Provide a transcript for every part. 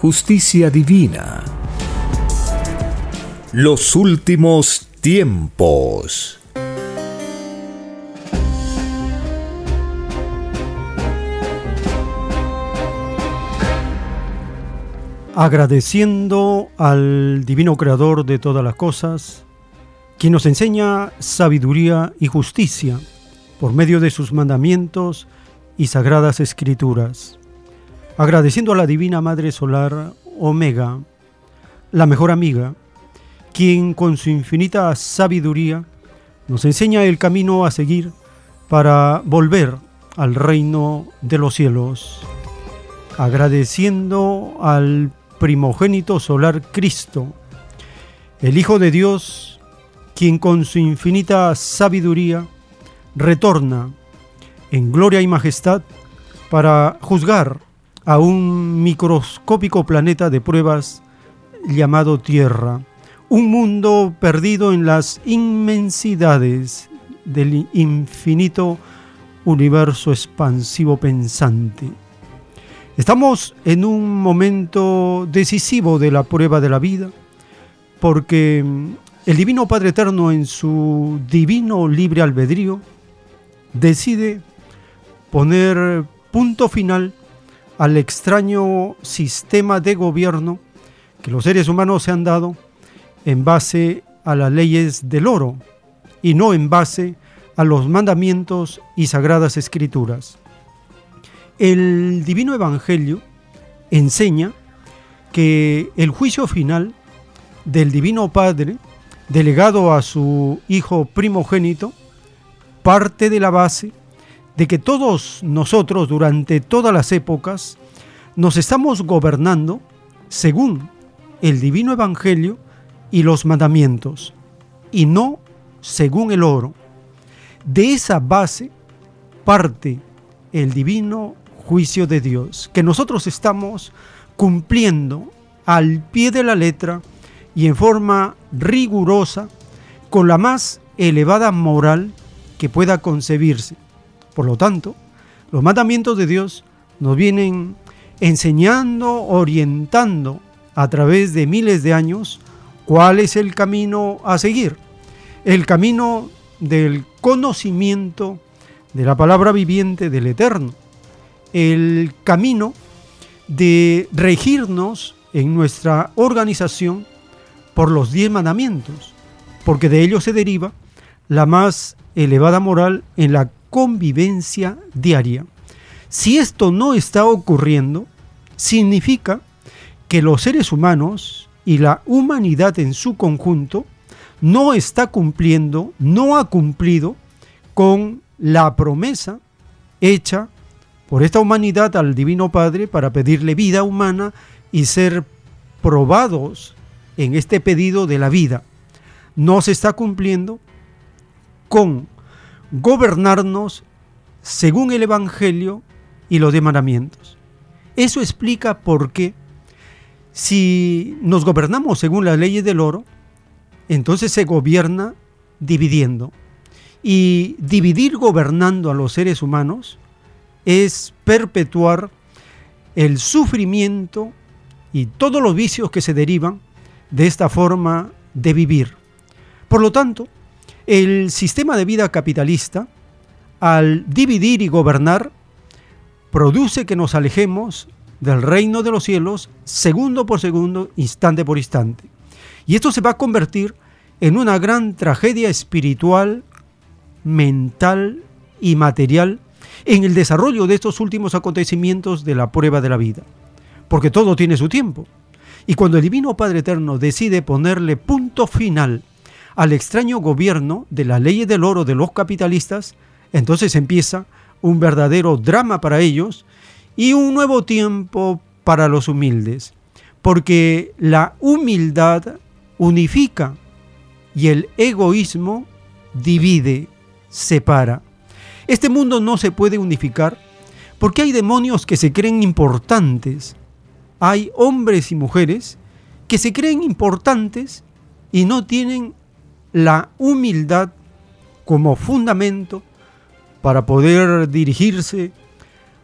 justicia divina. Los últimos tiempos. Agradeciendo al Divino Creador de todas las cosas, quien nos enseña sabiduría y justicia por medio de sus mandamientos y sagradas escrituras agradeciendo a la Divina Madre Solar Omega, la mejor amiga, quien con su infinita sabiduría nos enseña el camino a seguir para volver al reino de los cielos, agradeciendo al primogénito solar Cristo, el Hijo de Dios, quien con su infinita sabiduría retorna en gloria y majestad para juzgar a un microscópico planeta de pruebas llamado Tierra, un mundo perdido en las inmensidades del infinito universo expansivo pensante. Estamos en un momento decisivo de la prueba de la vida, porque el Divino Padre Eterno en su divino libre albedrío decide poner punto final al extraño sistema de gobierno que los seres humanos se han dado en base a las leyes del oro y no en base a los mandamientos y sagradas escrituras. El divino evangelio enseña que el juicio final del divino Padre, delegado a su Hijo primogénito, parte de la base de que todos nosotros durante todas las épocas nos estamos gobernando según el divino evangelio y los mandamientos, y no según el oro. De esa base parte el divino juicio de Dios, que nosotros estamos cumpliendo al pie de la letra y en forma rigurosa con la más elevada moral que pueda concebirse. Por lo tanto, los mandamientos de Dios nos vienen enseñando, orientando a través de miles de años cuál es el camino a seguir. El camino del conocimiento de la palabra viviente del Eterno. El camino de regirnos en nuestra organización por los diez mandamientos, porque de ellos se deriva la más elevada moral en la convivencia diaria. Si esto no está ocurriendo, significa que los seres humanos y la humanidad en su conjunto no está cumpliendo, no ha cumplido con la promesa hecha por esta humanidad al Divino Padre para pedirle vida humana y ser probados en este pedido de la vida. No se está cumpliendo con gobernarnos según el Evangelio y los de mandamientos. Eso explica por qué si nos gobernamos según las leyes del oro, entonces se gobierna dividiendo. Y dividir gobernando a los seres humanos es perpetuar el sufrimiento y todos los vicios que se derivan de esta forma de vivir. Por lo tanto, el sistema de vida capitalista, al dividir y gobernar, produce que nos alejemos del reino de los cielos, segundo por segundo, instante por instante. Y esto se va a convertir en una gran tragedia espiritual, mental y material en el desarrollo de estos últimos acontecimientos de la prueba de la vida. Porque todo tiene su tiempo. Y cuando el Divino Padre Eterno decide ponerle punto final al extraño gobierno de las leyes del oro de los capitalistas, entonces empieza un verdadero drama para ellos y un nuevo tiempo para los humildes, porque la humildad unifica y el egoísmo divide, separa. Este mundo no se puede unificar porque hay demonios que se creen importantes, hay hombres y mujeres que se creen importantes y no tienen la humildad como fundamento para poder dirigirse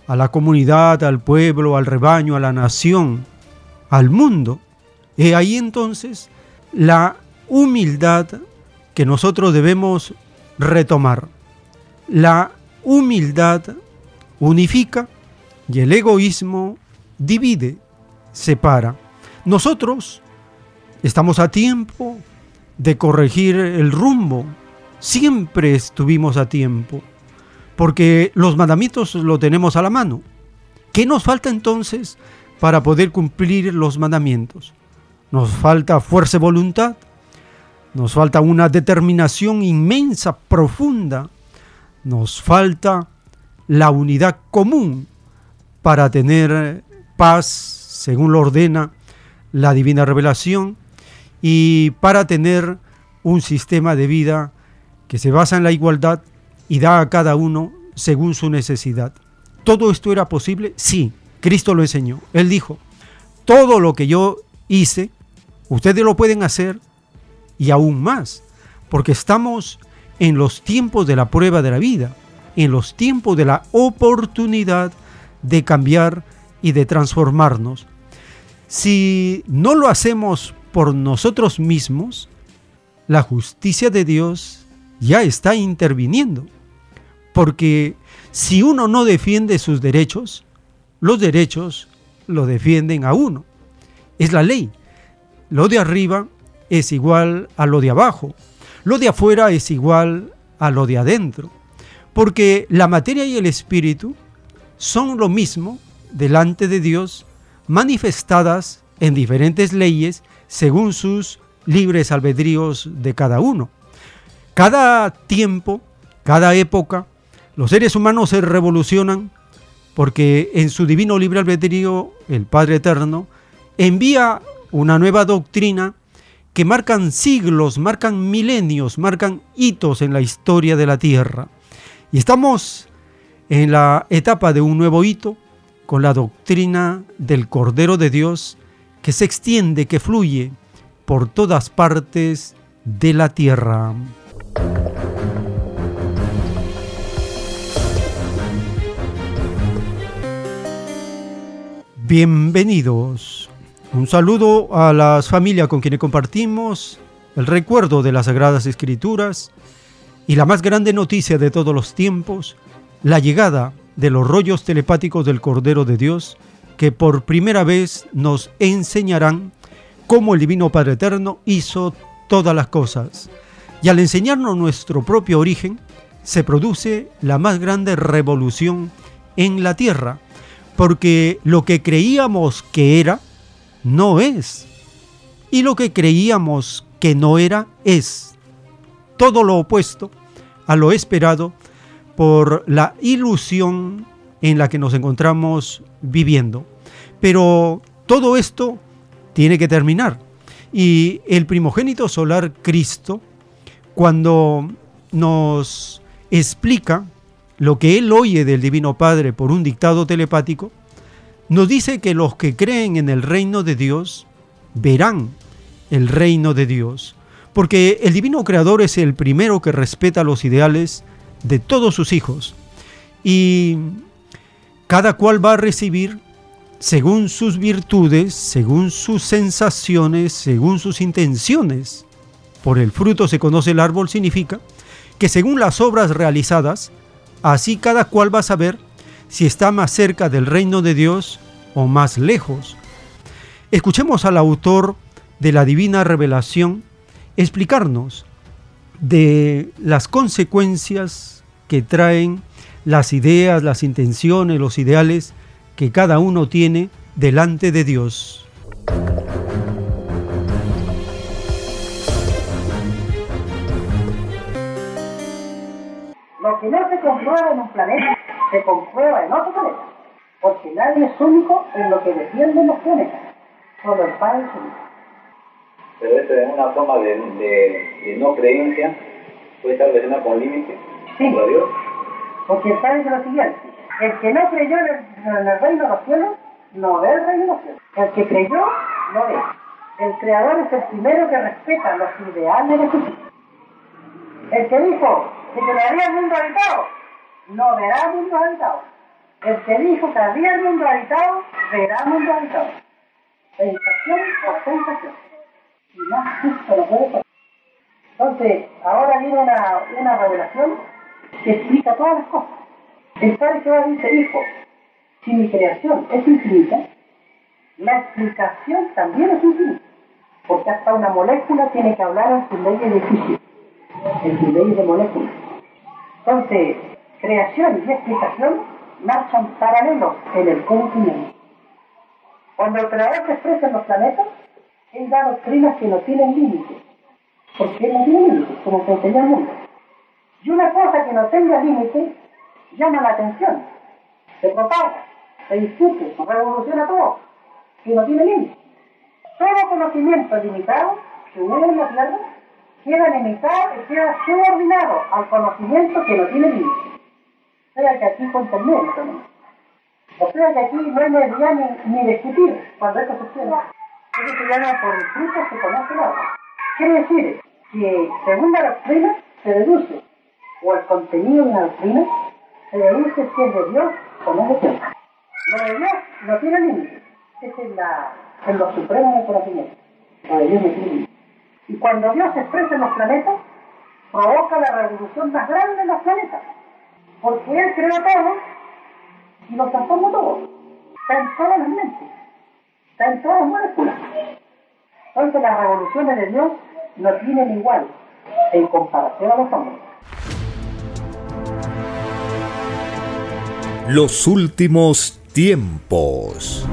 a la comunidad, al pueblo, al rebaño, a la nación, al mundo. Y ahí entonces la humildad que nosotros debemos retomar. La humildad unifica y el egoísmo divide, separa. Nosotros estamos a tiempo de corregir el rumbo. Siempre estuvimos a tiempo porque los mandamientos lo tenemos a la mano. ¿Qué nos falta entonces para poder cumplir los mandamientos? Nos falta fuerza y voluntad, nos falta una determinación inmensa, profunda, nos falta la unidad común para tener paz según lo ordena la divina revelación y para tener un sistema de vida que se basa en la igualdad y da a cada uno según su necesidad. ¿Todo esto era posible? Sí, Cristo lo enseñó. Él dijo, todo lo que yo hice, ustedes lo pueden hacer y aún más, porque estamos en los tiempos de la prueba de la vida, en los tiempos de la oportunidad de cambiar y de transformarnos. Si no lo hacemos por nosotros mismos, la justicia de Dios ya está interviniendo. Porque si uno no defiende sus derechos, los derechos lo defienden a uno. Es la ley. Lo de arriba es igual a lo de abajo. Lo de afuera es igual a lo de adentro. Porque la materia y el espíritu son lo mismo delante de Dios, manifestadas en diferentes leyes según sus libres albedríos de cada uno. Cada tiempo, cada época, los seres humanos se revolucionan porque en su divino libre albedrío el Padre Eterno envía una nueva doctrina que marcan siglos, marcan milenios, marcan hitos en la historia de la Tierra. Y estamos en la etapa de un nuevo hito con la doctrina del Cordero de Dios que se extiende, que fluye por todas partes de la tierra. Bienvenidos. Un saludo a las familias con quienes compartimos el recuerdo de las Sagradas Escrituras y la más grande noticia de todos los tiempos, la llegada de los rollos telepáticos del Cordero de Dios, que por primera vez nos enseñarán cómo el Divino Padre Eterno hizo todas las cosas. Y al enseñarnos nuestro propio origen, se produce la más grande revolución en la tierra porque lo que creíamos que era, no es. Y lo que creíamos que no era, es. Todo lo opuesto a lo esperado por la ilusión en la que nos encontramos viviendo. Pero todo esto tiene que terminar. Y el primogénito solar Cristo, cuando nos explica lo que él oye del Divino Padre por un dictado telepático, nos dice que los que creen en el reino de Dios verán el reino de Dios, porque el Divino Creador es el primero que respeta los ideales de todos sus hijos y cada cual va a recibir según sus virtudes, según sus sensaciones, según sus intenciones. Por el fruto se conoce el árbol significa que según las obras realizadas, Así cada cual va a saber si está más cerca del reino de Dios o más lejos. Escuchemos al autor de la Divina Revelación explicarnos de las consecuencias que traen las ideas, las intenciones, los ideales que cada uno tiene delante de Dios. Lo que no se comprueba en un planeta, se comprueba en otro planeta. Porque nadie es único en lo que defienden los planetas. Solo el Padre es único. Pero esto es una forma de, de, no creencia, puede estar relacionada con límites. Sí. Dios. Porque dice lo siguiente: el que no creyó en el, reino de los cielos, no ve el reino de los cielos. El que creyó, no ve. El Creador es el primero que respeta los ideales de Jesús. El que dijo que quedaría el mundo habitado, no verá mundo habitado. El que dijo que había el mundo habitado, verá mundo habitado. Sensación o sensación. Y más justo lo puede ser. Entonces, ahora viene una, una revelación que explica todas las cosas. El Padre Jehová dice, hijo, si mi creación es infinita, la explicación también es infinita. Porque hasta una molécula tiene que hablar en sus leyes de física, en sus leyes de moléculas. Entonces, creación y explicación marchan paralelos en el conocimiento. Cuando el creador se expresa en los planetas, él da doctrinas que no tienen límites, porque no tiene límites, como se enseña el mundo. Y una cosa que no tenga límites llama la atención, se propaga, se discute, se revoluciona todo, y no tiene límites. Todo conocimiento limitado que uno en la tierra queda limitado y queda subordinado al conocimiento que no tiene límites. O sea que aquí intermedio también. O sea que aquí no hay necesidad ni, ni discutir cuando esto sucede. Eso se llama por el fruto se conoce el agua. Quiere decir que según la doctrina se deduce, o el contenido de una doctrina, se deduce si es de Dios o no es de Dios. Lo de Dios no tiene límites. Ese es la, en lo supremo del conocimiento. Lo de Dios no tiene límites. Y cuando Dios expresa en los planetas, provoca la revolución más grande en los planetas. Porque Él creó todo y lo transforma todo. Está en todas las mentes. Está en todas las moléculas. Entonces las revoluciones de Dios no tienen igual en comparación a los hombres. Los últimos tiempos.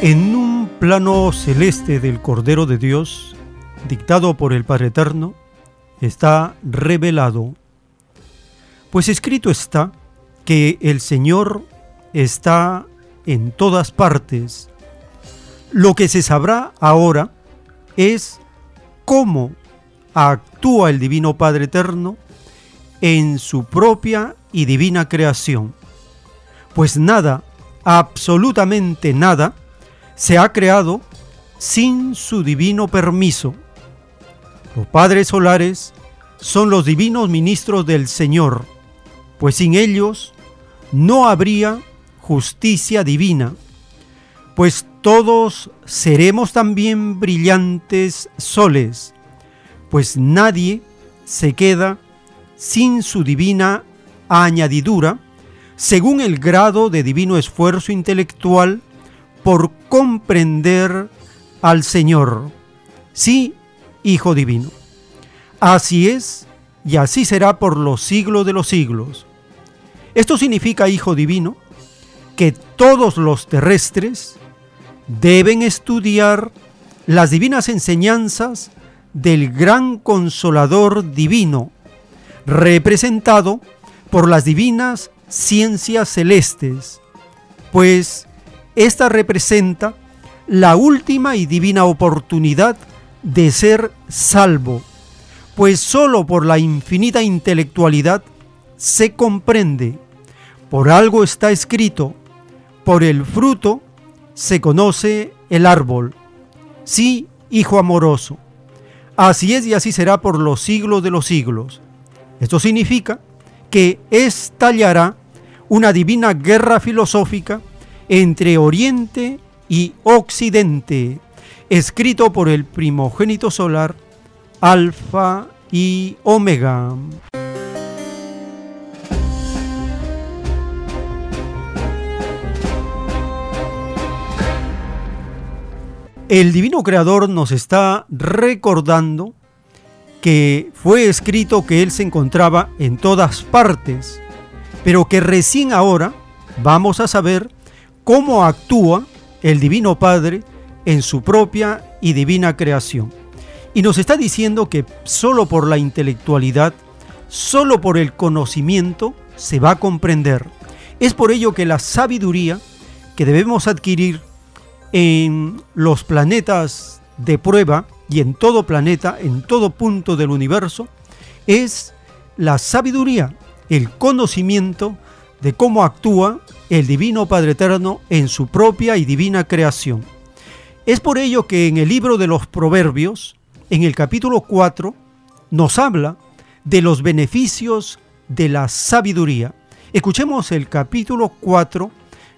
En un plano celeste del Cordero de Dios, dictado por el Padre Eterno, está revelado, pues escrito está que el Señor está en todas partes. Lo que se sabrá ahora es cómo actúa el Divino Padre Eterno en su propia y divina creación. Pues nada, absolutamente nada, se ha creado sin su divino permiso. Los padres solares son los divinos ministros del Señor, pues sin ellos no habría justicia divina, pues todos seremos también brillantes soles, pues nadie se queda sin su divina añadidura, según el grado de divino esfuerzo intelectual por comprender al Señor. Sí, Hijo Divino. Así es y así será por los siglos de los siglos. Esto significa, Hijo Divino, que todos los terrestres deben estudiar las divinas enseñanzas del gran consolador divino, representado por las divinas ciencias celestes, pues esta representa la última y divina oportunidad de ser salvo, pues sólo por la infinita intelectualidad se comprende, por algo está escrito, por el fruto se conoce el árbol. Sí, hijo amoroso, así es y así será por los siglos de los siglos. Esto significa que estallará una divina guerra filosófica entre Oriente y Occidente, escrito por el primogénito solar, Alfa y Omega. El Divino Creador nos está recordando que fue escrito que Él se encontraba en todas partes, pero que recién ahora vamos a saber cómo actúa el Divino Padre en su propia y divina creación. Y nos está diciendo que solo por la intelectualidad, solo por el conocimiento, se va a comprender. Es por ello que la sabiduría que debemos adquirir en los planetas de prueba y en todo planeta, en todo punto del universo, es la sabiduría, el conocimiento de cómo actúa el Divino Padre Eterno en su propia y divina creación. Es por ello que en el libro de los Proverbios, en el capítulo 4, nos habla de los beneficios de la sabiduría. Escuchemos el capítulo 4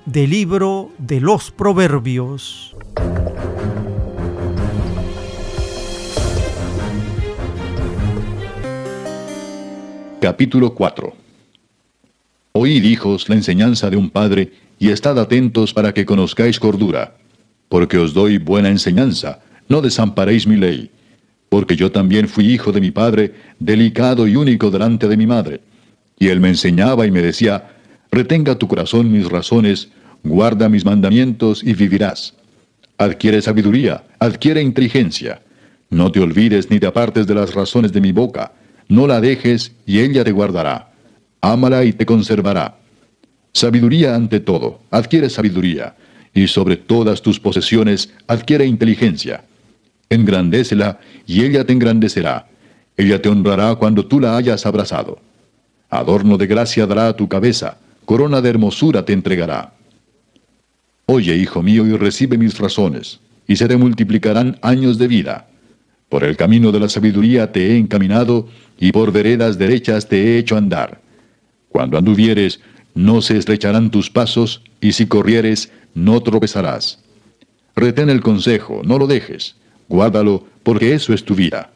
del libro de los Proverbios. Capítulo 4 Oíd, hijos, la enseñanza de un padre, y estad atentos para que conozcáis cordura, porque os doy buena enseñanza, no desamparéis mi ley, porque yo también fui hijo de mi padre, delicado y único delante de mi madre. Y él me enseñaba y me decía, retenga tu corazón mis razones, guarda mis mandamientos y vivirás. Adquiere sabiduría, adquiere inteligencia. No te olvides ni te apartes de las razones de mi boca. No la dejes y ella te guardará. Ámala y te conservará. Sabiduría ante todo, adquiere sabiduría, y sobre todas tus posesiones adquiere inteligencia. Engrandécela y ella te engrandecerá. Ella te honrará cuando tú la hayas abrazado. Adorno de gracia dará a tu cabeza, corona de hermosura te entregará. Oye, hijo mío, y recibe mis razones, y se te multiplicarán años de vida. Por el camino de la sabiduría te he encaminado, y por veredas derechas te he hecho andar. Cuando anduvieres, no se estrecharán tus pasos, y si corrieres, no tropezarás. Retén el consejo, no lo dejes, guárdalo, porque eso es tu vida.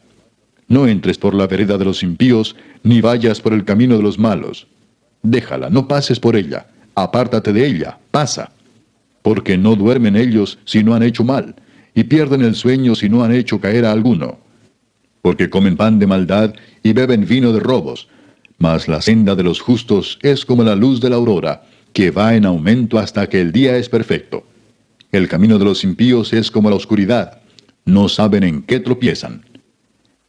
No entres por la vereda de los impíos, ni vayas por el camino de los malos. Déjala, no pases por ella, apártate de ella, pasa porque no duermen ellos si no han hecho mal, y pierden el sueño si no han hecho caer a alguno. Porque comen pan de maldad y beben vino de robos, mas la senda de los justos es como la luz de la aurora, que va en aumento hasta que el día es perfecto. El camino de los impíos es como la oscuridad, no saben en qué tropiezan.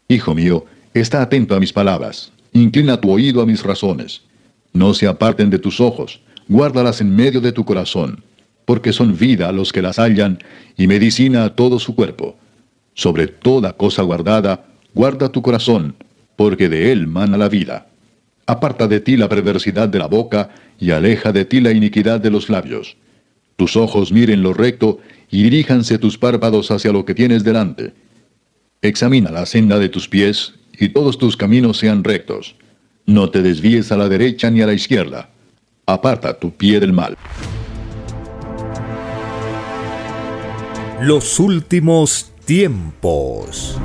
Hijo mío, está atento a mis palabras, inclina tu oído a mis razones. No se aparten de tus ojos, guárdalas en medio de tu corazón porque son vida a los que las hallan y medicina a todo su cuerpo. Sobre toda cosa guardada, guarda tu corazón, porque de él mana la vida. Aparta de ti la perversidad de la boca y aleja de ti la iniquidad de los labios. Tus ojos miren lo recto y diríjanse tus párpados hacia lo que tienes delante. Examina la senda de tus pies y todos tus caminos sean rectos. No te desvíes a la derecha ni a la izquierda. Aparta tu pie del mal. Los últimos tiempos.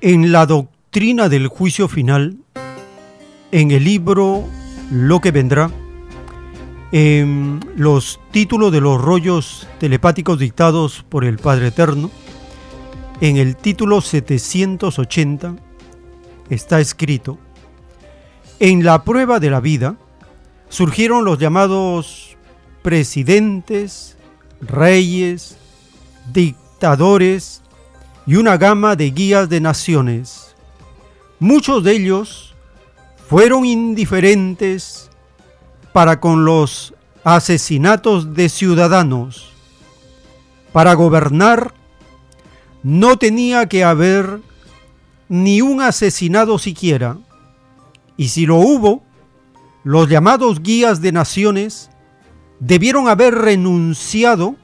En la doctrina del juicio final, en el libro Lo que vendrá, en los títulos de los rollos telepáticos dictados por el Padre Eterno, en el título 780 está escrito, en la prueba de la vida, surgieron los llamados presidentes, reyes, dictadores y una gama de guías de naciones. Muchos de ellos fueron indiferentes para con los asesinatos de ciudadanos. Para gobernar no tenía que haber ni un asesinado siquiera, y si lo hubo, los llamados guías de naciones debieron haber renunciado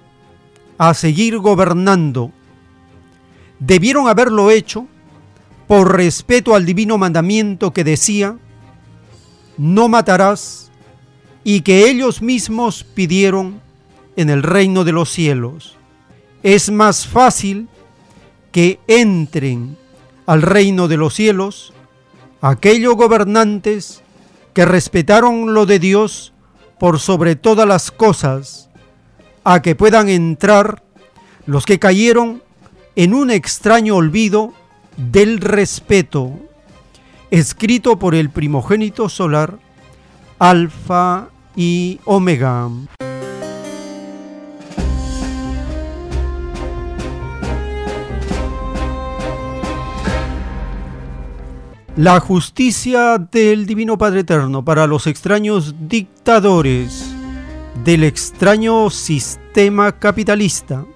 a seguir gobernando. Debieron haberlo hecho por respeto al divino mandamiento que decía, no matarás, y que ellos mismos pidieron en el reino de los cielos. Es más fácil que entren al reino de los cielos aquellos gobernantes que respetaron lo de Dios por sobre todas las cosas, a que puedan entrar los que cayeron en un extraño olvido del respeto, escrito por el primogénito solar, Alfa y Omega. La justicia del Divino Padre Eterno para los extraños dictadores del extraño sistema capitalista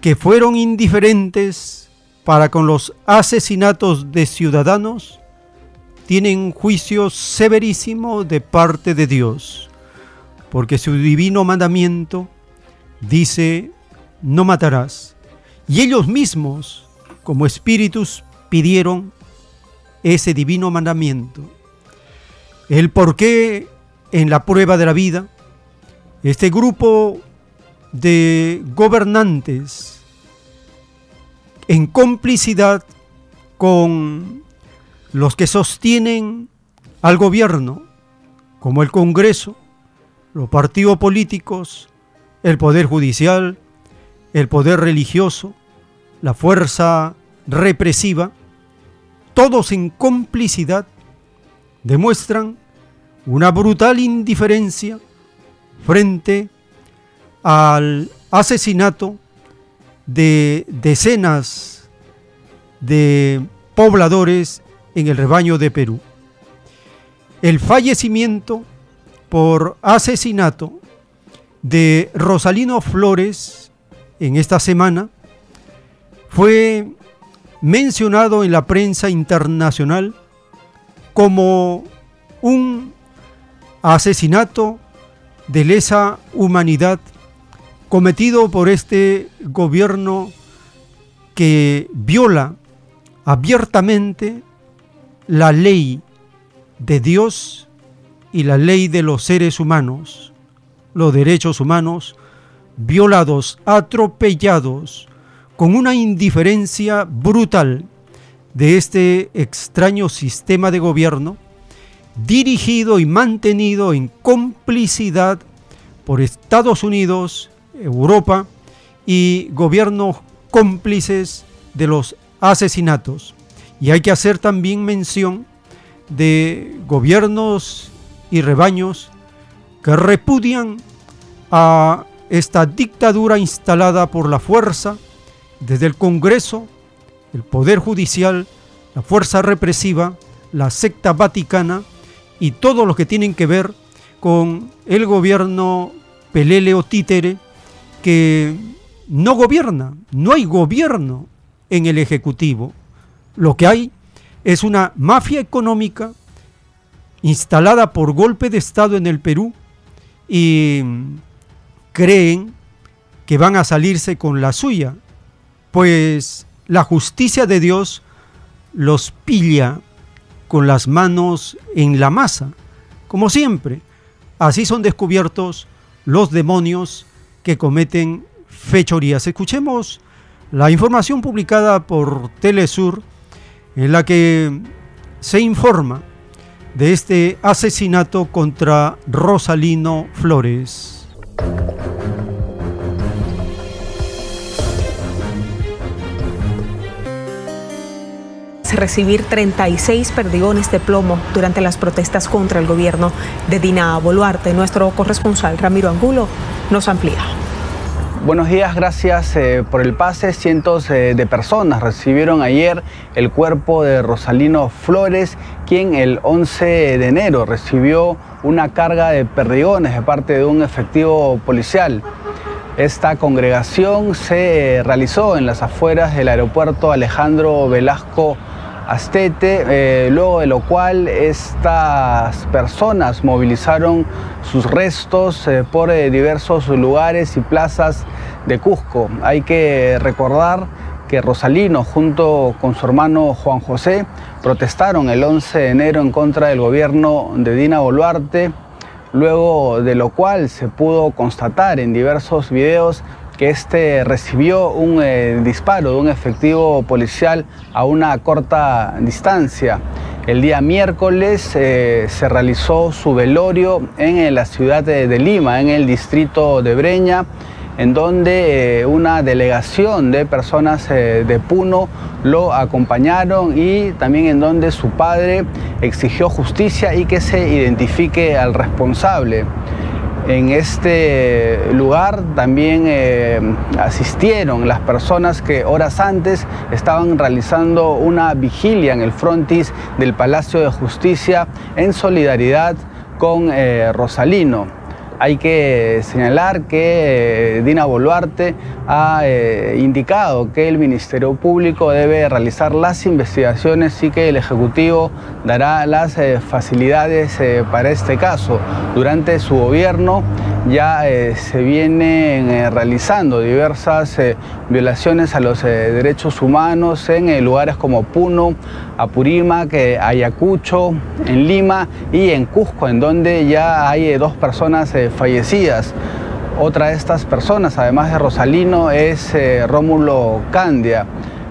que fueron indiferentes para con los asesinatos de ciudadanos, tienen juicio severísimo de parte de Dios, porque su divino mandamiento dice, no matarás. Y ellos mismos, como espíritus, pidieron ese divino mandamiento. El por qué en la prueba de la vida, este grupo de gobernantes en complicidad con los que sostienen al gobierno, como el Congreso, los partidos políticos, el poder judicial, el poder religioso, la fuerza represiva, todos en complicidad, demuestran una brutal indiferencia frente al asesinato de decenas de pobladores en el rebaño de Perú. El fallecimiento por asesinato de Rosalino Flores en esta semana fue mencionado en la prensa internacional como un asesinato de lesa humanidad cometido por este gobierno que viola abiertamente la ley de Dios y la ley de los seres humanos, los derechos humanos violados, atropellados, con una indiferencia brutal de este extraño sistema de gobierno, dirigido y mantenido en complicidad por Estados Unidos, Europa y gobiernos cómplices de los asesinatos. Y hay que hacer también mención de gobiernos y rebaños que repudian a esta dictadura instalada por la fuerza desde el Congreso, el Poder Judicial, la fuerza represiva, la secta vaticana y todo lo que tienen que ver con el gobierno pelele o títere que no gobierna, no hay gobierno en el Ejecutivo. Lo que hay es una mafia económica instalada por golpe de Estado en el Perú y creen que van a salirse con la suya pues la justicia de Dios los pilla con las manos en la masa, como siempre. Así son descubiertos los demonios que cometen fechorías. Escuchemos la información publicada por Telesur en la que se informa de este asesinato contra Rosalino Flores. Recibir 36 perdigones de plomo durante las protestas contra el gobierno de Dina Boluarte. Nuestro corresponsal Ramiro Angulo nos amplía. Buenos días, gracias eh, por el pase. Cientos eh, de personas recibieron ayer el cuerpo de Rosalino Flores, quien el 11 de enero recibió una carga de perdigones de parte de un efectivo policial. Esta congregación se realizó en las afueras del aeropuerto Alejandro Velasco Astete, eh, luego de lo cual estas personas movilizaron sus restos eh, por eh, diversos lugares y plazas de Cusco. Hay que recordar que Rosalino junto con su hermano Juan José protestaron el 11 de enero en contra del gobierno de Dina Boluarte, luego de lo cual se pudo constatar en diversos videos que este recibió un eh, disparo de un efectivo policial a una corta distancia. El día miércoles eh, se realizó su velorio en la ciudad de, Lima, en el distrito de Breña, en donde eh, una delegación de personas eh, de Puno lo acompañaron y también en donde su padre exigió justicia y que se identifique al responsable. En este lugar también eh, asistieron las personas que horas antes estaban realizando una vigilia en el frontis del Palacio de Justicia en solidaridad con eh, Rosalino. Hay que señalar que eh, Dina Boluarte ha eh, indicado que el Ministerio Público debe realizar las investigaciones y que el Ejecutivo dará las eh, facilidades para este caso. Durante su gobierno ya se vienen realizando diversas violaciones a los derechos humanos en lugares como Puno, Apurímac, Ayacucho, en Lima y en Cusco, en donde ya hay dos personas fallecidas. Otra de estas personas, además de Rosalino, es eh, Rómulo Candia.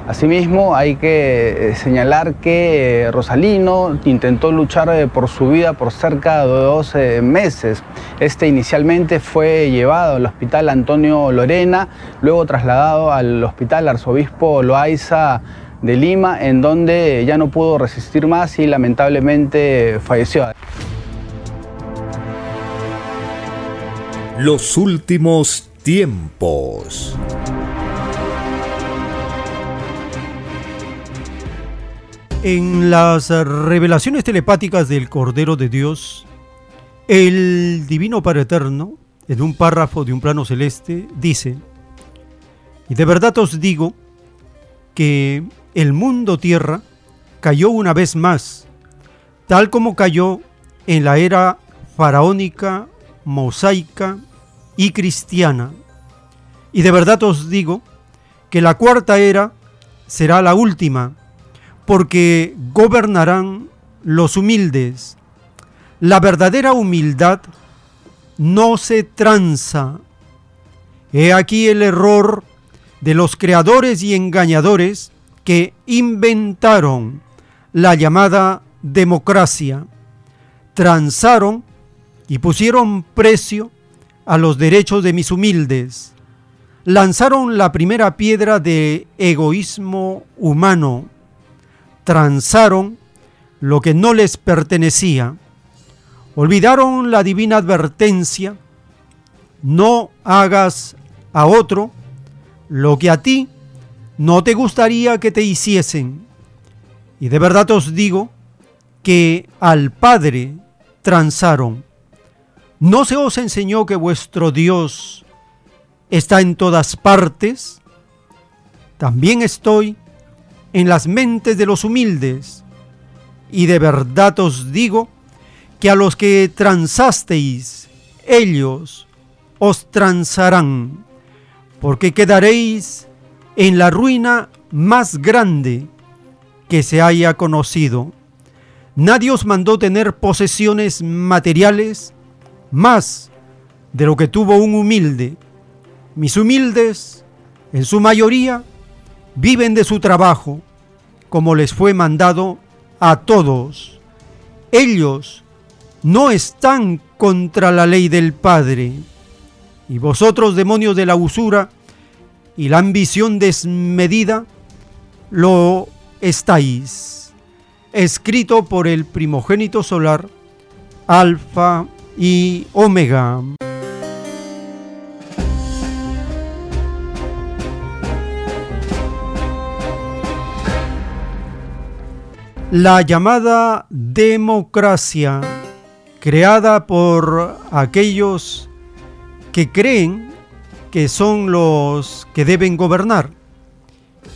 Asimismo, hay que eh, señalar que eh, Rosalino intentó luchar por su vida por cerca de dos meses. Este inicialmente fue llevado al hospital Antonio Lorena, luego trasladado al hospital Arzobispo Loaiza de Lima, en donde ya no pudo resistir más y lamentablemente falleció. Los últimos tiempos. En las revelaciones telepáticas del Cordero de Dios, el Divino Padre Eterno, en un párrafo de un plano celeste, dice, y de verdad os digo que el mundo tierra cayó una vez más, tal como cayó en la era faraónica mosaica y cristiana. Y de verdad os digo que la cuarta era será la última, porque gobernarán los humildes. La verdadera humildad no se tranza. He aquí el error de los creadores y engañadores que inventaron la llamada democracia. Transaron y pusieron precio a los derechos de mis humildes. Lanzaron la primera piedra de egoísmo humano. Transaron lo que no les pertenecía. Olvidaron la divina advertencia. No hagas a otro lo que a ti no te gustaría que te hiciesen. Y de verdad os digo que al Padre transaron ¿No se os enseñó que vuestro Dios está en todas partes? También estoy en las mentes de los humildes. Y de verdad os digo que a los que transasteis, ellos os transarán, porque quedaréis en la ruina más grande que se haya conocido. Nadie os mandó tener posesiones materiales más de lo que tuvo un humilde. Mis humildes, en su mayoría, viven de su trabajo, como les fue mandado a todos. Ellos no están contra la ley del Padre. Y vosotros, demonios de la usura y la ambición desmedida, lo estáis. Escrito por el primogénito solar, Alfa y Omega. La llamada democracia, creada por aquellos que creen que son los que deben gobernar.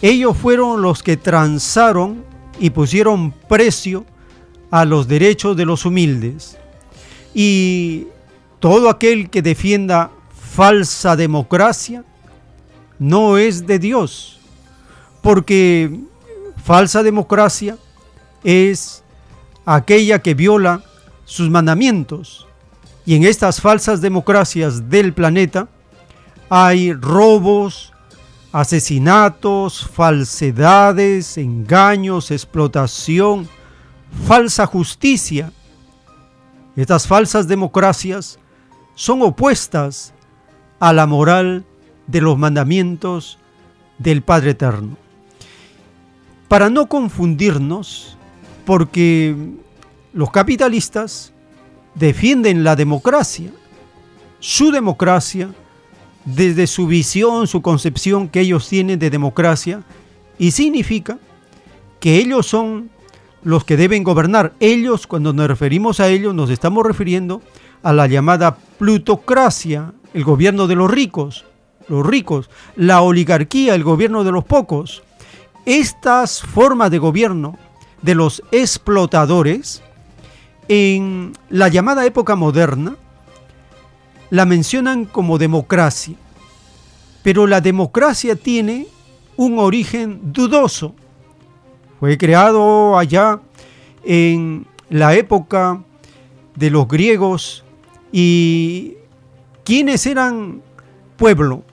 Ellos fueron los que transaron y pusieron precio a los derechos de los humildes. Y todo aquel que defienda falsa democracia no es de Dios, porque falsa democracia es aquella que viola sus mandamientos. Y en estas falsas democracias del planeta hay robos, asesinatos, falsedades, engaños, explotación, falsa justicia. Estas falsas democracias son opuestas a la moral de los mandamientos del Padre Eterno. Para no confundirnos, porque los capitalistas defienden la democracia, su democracia, desde su visión, su concepción que ellos tienen de democracia, y significa que ellos son los que deben gobernar. Ellos, cuando nos referimos a ellos, nos estamos refiriendo a la llamada plutocracia, el gobierno de los ricos, los ricos, la oligarquía, el gobierno de los pocos. Estas formas de gobierno de los explotadores, en la llamada época moderna, la mencionan como democracia. Pero la democracia tiene un origen dudoso. Fue creado allá en la época de los griegos y ¿quiénes eran pueblo?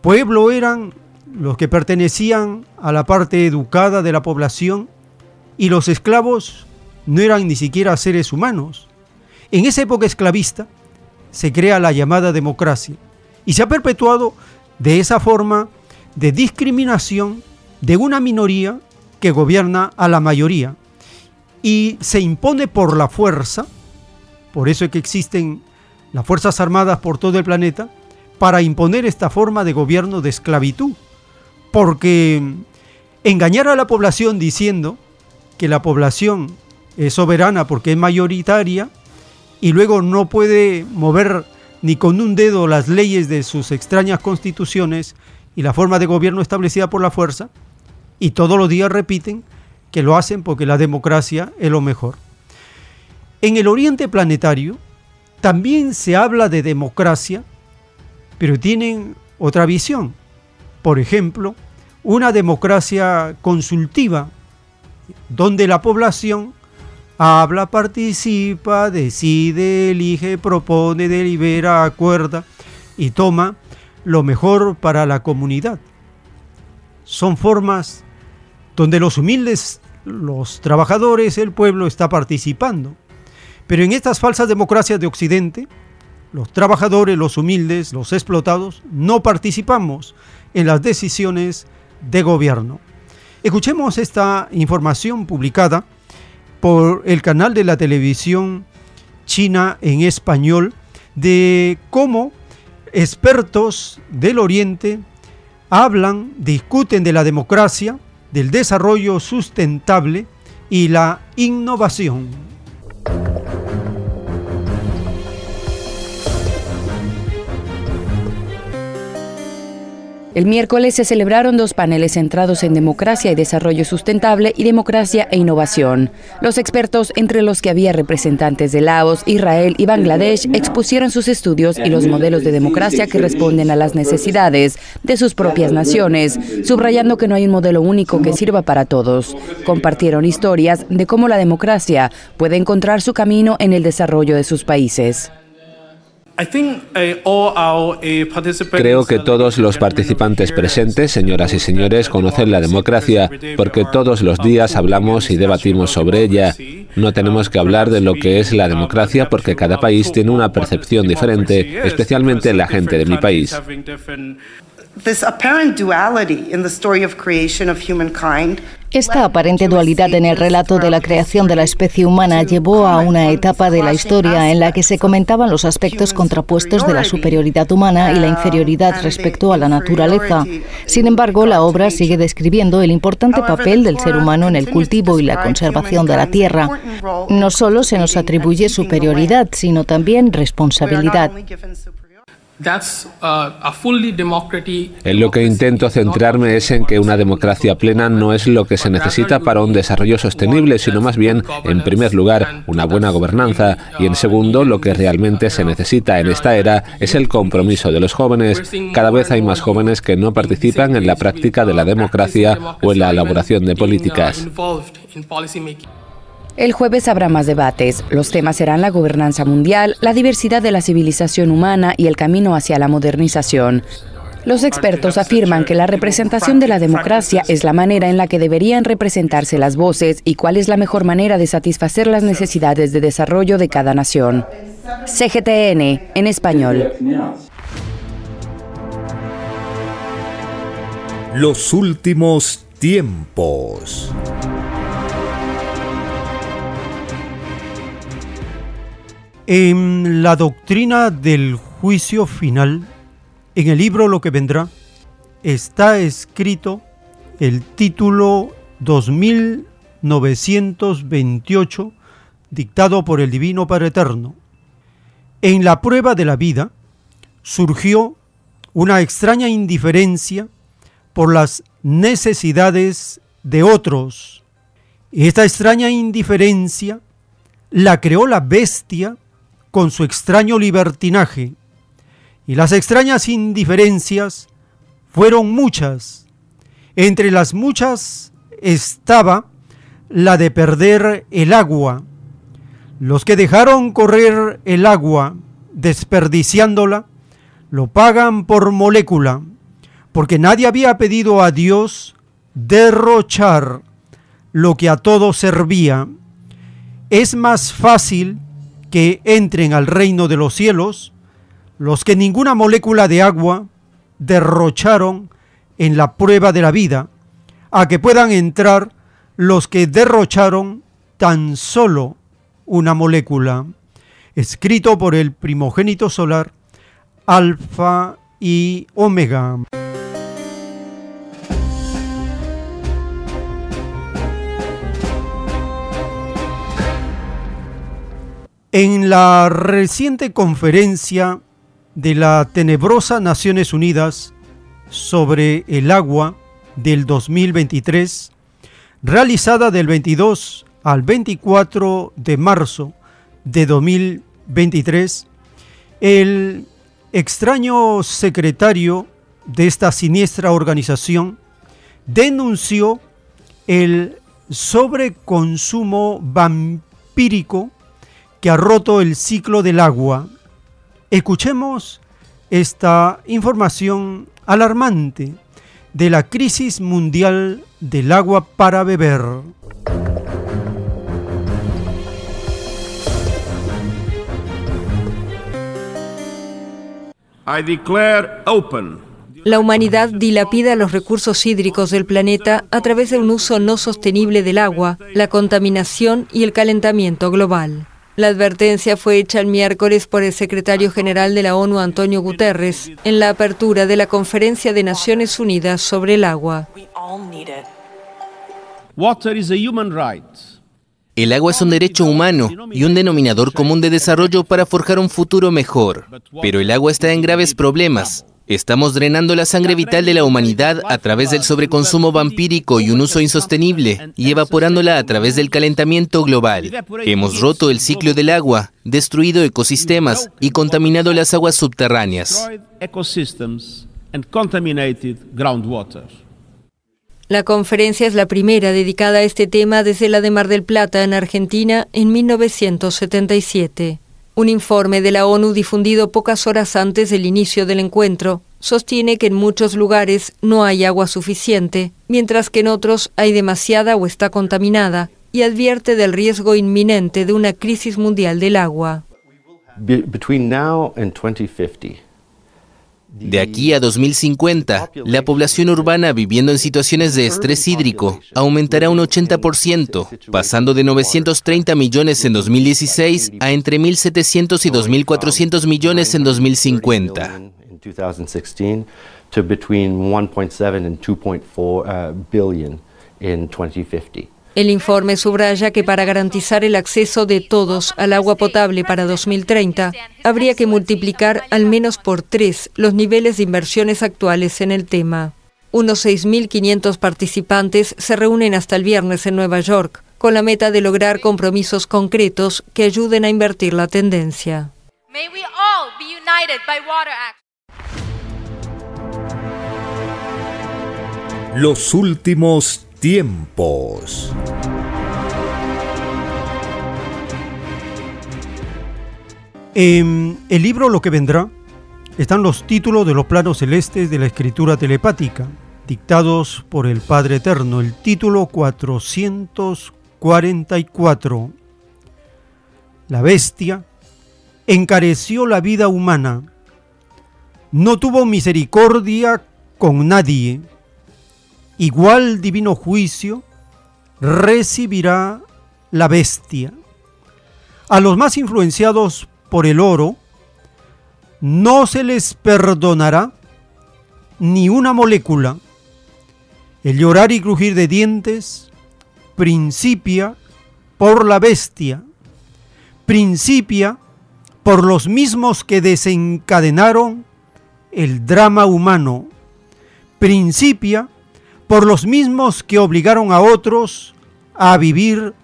Pueblo eran los que pertenecían a la parte educada de la población y los esclavos no eran ni siquiera seres humanos. En esa época esclavista se crea la llamada democracia y se ha perpetuado de esa forma de discriminación de una minoría que gobierna a la mayoría y se impone por la fuerza, por eso es que existen las Fuerzas Armadas por todo el planeta, para imponer esta forma de gobierno de esclavitud. Porque engañar a la población diciendo que la población es soberana porque es mayoritaria y luego no puede mover ni con un dedo las leyes de sus extrañas constituciones y la forma de gobierno establecida por la fuerza, y todos los días repiten que lo hacen porque la democracia es lo mejor. En el Oriente Planetario también se habla de democracia, pero tienen otra visión. Por ejemplo, una democracia consultiva, donde la población habla, participa, decide, elige, propone, delibera, acuerda y toma lo mejor para la comunidad. Son formas donde los humildes, los trabajadores, el pueblo está participando. Pero en estas falsas democracias de Occidente, los trabajadores, los humildes, los explotados, no participamos en las decisiones de gobierno. Escuchemos esta información publicada por el canal de la televisión china en español de cómo expertos del Oriente hablan, discuten de la democracia, del desarrollo sustentable y la innovación. El miércoles se celebraron dos paneles centrados en democracia y desarrollo sustentable y democracia e innovación. Los expertos, entre los que había representantes de Laos, Israel y Bangladesh, expusieron sus estudios y los modelos de democracia que responden a las necesidades de sus propias naciones, subrayando que no hay un modelo único que sirva para todos. Compartieron historias de cómo la democracia puede encontrar su camino en el desarrollo de sus países. Creo que todos los participantes presentes, señoras y señores, conocen la democracia porque todos los días hablamos y debatimos sobre ella. No tenemos que hablar de lo que es la democracia porque cada país tiene una percepción diferente, especialmente la gente de mi país. Esta aparente dualidad en el relato de la creación de la especie humana llevó a una etapa de la historia en la que se comentaban los aspectos contrapuestos de la superioridad humana y la inferioridad respecto a la naturaleza. Sin embargo, la obra sigue describiendo el importante papel del ser humano en el cultivo y la conservación de la tierra. No solo se nos atribuye superioridad, sino también responsabilidad. En lo que intento centrarme es en que una democracia plena no es lo que se necesita para un desarrollo sostenible, sino más bien, en primer lugar, una buena gobernanza y en segundo, lo que realmente se necesita en esta era es el compromiso de los jóvenes. Cada vez hay más jóvenes que no participan en la práctica de la democracia o en la elaboración de políticas. El jueves habrá más debates. Los temas serán la gobernanza mundial, la diversidad de la civilización humana y el camino hacia la modernización. Los expertos afirman que la representación de la democracia es la manera en la que deberían representarse las voces y cuál es la mejor manera de satisfacer las necesidades de desarrollo de cada nación. CGTN en español. Los últimos tiempos. En la doctrina del juicio final, en el libro Lo que vendrá, está escrito el título 2928, dictado por el Divino Padre Eterno. En la prueba de la vida surgió una extraña indiferencia por las necesidades de otros. Esta extraña indiferencia la creó la bestia con su extraño libertinaje, y las extrañas indiferencias fueron muchas. Entre las muchas estaba la de perder el agua. Los que dejaron correr el agua desperdiciándola, lo pagan por molécula, porque nadie había pedido a Dios derrochar lo que a todos servía. Es más fácil que entren al reino de los cielos los que ninguna molécula de agua derrocharon en la prueba de la vida, a que puedan entrar los que derrocharon tan solo una molécula, escrito por el primogénito solar, Alfa y Omega. En la reciente conferencia de la tenebrosa Naciones Unidas sobre el agua del 2023, realizada del 22 al 24 de marzo de 2023, el extraño secretario de esta siniestra organización denunció el sobreconsumo vampírico que ha roto el ciclo del agua. Escuchemos esta información alarmante de la crisis mundial del agua para beber. La humanidad dilapida los recursos hídricos del planeta a través de un uso no sostenible del agua, la contaminación y el calentamiento global. La advertencia fue hecha el miércoles por el secretario general de la ONU, Antonio Guterres, en la apertura de la Conferencia de Naciones Unidas sobre el agua. El agua es un derecho humano y un denominador común de desarrollo para forjar un futuro mejor. Pero el agua está en graves problemas. Estamos drenando la sangre vital de la humanidad a través del sobreconsumo vampírico y un uso insostenible, y evaporándola a través del calentamiento global. Hemos roto el ciclo del agua, destruido ecosistemas y contaminado las aguas subterráneas. La conferencia es la primera dedicada a este tema desde la de Mar del Plata, en Argentina, en 1977. Un informe de la ONU difundido pocas horas antes del inicio del encuentro sostiene que en muchos lugares no hay agua suficiente, mientras que en otros hay demasiada o está contaminada, y advierte del riesgo inminente de una crisis mundial del agua. De aquí a 2050, la población urbana viviendo en situaciones de estrés hídrico aumentará un 80%, pasando de 930 millones en 2016 a entre 1.700 y 2.400 millones en 2050. El informe subraya que para garantizar el acceso de todos al agua potable para 2030, habría que multiplicar al menos por tres los niveles de inversiones actuales en el tema. Unos 6.500 participantes se reúnen hasta el viernes en Nueva York, con la meta de lograr compromisos concretos que ayuden a invertir la tendencia. Los últimos tiempos. En el libro Lo que vendrá están los títulos de los planos celestes de la escritura telepática, dictados por el Padre Eterno. El título 444. La bestia encareció la vida humana. No tuvo misericordia con nadie. Igual divino juicio recibirá la bestia. A los más influenciados por el oro, no se les perdonará ni una molécula. El llorar y crujir de dientes principia por la bestia, principia por los mismos que desencadenaron el drama humano, principia por los mismos que obligaron a otros a vivir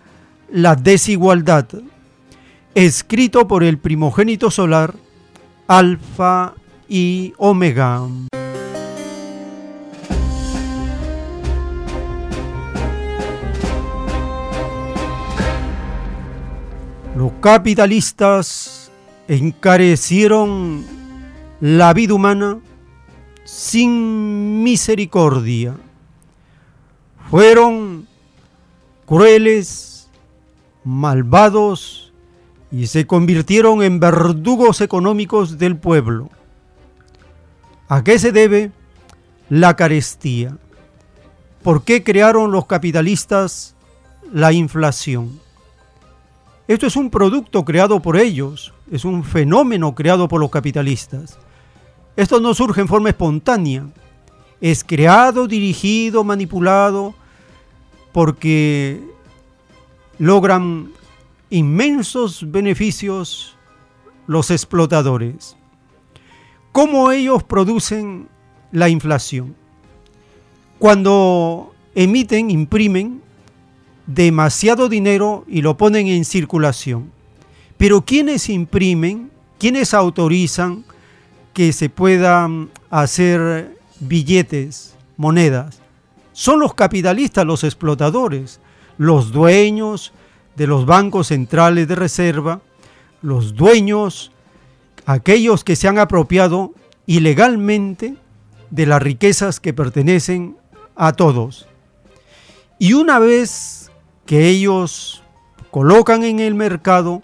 la desigualdad. Escrito por el primogénito solar, Alfa y Omega. Los capitalistas encarecieron la vida humana sin misericordia. Fueron crueles, malvados y se convirtieron en verdugos económicos del pueblo. ¿A qué se debe la carestía? ¿Por qué crearon los capitalistas la inflación? Esto es un producto creado por ellos, es un fenómeno creado por los capitalistas. Esto no surge en forma espontánea, es creado, dirigido, manipulado, porque logran inmensos beneficios los explotadores. ¿Cómo ellos producen la inflación? Cuando emiten, imprimen demasiado dinero y lo ponen en circulación. Pero ¿quiénes imprimen? ¿Quiénes autorizan que se puedan hacer billetes, monedas? Son los capitalistas, los explotadores, los dueños de los bancos centrales de reserva, los dueños, aquellos que se han apropiado ilegalmente de las riquezas que pertenecen a todos. Y una vez que ellos colocan en el mercado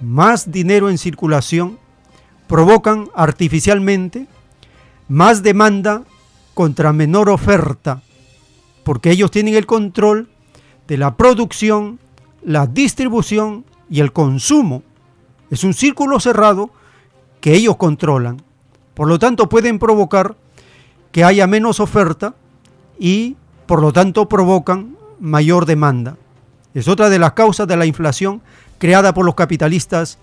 más dinero en circulación, provocan artificialmente más demanda contra menor oferta, porque ellos tienen el control de la producción, la distribución y el consumo. Es un círculo cerrado que ellos controlan. Por lo tanto, pueden provocar que haya menos oferta y, por lo tanto, provocan mayor demanda. Es otra de las causas de la inflación creada por los capitalistas,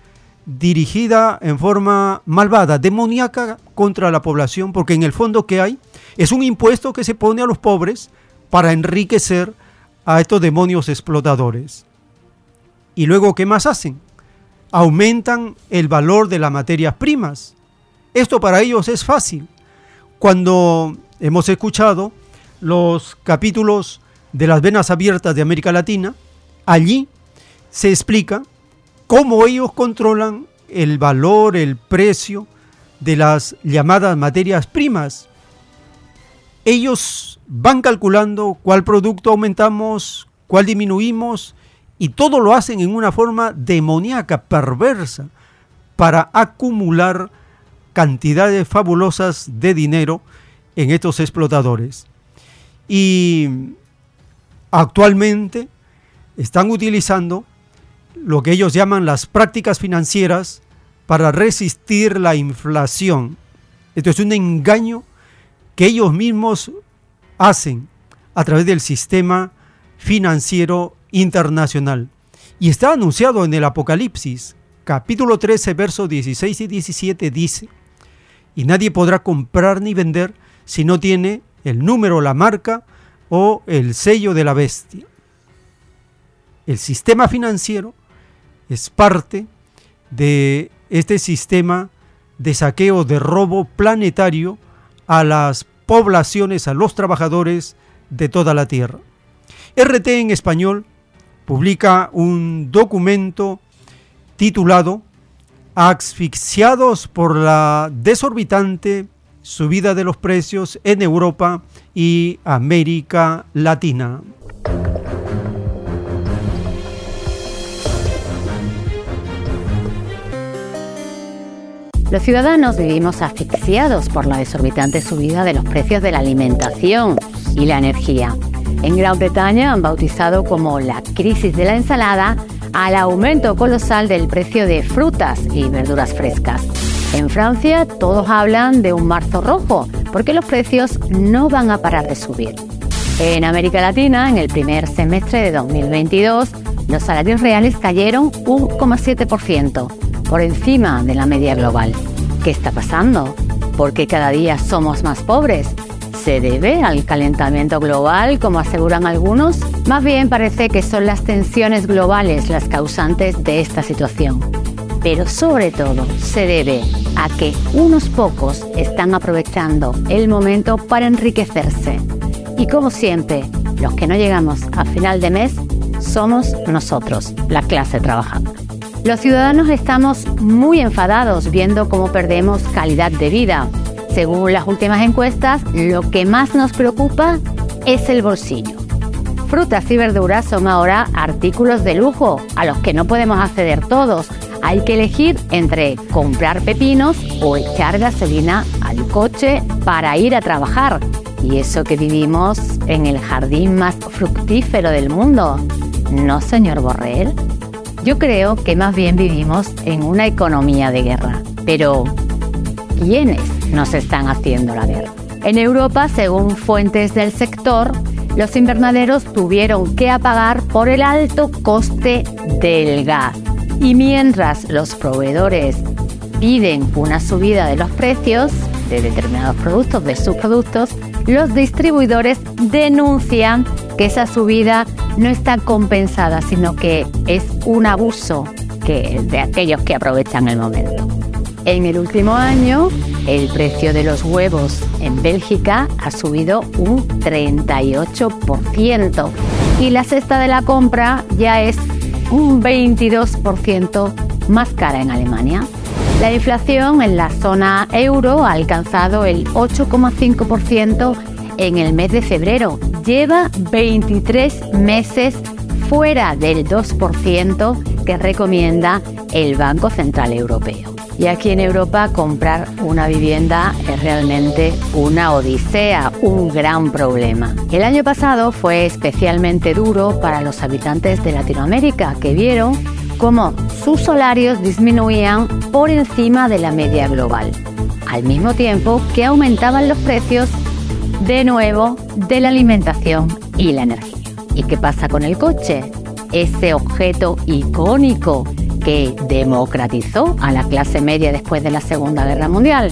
dirigida en forma malvada, demoníaca contra la población, porque en el fondo que hay es un impuesto que se pone a los pobres para enriquecer a estos demonios explotadores. ¿Y luego qué más hacen? Aumentan el valor de las materias primas. Esto para ellos es fácil. Cuando hemos escuchado los capítulos de las venas abiertas de América Latina, Allí se explica cómo ellos controlan el valor, el precio de las llamadas materias primas. Ellos van calculando cuál producto aumentamos, cuál disminuimos, y todo lo hacen en una forma demoníaca, perversa, para acumular cantidades fabulosas de dinero en estos explotadores. Y actualmente están utilizando lo que ellos llaman las prácticas financieras para resistir la inflación. Esto es un engaño que ellos mismos hacen a través del sistema financiero internacional. Y está anunciado en el Apocalipsis, capítulo 13, versos 16 y 17, dice, y nadie podrá comprar ni vender si no tiene el número, la marca o el sello de la bestia el sistema financiero es parte de este sistema de saqueo, de robo planetario a las poblaciones, a los trabajadores de toda la Tierra. RT en español publica un documento titulado asfixiados por la desorbitante subida de los precios en Europa y América Latina. Los ciudadanos vivimos asfixiados por la desorbitante subida de los precios de la alimentación y la energía. En Gran Bretaña han bautizado como la crisis de la ensalada al aumento colosal del precio de frutas y verduras frescas. En Francia todos hablan de un marzo rojo porque los precios no van a parar de subir. En América Latina, en el primer semestre de 2022, los salarios reales cayeron un 1,7%, por encima de la media global. ¿Qué está pasando? ¿Por qué cada día somos más pobres? ¿Se debe al calentamiento global, como aseguran algunos? Más bien parece que son las tensiones globales las causantes de esta situación. Pero sobre todo se debe a que unos pocos están aprovechando el momento para enriquecerse. Y como siempre, los que no llegamos a final de mes somos nosotros, la clase trabajadora. Los ciudadanos estamos muy enfadados viendo cómo perdemos calidad de vida. Según las últimas encuestas, lo que más nos preocupa es el bolsillo. Frutas y verduras son ahora artículos de lujo a los que no podemos acceder todos. Hay que elegir entre comprar pepinos o echar gasolina al coche para ir a trabajar. Y eso que vivimos en el jardín más fructífero del mundo. ¿No, señor Borrell? Yo creo que más bien vivimos en una economía de guerra. Pero, ¿quiénes nos están haciendo la guerra? En Europa, según fuentes del sector, los invernaderos tuvieron que apagar por el alto coste del gas. Y mientras los proveedores piden una subida de los precios de determinados productos, de sus productos, los distribuidores denuncian que esa subida no está compensada, sino que es un abuso que, de aquellos que aprovechan el momento. En el último año, el precio de los huevos en Bélgica ha subido un 38% y la cesta de la compra ya es un 22% más cara en Alemania. La inflación en la zona euro ha alcanzado el 8,5% en el mes de febrero. Lleva 23 meses fuera del 2% que recomienda el Banco Central Europeo. Y aquí en Europa comprar una vivienda es realmente una odisea, un gran problema. El año pasado fue especialmente duro para los habitantes de Latinoamérica que vieron cómo sus salarios disminuían por encima de la media global, al mismo tiempo que aumentaban los precios de nuevo de la alimentación y la energía. ¿Y qué pasa con el coche? Ese objeto icónico que democratizó a la clase media después de la Segunda Guerra Mundial.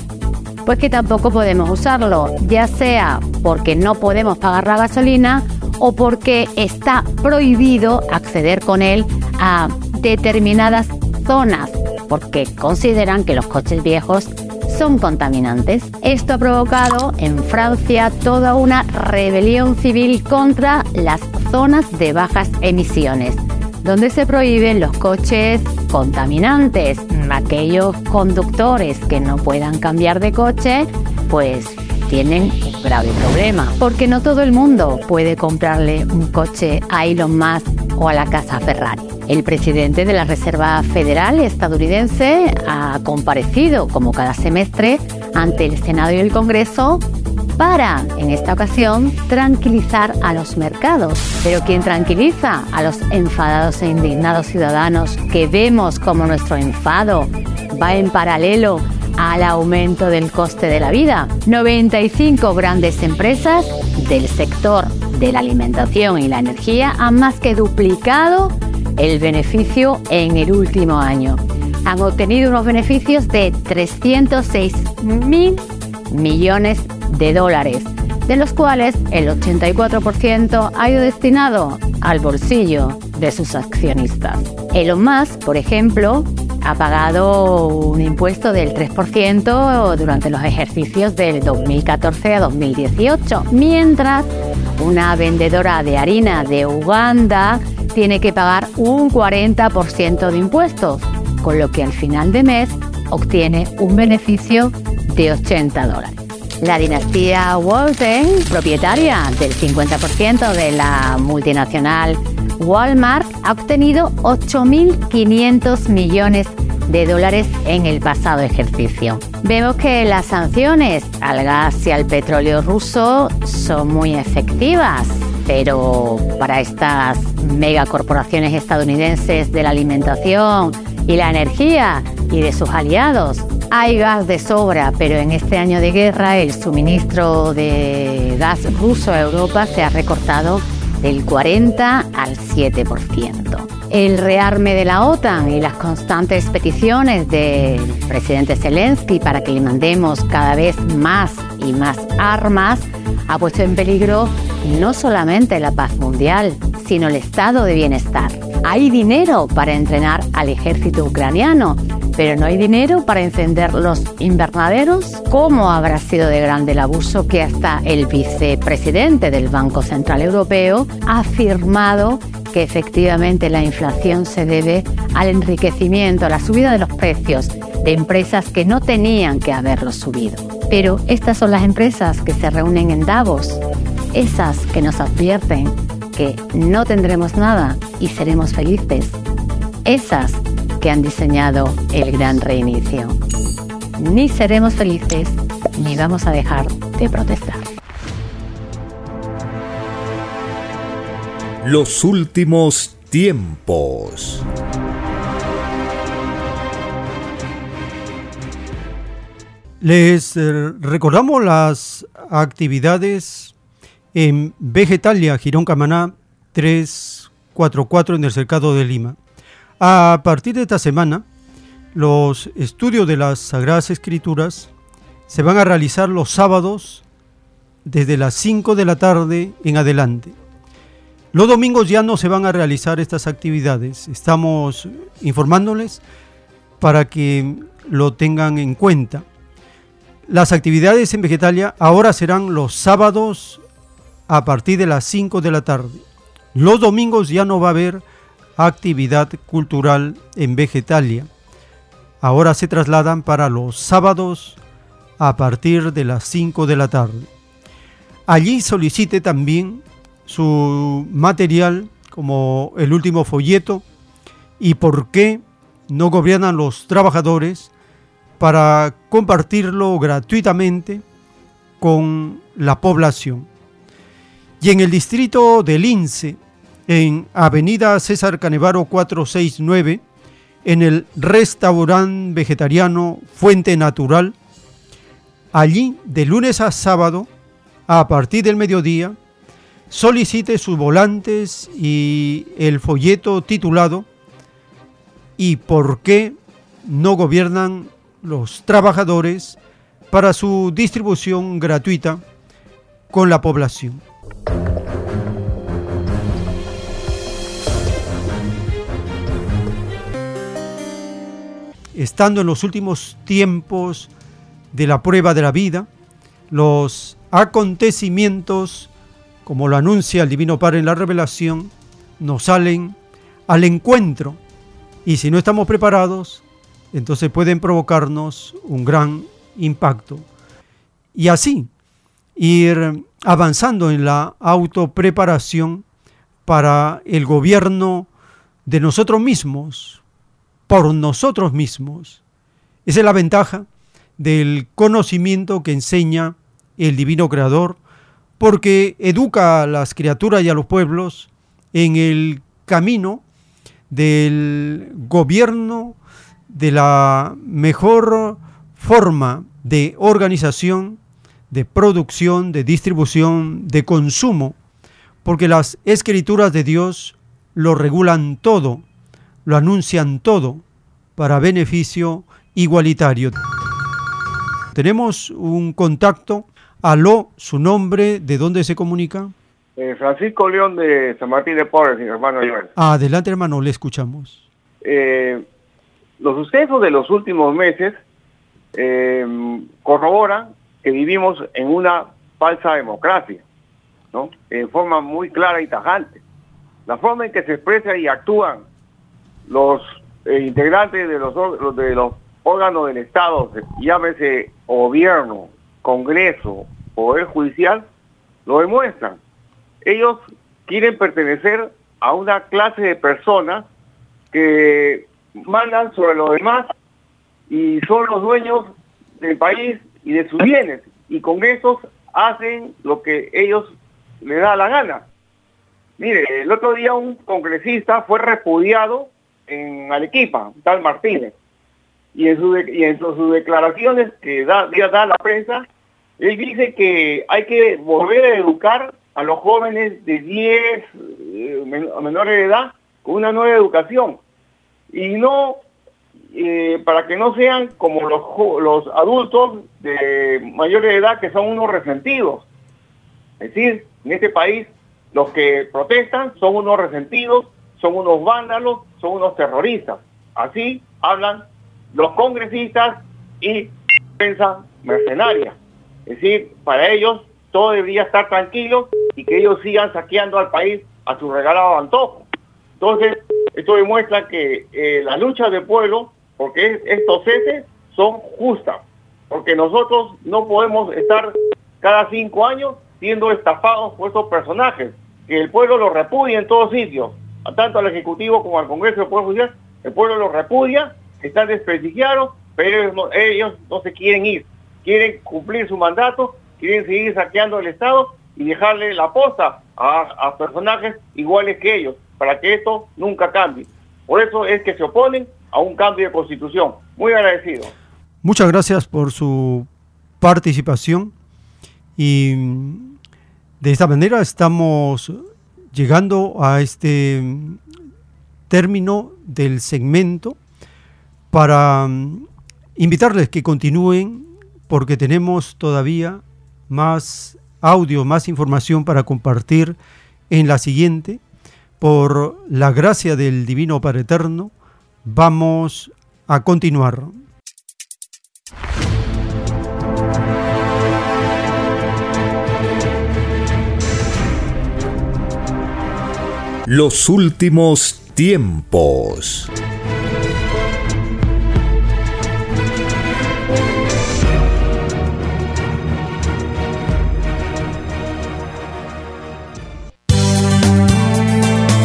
Pues que tampoco podemos usarlo, ya sea porque no podemos pagar la gasolina o porque está prohibido acceder con él a determinadas zonas, porque consideran que los coches viejos son contaminantes. Esto ha provocado en Francia toda una rebelión civil contra las zonas de bajas emisiones, donde se prohíben los coches contaminantes. Aquellos conductores que no puedan cambiar de coche, pues tienen un grave problema, porque no todo el mundo puede comprarle un coche a Elon Musk o a la casa Ferrari. El presidente de la Reserva Federal estadounidense ha comparecido, como cada semestre, ante el Senado y el Congreso para, en esta ocasión, tranquilizar a los mercados. Pero ¿quién tranquiliza a los enfadados e indignados ciudadanos que vemos como nuestro enfado va en paralelo al aumento del coste de la vida? 95 grandes empresas del sector de la alimentación y la energía han más que duplicado el beneficio en el último año. Han obtenido unos beneficios de 306 mil millones de dólares, de los cuales el 84% ha ido destinado al bolsillo de sus accionistas. Elon Musk, por ejemplo, ha pagado un impuesto del 3% durante los ejercicios del 2014 a 2018, mientras una vendedora de harina de Uganda tiene que pagar un 40% de impuestos. con lo que al final de mes obtiene un beneficio de 80 dólares. La dinastía Walton, propietaria del 50% de la multinacional Walmart, ha obtenido 8.500 millones de dólares en el pasado ejercicio. Vemos que las sanciones al gas y al petróleo ruso son muy efectivas, pero para estas megacorporaciones estadounidenses de la alimentación y la energía y de sus aliados, hay gas de sobra, pero en este año de guerra el suministro de gas ruso a Europa se ha recortado del 40 al 7% el rearme de la OTAN y las constantes peticiones del presidente Zelensky para que le mandemos cada vez más y más armas ha puesto en peligro no solamente la paz mundial, sino el estado de bienestar. Hay dinero para entrenar al ejército ucraniano, pero no hay dinero para encender los invernaderos. ¿Cómo habrá sido de grande el abuso que hasta el vicepresidente del Banco Central Europeo ha afirmado que efectivamente la inflación se debe al enriquecimiento, a la subida de los precios de empresas que no tenían que haberlos subido. Pero estas son las empresas que se reúnen en Davos, esas que nos advierten que no tendremos nada y seremos felices, esas que han diseñado el gran reinicio. Ni seremos felices ni vamos a dejar de protestar. Los últimos tiempos. Les eh, recordamos las actividades en Vegetalia, Girón Camaná 344 en el Cercado de Lima. A partir de esta semana, los estudios de las Sagradas Escrituras se van a realizar los sábados desde las 5 de la tarde en adelante. Los domingos ya no se van a realizar estas actividades. Estamos informándoles para que lo tengan en cuenta. Las actividades en Vegetalia ahora serán los sábados a partir de las 5 de la tarde. Los domingos ya no va a haber actividad cultural en Vegetalia. Ahora se trasladan para los sábados a partir de las 5 de la tarde. Allí solicite también su material como el último folleto y por qué no gobiernan los trabajadores para compartirlo gratuitamente con la población. Y en el distrito del Lince, en Avenida César Canevaro 469, en el restaurante vegetariano Fuente Natural, allí de lunes a sábado, a partir del mediodía, solicite sus volantes y el folleto titulado ¿Y por qué no gobiernan los trabajadores para su distribución gratuita con la población? Estando en los últimos tiempos de la prueba de la vida, los acontecimientos como lo anuncia el Divino Padre en la revelación, nos salen al encuentro y si no estamos preparados, entonces pueden provocarnos un gran impacto. Y así ir avanzando en la autopreparación para el gobierno de nosotros mismos, por nosotros mismos. Esa es la ventaja del conocimiento que enseña el Divino Creador porque educa a las criaturas y a los pueblos en el camino del gobierno de la mejor forma de organización, de producción, de distribución, de consumo, porque las escrituras de Dios lo regulan todo, lo anuncian todo para beneficio igualitario. Tenemos un contacto Aló, su nombre, ¿de dónde se comunica? Eh, Francisco León de San Martín de Porres, hermano Joel. Adelante, hermano, le escuchamos. Eh, los sucesos de los últimos meses eh, corroboran que vivimos en una falsa democracia, ¿no? En forma muy clara y tajante. La forma en que se expresan y actúan los integrantes de los, de los órganos del Estado, llámese gobierno, Congreso, Poder Judicial, lo demuestran. Ellos quieren pertenecer a una clase de personas que mandan sobre los demás y son los dueños del país y de sus bienes. Y con esos hacen lo que ellos les da la gana. Mire, el otro día un congresista fue repudiado en Arequipa, tal Martínez. Y en, sus declaraciones que da, da la prensa, él dice que hay que volver a educar a los jóvenes de 10 eh, menores de edad con una nueva educación. Y no, eh, para que no sean como los, los adultos de mayores de edad que son unos resentidos. Es decir, en este país los que protestan son unos resentidos, son unos vándalos, son unos terroristas. Así hablan los congresistas y prensa mercenaria. Es decir, para ellos todo debería estar tranquilo y que ellos sigan saqueando al país a su regalado antojo. Entonces, esto demuestra que eh, la lucha del pueblo, porque estos ceses son justas, porque nosotros no podemos estar cada cinco años siendo estafados por estos personajes, que el pueblo los repudia en todos sitios, tanto al Ejecutivo como al Congreso del Poder Judicial, el pueblo los repudia, están desprestigiados, pero ellos no, se quieren ir, quieren cumplir su mandato, quieren seguir saqueando el Estado y dejarle la posta a, personajes iguales que ellos, para que esto nunca cambie. Por eso es que se oponen a un cambio de constitución. Muy agradecido. Muchas gracias por su participación y de esta manera estamos llegando a este término del segmento para invitarles que continúen porque tenemos todavía más audio, más información para compartir en la siguiente. Por la gracia del Divino Padre Eterno, vamos a continuar. Los últimos tiempos.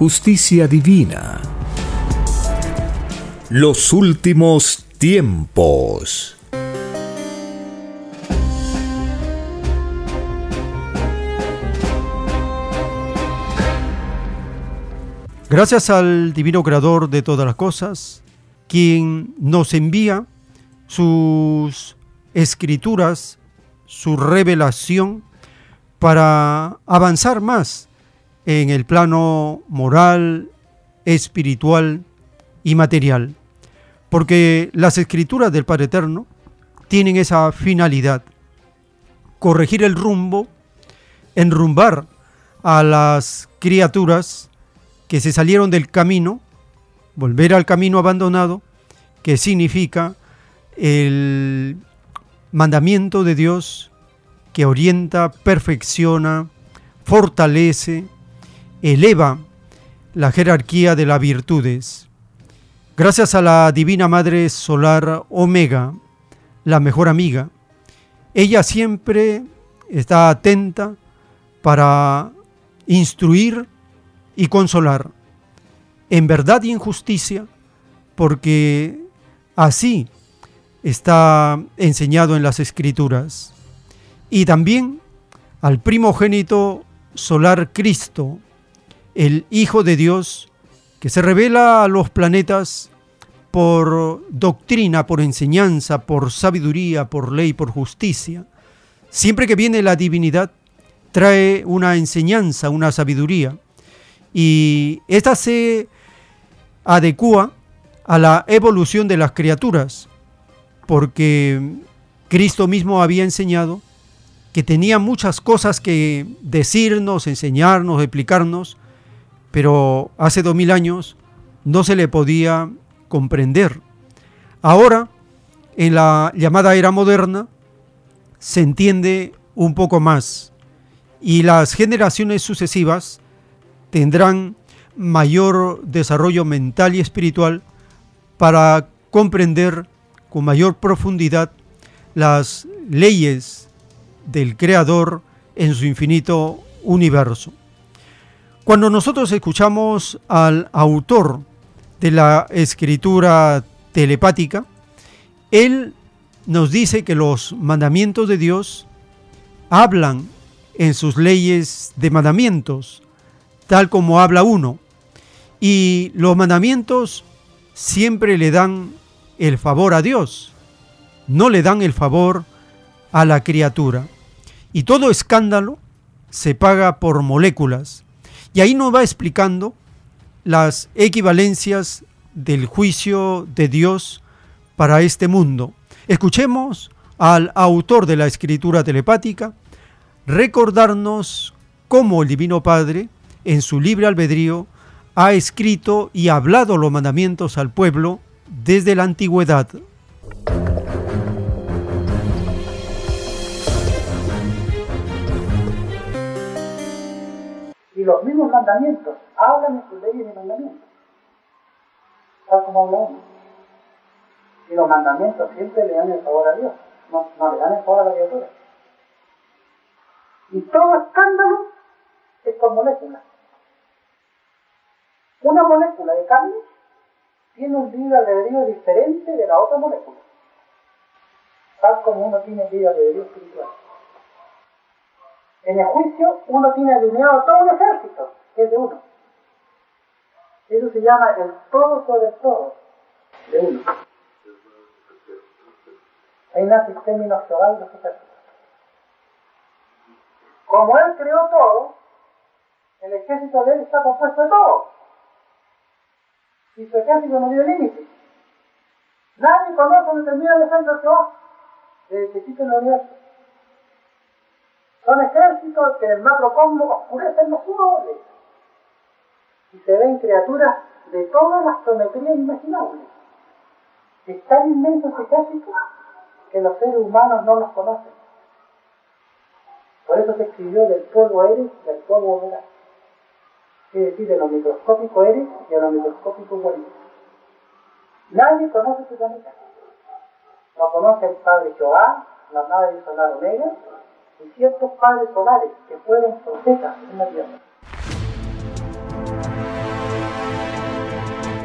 Justicia divina. Los últimos tiempos. Gracias al Divino Creador de todas las cosas, quien nos envía sus escrituras, su revelación, para avanzar más en el plano moral, espiritual y material. Porque las escrituras del Padre Eterno tienen esa finalidad, corregir el rumbo, enrumbar a las criaturas que se salieron del camino, volver al camino abandonado, que significa el mandamiento de Dios que orienta, perfecciona, fortalece, eleva la jerarquía de las virtudes. Gracias a la Divina Madre Solar Omega, la mejor amiga, ella siempre está atenta para instruir y consolar en verdad y en justicia, porque así está enseñado en las escrituras. Y también al primogénito solar Cristo, el Hijo de Dios, que se revela a los planetas por doctrina, por enseñanza, por sabiduría, por ley, por justicia. Siempre que viene la divinidad, trae una enseñanza, una sabiduría y esta se adecua a la evolución de las criaturas, porque Cristo mismo había enseñado que tenía muchas cosas que decirnos, enseñarnos, explicarnos, pero hace dos mil años no se le podía comprender. Ahora, en la llamada era moderna, se entiende un poco más y las generaciones sucesivas tendrán mayor desarrollo mental y espiritual para comprender con mayor profundidad las leyes del Creador en su infinito universo. Cuando nosotros escuchamos al autor de la escritura telepática, él nos dice que los mandamientos de Dios hablan en sus leyes de mandamientos, tal como habla uno. Y los mandamientos siempre le dan el favor a Dios, no le dan el favor a la criatura. Y todo escándalo se paga por moléculas. Y ahí nos va explicando las equivalencias del juicio de Dios para este mundo. Escuchemos al autor de la escritura telepática recordarnos cómo el Divino Padre en su libre albedrío, ha escrito y hablado los mandamientos al pueblo desde la antigüedad. Y los mismos mandamientos hablan en sus leyes y mandamientos, tal como habla uno. Y los mandamientos siempre le dan el favor a Dios, no, no le dan el favor a la criatura. Y todo escándalo es por moléculas. Una molécula de carne tiene un libre albedrío diferente de la otra molécula, tal como uno tiene libre albedrío espiritual. En el juicio uno tiene alineado todo un ejército, que es de uno. Eso se llama el todo sobre el todo, de uno. Ahí nace el término de ejércitos. Como él creó todo, el ejército de él está compuesto de todo y su ejército no tiene límite. Nadie conoce dónde termina el ejército de Jehová desde que existe el universo. Son ejércitos que en el macrocosmo oscurecen los jugadores y se ven criaturas de todas las geometrías imaginables. Es tan inmenso ese ejército que los seres humanos no los conocen. Por eso se escribió del polvo Eres y del polvo Verás es decir, de lo microscópico eres y a lo microscópico igualito. Nadie conoce su planeta. No conoce el padre Jehová, la madre solar Omega y ciertos padres solares que fueron profetas en la tierra.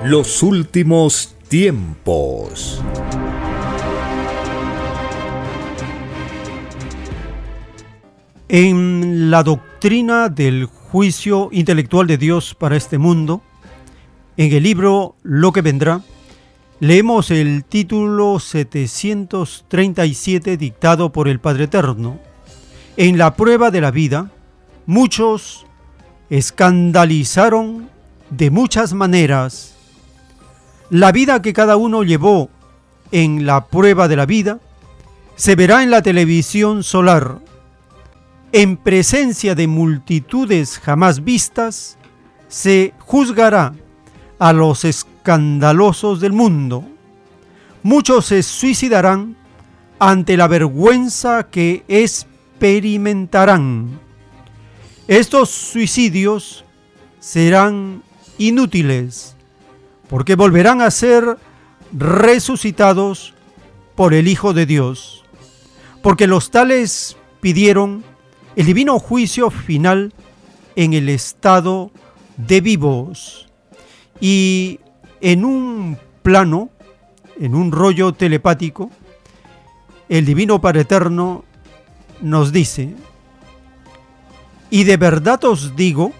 Los últimos tiempos. En la doctrina del juicio intelectual de Dios para este mundo, en el libro Lo que vendrá, leemos el título 737 dictado por el Padre Eterno. En la prueba de la vida, muchos escandalizaron de muchas maneras la vida que cada uno llevó en la prueba de la vida se verá en la televisión solar en presencia de multitudes jamás vistas, se juzgará a los escandalosos del mundo. Muchos se suicidarán ante la vergüenza que experimentarán. Estos suicidios serán inútiles porque volverán a ser resucitados por el Hijo de Dios, porque los tales pidieron el divino juicio final en el estado de vivos y en un plano, en un rollo telepático, el divino Padre Eterno nos dice, y de verdad os digo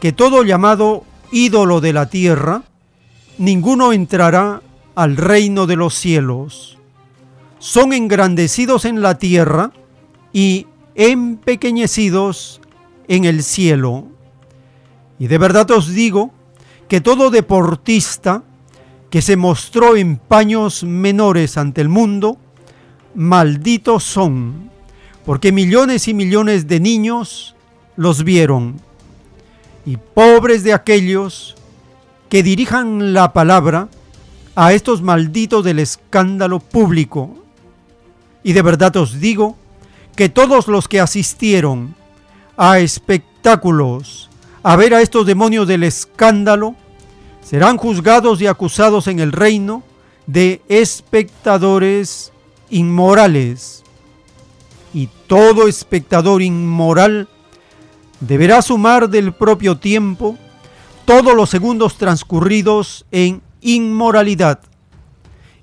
que todo llamado ídolo de la tierra, ninguno entrará al reino de los cielos. Son engrandecidos en la tierra y empequeñecidos en el cielo. Y de verdad os digo que todo deportista que se mostró en paños menores ante el mundo, malditos son, porque millones y millones de niños los vieron. Y pobres de aquellos que dirijan la palabra a estos malditos del escándalo público. Y de verdad os digo que todos los que asistieron a espectáculos, a ver a estos demonios del escándalo, serán juzgados y acusados en el reino de espectadores inmorales. Y todo espectador inmoral deberá sumar del propio tiempo todos los segundos transcurridos en inmoralidad.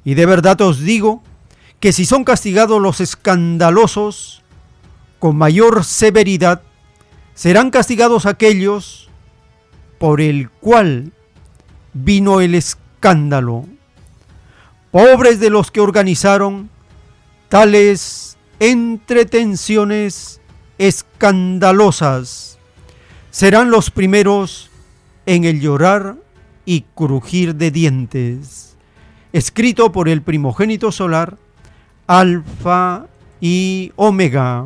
Y de verdad os digo que si son castigados los escandalosos con mayor severidad, serán castigados aquellos por el cual vino el escándalo. Pobres de los que organizaron tales entretenciones escandalosas, serán los primeros en el llorar y crujir de dientes. Escrito por el primogénito solar, Alfa y Omega.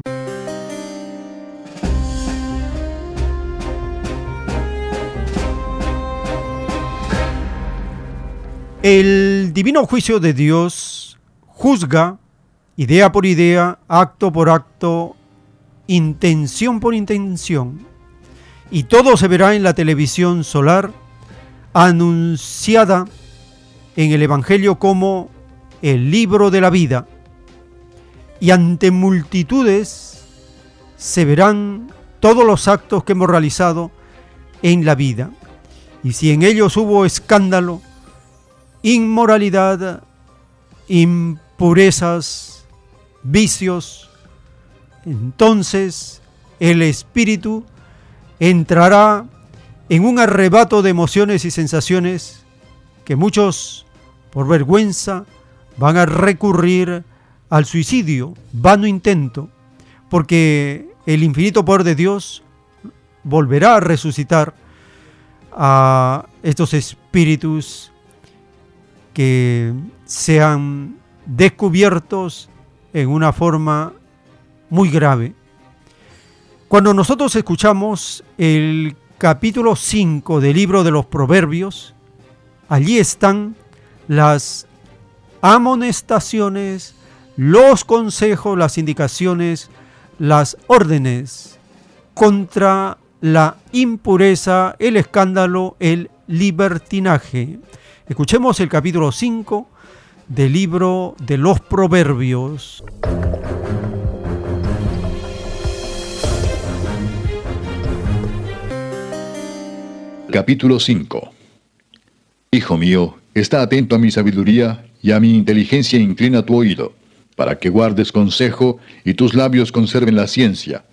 El divino juicio de Dios juzga idea por idea, acto por acto, intención por intención, y todo se verá en la televisión solar anunciada en el Evangelio como el libro de la vida, y ante multitudes se verán todos los actos que hemos realizado en la vida. Y si en ellos hubo escándalo, inmoralidad, impurezas, vicios, entonces el Espíritu entrará en un arrebato de emociones y sensaciones que muchos, por vergüenza, van a recurrir al suicidio, vano intento, porque el infinito poder de Dios volverá a resucitar a estos espíritus que sean descubiertos en una forma muy grave. Cuando nosotros escuchamos el capítulo 5 del libro de los Proverbios, allí están las amonestaciones, los consejos, las indicaciones, las órdenes contra la impureza, el escándalo, el libertinaje. Escuchemos el capítulo 5 del libro de los Proverbios. Capítulo 5 Hijo mío, está atento a mi sabiduría y a mi inteligencia inclina tu oído, para que guardes consejo y tus labios conserven la ciencia.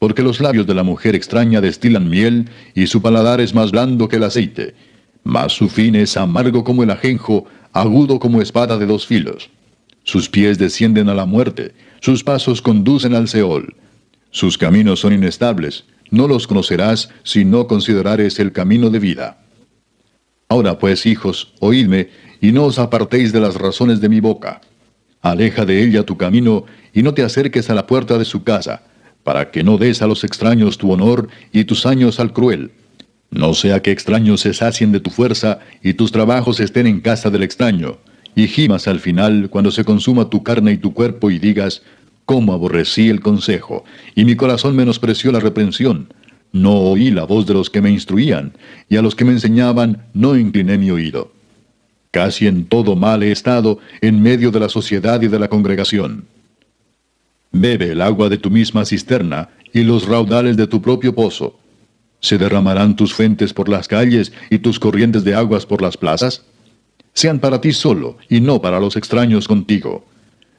Porque los labios de la mujer extraña destilan miel y su paladar es más blando que el aceite, mas su fin es amargo como el ajenjo, agudo como espada de dos filos. Sus pies descienden a la muerte, sus pasos conducen al Seol. Sus caminos son inestables, no los conocerás si no considerares el camino de vida. Ahora pues, hijos, oídme, y no os apartéis de las razones de mi boca. Aleja de ella tu camino, y no te acerques a la puerta de su casa, para que no des a los extraños tu honor y tus años al cruel. No sea que extraños se sacien de tu fuerza, y tus trabajos estén en casa del extraño, y gimas al final cuando se consuma tu carne y tu cuerpo, y digas, cómo aborrecí el consejo, y mi corazón menospreció la reprensión. No oí la voz de los que me instruían, y a los que me enseñaban no incliné mi oído. Casi en todo mal he estado en medio de la sociedad y de la congregación. Bebe el agua de tu misma cisterna y los raudales de tu propio pozo. ¿Se derramarán tus fuentes por las calles y tus corrientes de aguas por las plazas? Sean para ti solo y no para los extraños contigo.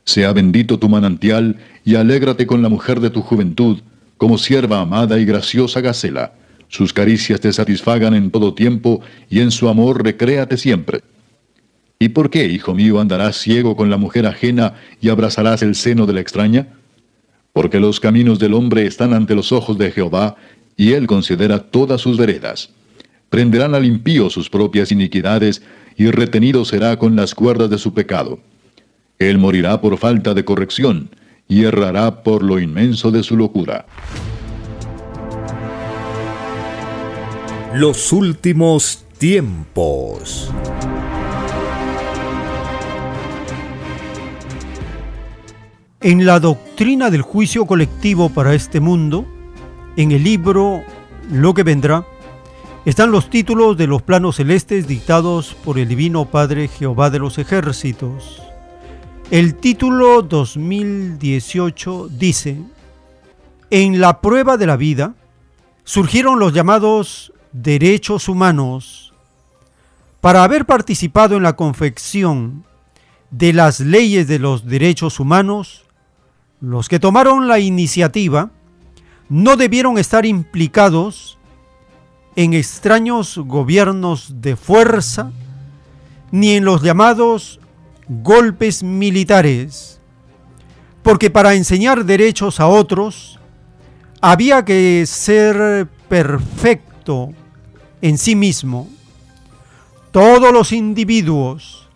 Sea bendito tu manantial y alégrate con la mujer de tu juventud, como sierva amada y graciosa Gacela. Sus caricias te satisfagan en todo tiempo, y en su amor recréate siempre. ¿Y por qué, hijo mío, andarás ciego con la mujer ajena y abrazarás el seno de la extraña? Porque los caminos del hombre están ante los ojos de Jehová, y él considera todas sus veredas. Prenderán al impío sus propias iniquidades, y retenido será con las cuerdas de su pecado. Él morirá por falta de corrección, y errará por lo inmenso de su locura. Los últimos tiempos. En la doctrina del juicio colectivo para este mundo, en el libro Lo que vendrá, están los títulos de los planos celestes dictados por el Divino Padre Jehová de los ejércitos. El título 2018 dice, en la prueba de la vida surgieron los llamados derechos humanos. Para haber participado en la confección de las leyes de los derechos humanos, los que tomaron la iniciativa no debieron estar implicados en extraños gobiernos de fuerza ni en los llamados golpes militares, porque para enseñar derechos a otros había que ser perfecto en sí mismo. Todos los individuos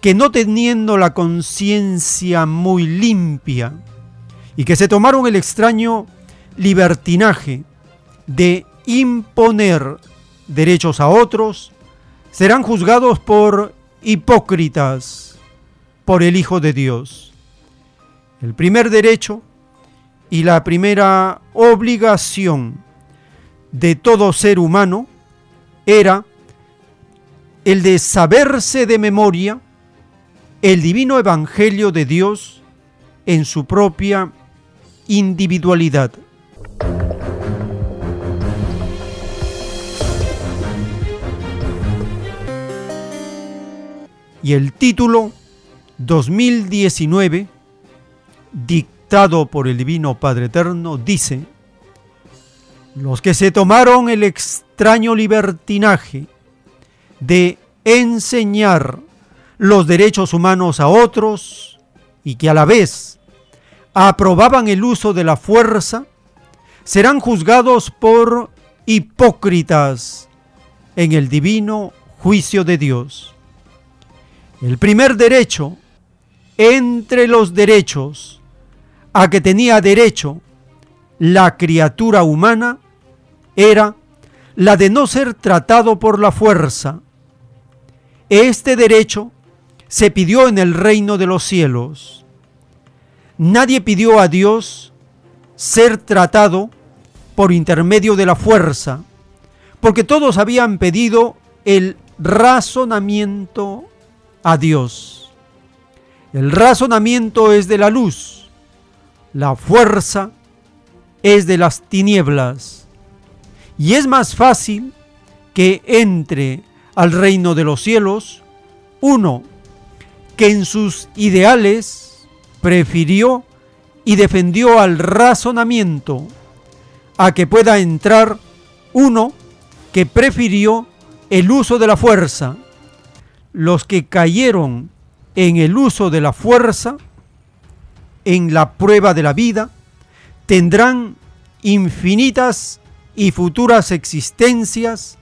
que no teniendo la conciencia muy limpia y que se tomaron el extraño libertinaje de imponer derechos a otros, serán juzgados por hipócritas por el Hijo de Dios. El primer derecho y la primera obligación de todo ser humano era el de saberse de memoria el divino evangelio de Dios en su propia individualidad. Y el título 2019, dictado por el Divino Padre Eterno, dice, los que se tomaron el extraño libertinaje de enseñar los derechos humanos a otros y que a la vez aprobaban el uso de la fuerza, serán juzgados por hipócritas en el divino juicio de Dios. El primer derecho entre los derechos a que tenía derecho la criatura humana era la de no ser tratado por la fuerza. Este derecho se pidió en el reino de los cielos. Nadie pidió a Dios ser tratado por intermedio de la fuerza, porque todos habían pedido el razonamiento a Dios. El razonamiento es de la luz, la fuerza es de las tinieblas. Y es más fácil que entre al reino de los cielos uno que en sus ideales prefirió y defendió al razonamiento a que pueda entrar uno que prefirió el uso de la fuerza. Los que cayeron en el uso de la fuerza, en la prueba de la vida, tendrán infinitas y futuras existencias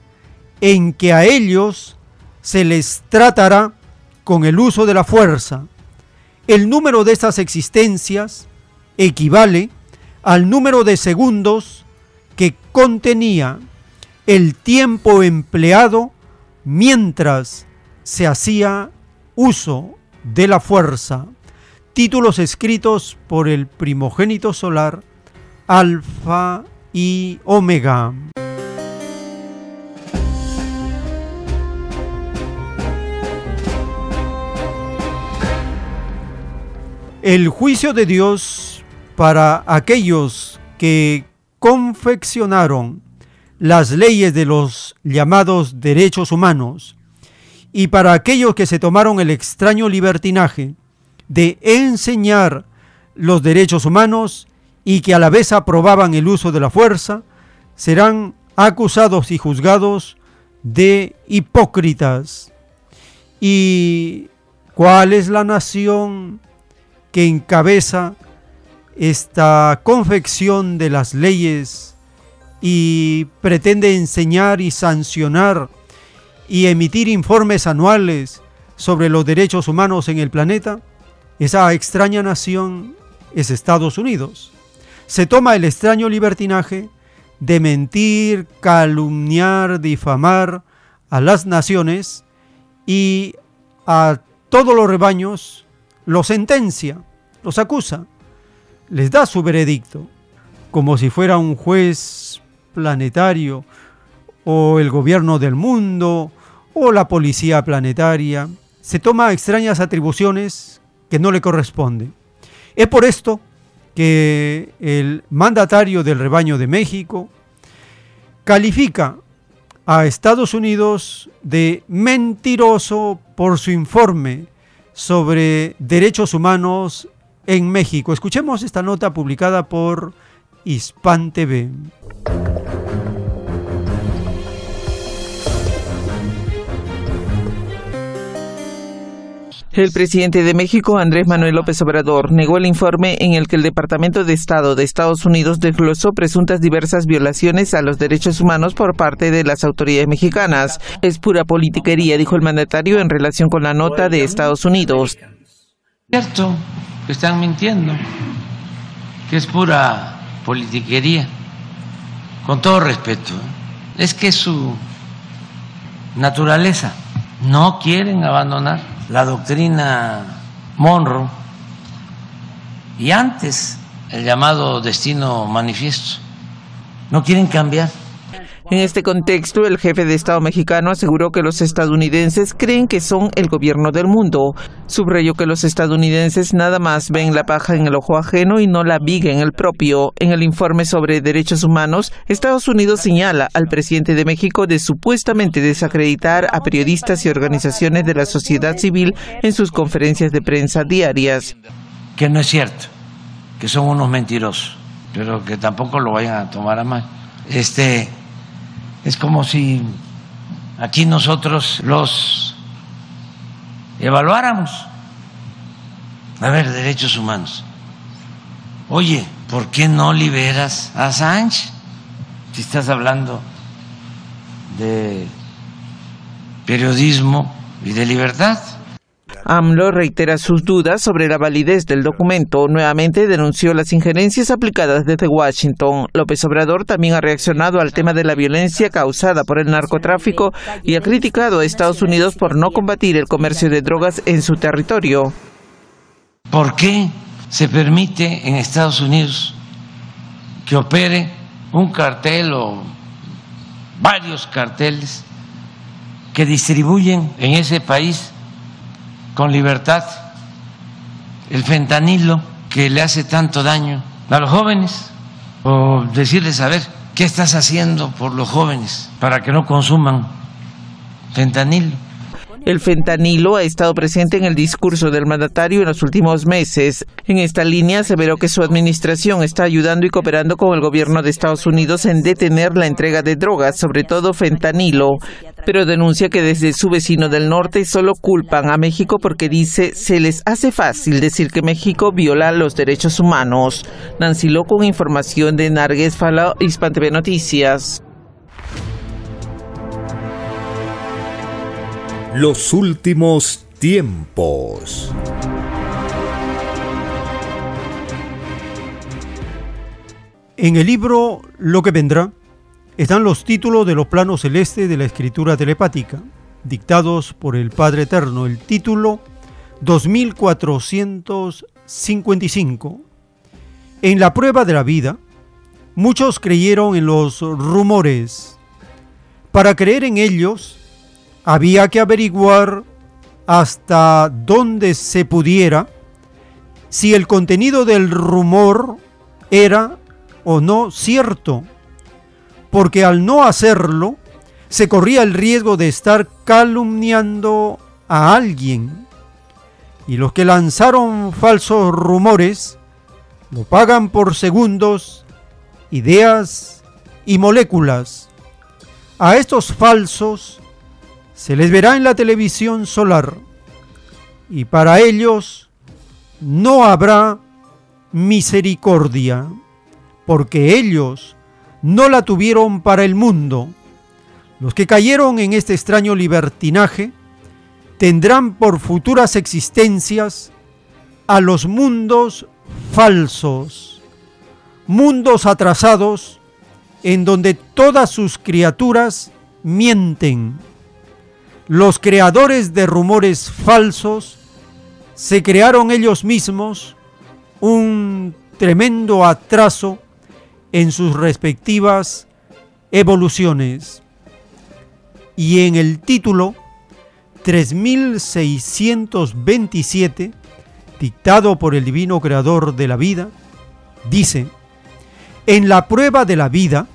en que a ellos se les tratará con el uso de la fuerza. El número de estas existencias equivale al número de segundos que contenía el tiempo empleado mientras se hacía uso de la fuerza. Títulos escritos por el primogénito solar, Alfa y Omega. El juicio de Dios para aquellos que confeccionaron las leyes de los llamados derechos humanos y para aquellos que se tomaron el extraño libertinaje de enseñar los derechos humanos y que a la vez aprobaban el uso de la fuerza, serán acusados y juzgados de hipócritas. ¿Y cuál es la nación que encabeza esta confección de las leyes y pretende enseñar y sancionar y emitir informes anuales sobre los derechos humanos en el planeta, esa extraña nación es Estados Unidos. Se toma el extraño libertinaje de mentir, calumniar, difamar a las naciones y a todos los rebaños los sentencia, los acusa, les da su veredicto, como si fuera un juez planetario o el gobierno del mundo o la policía planetaria. Se toma extrañas atribuciones que no le corresponden. Es por esto que el mandatario del rebaño de México califica a Estados Unidos de mentiroso por su informe sobre derechos humanos en México. Escuchemos esta nota publicada por Hispan TV. El presidente de México, Andrés Manuel López Obrador, negó el informe en el que el Departamento de Estado de Estados Unidos desglosó presuntas diversas violaciones a los derechos humanos por parte de las autoridades mexicanas. Es pura politiquería, dijo el mandatario en relación con la nota de Estados Unidos. Cierto que están mintiendo, que es pura politiquería, con todo respeto. Es que su naturaleza. No quieren abandonar la doctrina Monroe y antes el llamado destino manifiesto. No quieren cambiar. En este contexto, el jefe de Estado mexicano aseguró que los estadounidenses creen que son el gobierno del mundo. Subrayó que los estadounidenses nada más ven la paja en el ojo ajeno y no la viga en el propio. En el informe sobre derechos humanos, Estados Unidos señala al presidente de México de supuestamente desacreditar a periodistas y organizaciones de la sociedad civil en sus conferencias de prensa diarias. Que no es cierto, que son unos mentirosos, pero que tampoco lo vayan a tomar a mal. Este, es como si aquí nosotros los evaluáramos. A ver, derechos humanos. Oye, ¿por qué no liberas a Sánchez? Si estás hablando de periodismo y de libertad. AMLO reitera sus dudas sobre la validez del documento. Nuevamente denunció las injerencias aplicadas desde Washington. López Obrador también ha reaccionado al tema de la violencia causada por el narcotráfico y ha criticado a Estados Unidos por no combatir el comercio de drogas en su territorio. ¿Por qué se permite en Estados Unidos que opere un cartel o varios carteles que distribuyen en ese país con libertad el fentanilo que le hace tanto daño a los jóvenes o decirles a ver qué estás haciendo por los jóvenes para que no consuman fentanilo. El fentanilo ha estado presente en el discurso del mandatario en los últimos meses. En esta línea aseveró que su administración está ayudando y cooperando con el gobierno de Estados Unidos en detener la entrega de drogas, sobre todo fentanilo, pero denuncia que desde su vecino del norte solo culpan a México porque dice se les hace fácil decir que México viola los derechos humanos. Nancy Lo con información de Nargues Fala, Hispan TV Noticias. Los últimos tiempos. En el libro Lo que vendrá están los títulos de los planos celestes de la escritura telepática, dictados por el Padre Eterno. El título 2455. En la prueba de la vida, muchos creyeron en los rumores. Para creer en ellos, había que averiguar hasta dónde se pudiera si el contenido del rumor era o no cierto, porque al no hacerlo se corría el riesgo de estar calumniando a alguien. Y los que lanzaron falsos rumores lo pagan por segundos, ideas y moléculas. A estos falsos se les verá en la televisión solar y para ellos no habrá misericordia, porque ellos no la tuvieron para el mundo. Los que cayeron en este extraño libertinaje tendrán por futuras existencias a los mundos falsos, mundos atrasados en donde todas sus criaturas mienten los creadores de rumores falsos se crearon ellos mismos un tremendo atraso en sus respectivas evoluciones. Y en el título 3627, dictado por el Divino Creador de la vida, dice, en la prueba de la vida,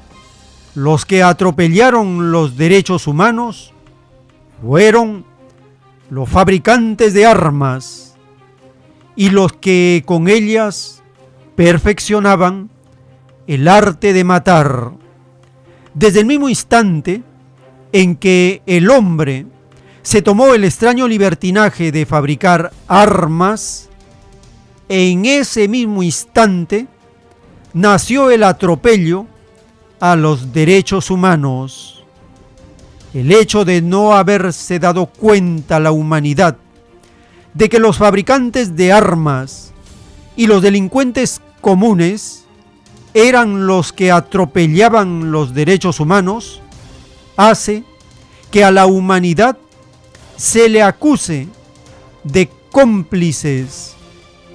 los que atropellaron los derechos humanos fueron los fabricantes de armas y los que con ellas perfeccionaban el arte de matar. Desde el mismo instante en que el hombre se tomó el extraño libertinaje de fabricar armas, en ese mismo instante nació el atropello a los derechos humanos el hecho de no haberse dado cuenta la humanidad de que los fabricantes de armas y los delincuentes comunes eran los que atropellaban los derechos humanos, hace que a la humanidad se le acuse de cómplices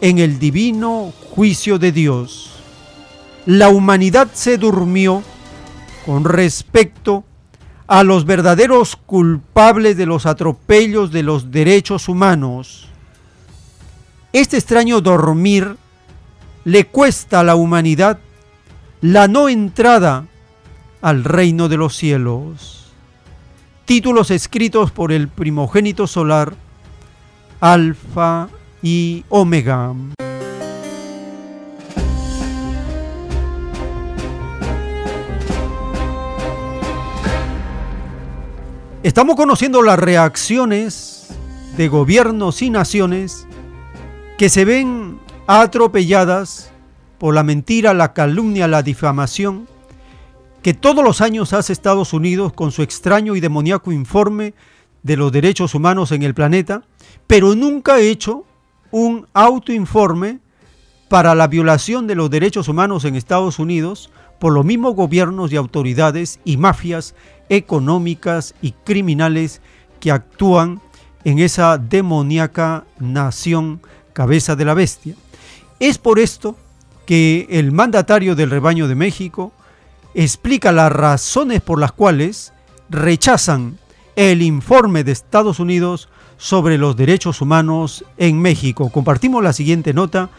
en el divino juicio de Dios. La humanidad se durmió con respecto a los verdaderos culpables de los atropellos de los derechos humanos. Este extraño dormir le cuesta a la humanidad la no entrada al reino de los cielos. Títulos escritos por el primogénito solar, Alfa y Omega. Estamos conociendo las reacciones de gobiernos y naciones que se ven atropelladas por la mentira, la calumnia, la difamación que todos los años hace Estados Unidos con su extraño y demoníaco informe de los derechos humanos en el planeta, pero nunca ha hecho un autoinforme para la violación de los derechos humanos en Estados Unidos por los mismos gobiernos y autoridades y mafias económicas y criminales que actúan en esa demoníaca nación cabeza de la bestia. Es por esto que el mandatario del rebaño de México explica las razones por las cuales rechazan el informe de Estados Unidos sobre los derechos humanos en México. Compartimos la siguiente nota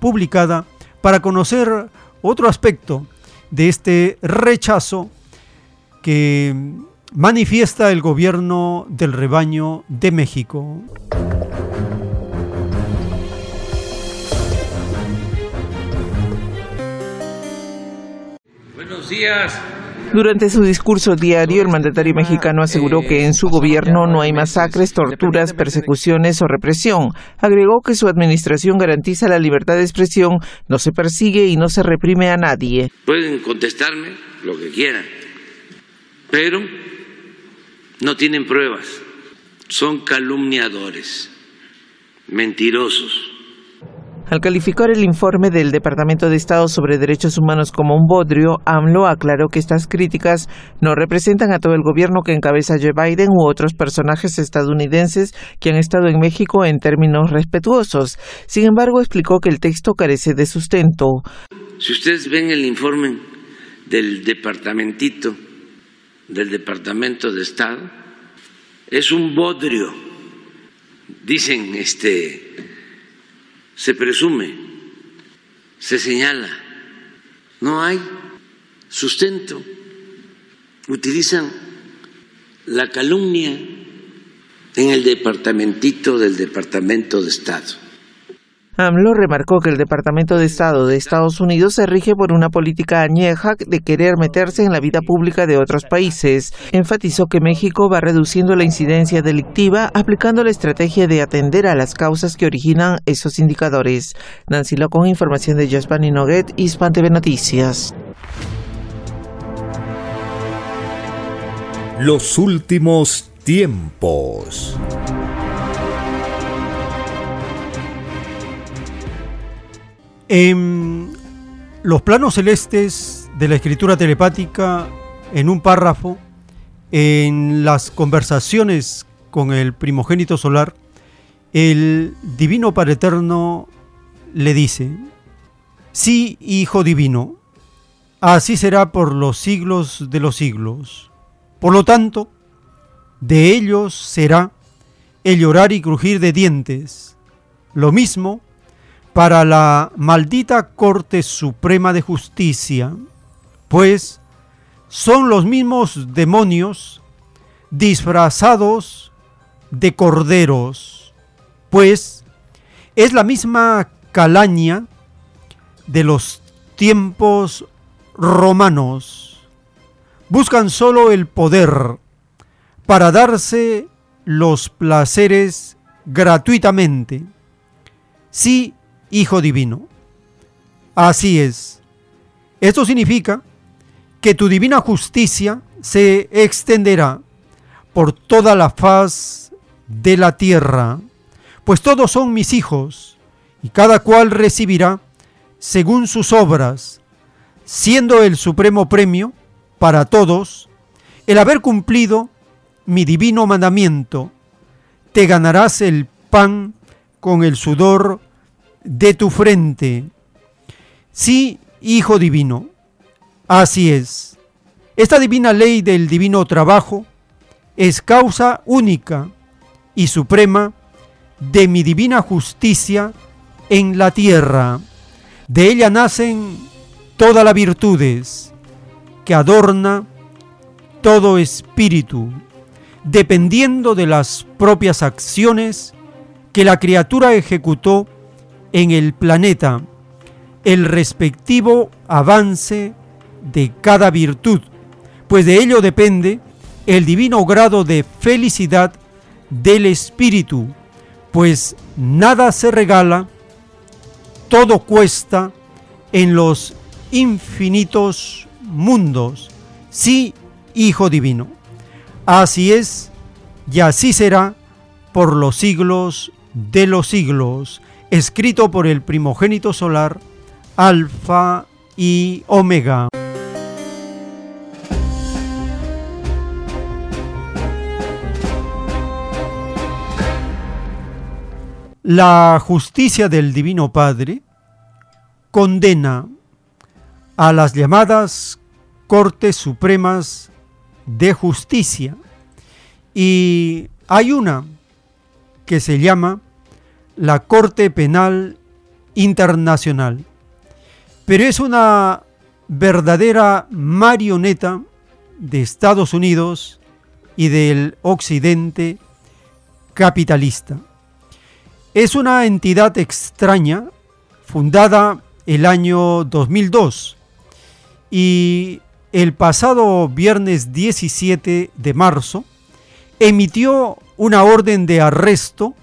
publicada para conocer otro aspecto de este rechazo que manifiesta el gobierno del rebaño de México. Buenos días. Durante su discurso diario, el mandatario mexicano aseguró que en su gobierno no hay masacres, torturas, persecuciones o represión. Agregó que su administración garantiza la libertad de expresión, no se persigue y no se reprime a nadie. Pueden contestarme lo que quieran, pero no tienen pruebas. Son calumniadores, mentirosos. Al calificar el informe del Departamento de Estado sobre Derechos Humanos como un bodrio, AMLO aclaró que estas críticas no representan a todo el gobierno que encabeza Joe Biden u otros personajes estadounidenses que han estado en México en términos respetuosos. Sin embargo, explicó que el texto carece de sustento. Si ustedes ven el informe del departamentito, del Departamento de Estado, es un bodrio. Dicen, este, se presume, se señala, no hay sustento, utilizan la calumnia en el departamentito del Departamento de Estado. AMLO remarcó que el Departamento de Estado de Estados Unidos se rige por una política añeja de querer meterse en la vida pública de otros países. Enfatizó que México va reduciendo la incidencia delictiva aplicando la estrategia de atender a las causas que originan esos indicadores. Nancy Lo con información de Jospani Noguet, Hispan TV Noticias. Los últimos tiempos. En los planos celestes de la escritura telepática, en un párrafo, en las conversaciones con el primogénito solar, el Divino Padre Eterno le dice, sí, Hijo Divino, así será por los siglos de los siglos. Por lo tanto, de ellos será el llorar y crujir de dientes, lo mismo para la maldita Corte Suprema de Justicia, pues son los mismos demonios disfrazados de corderos, pues es la misma calaña de los tiempos romanos. Buscan solo el poder para darse los placeres gratuitamente. Sí, Hijo Divino. Así es. Esto significa que tu divina justicia se extenderá por toda la faz de la tierra, pues todos son mis hijos, y cada cual recibirá según sus obras, siendo el supremo premio para todos el haber cumplido mi divino mandamiento. Te ganarás el pan con el sudor de tu frente. Sí, Hijo Divino, así es. Esta divina ley del divino trabajo es causa única y suprema de mi divina justicia en la tierra. De ella nacen todas las virtudes que adorna todo espíritu, dependiendo de las propias acciones que la criatura ejecutó en el planeta el respectivo avance de cada virtud, pues de ello depende el divino grado de felicidad del espíritu, pues nada se regala, todo cuesta en los infinitos mundos. Sí, Hijo Divino. Así es, y así será por los siglos de los siglos escrito por el primogénito solar, Alfa y Omega. La justicia del Divino Padre condena a las llamadas Cortes Supremas de Justicia Y hay una que se llama la Corte Penal Internacional, pero es una verdadera marioneta de Estados Unidos y del occidente capitalista. Es una entidad extraña fundada el año 2002 y el pasado viernes 17 de marzo emitió una orden de arresto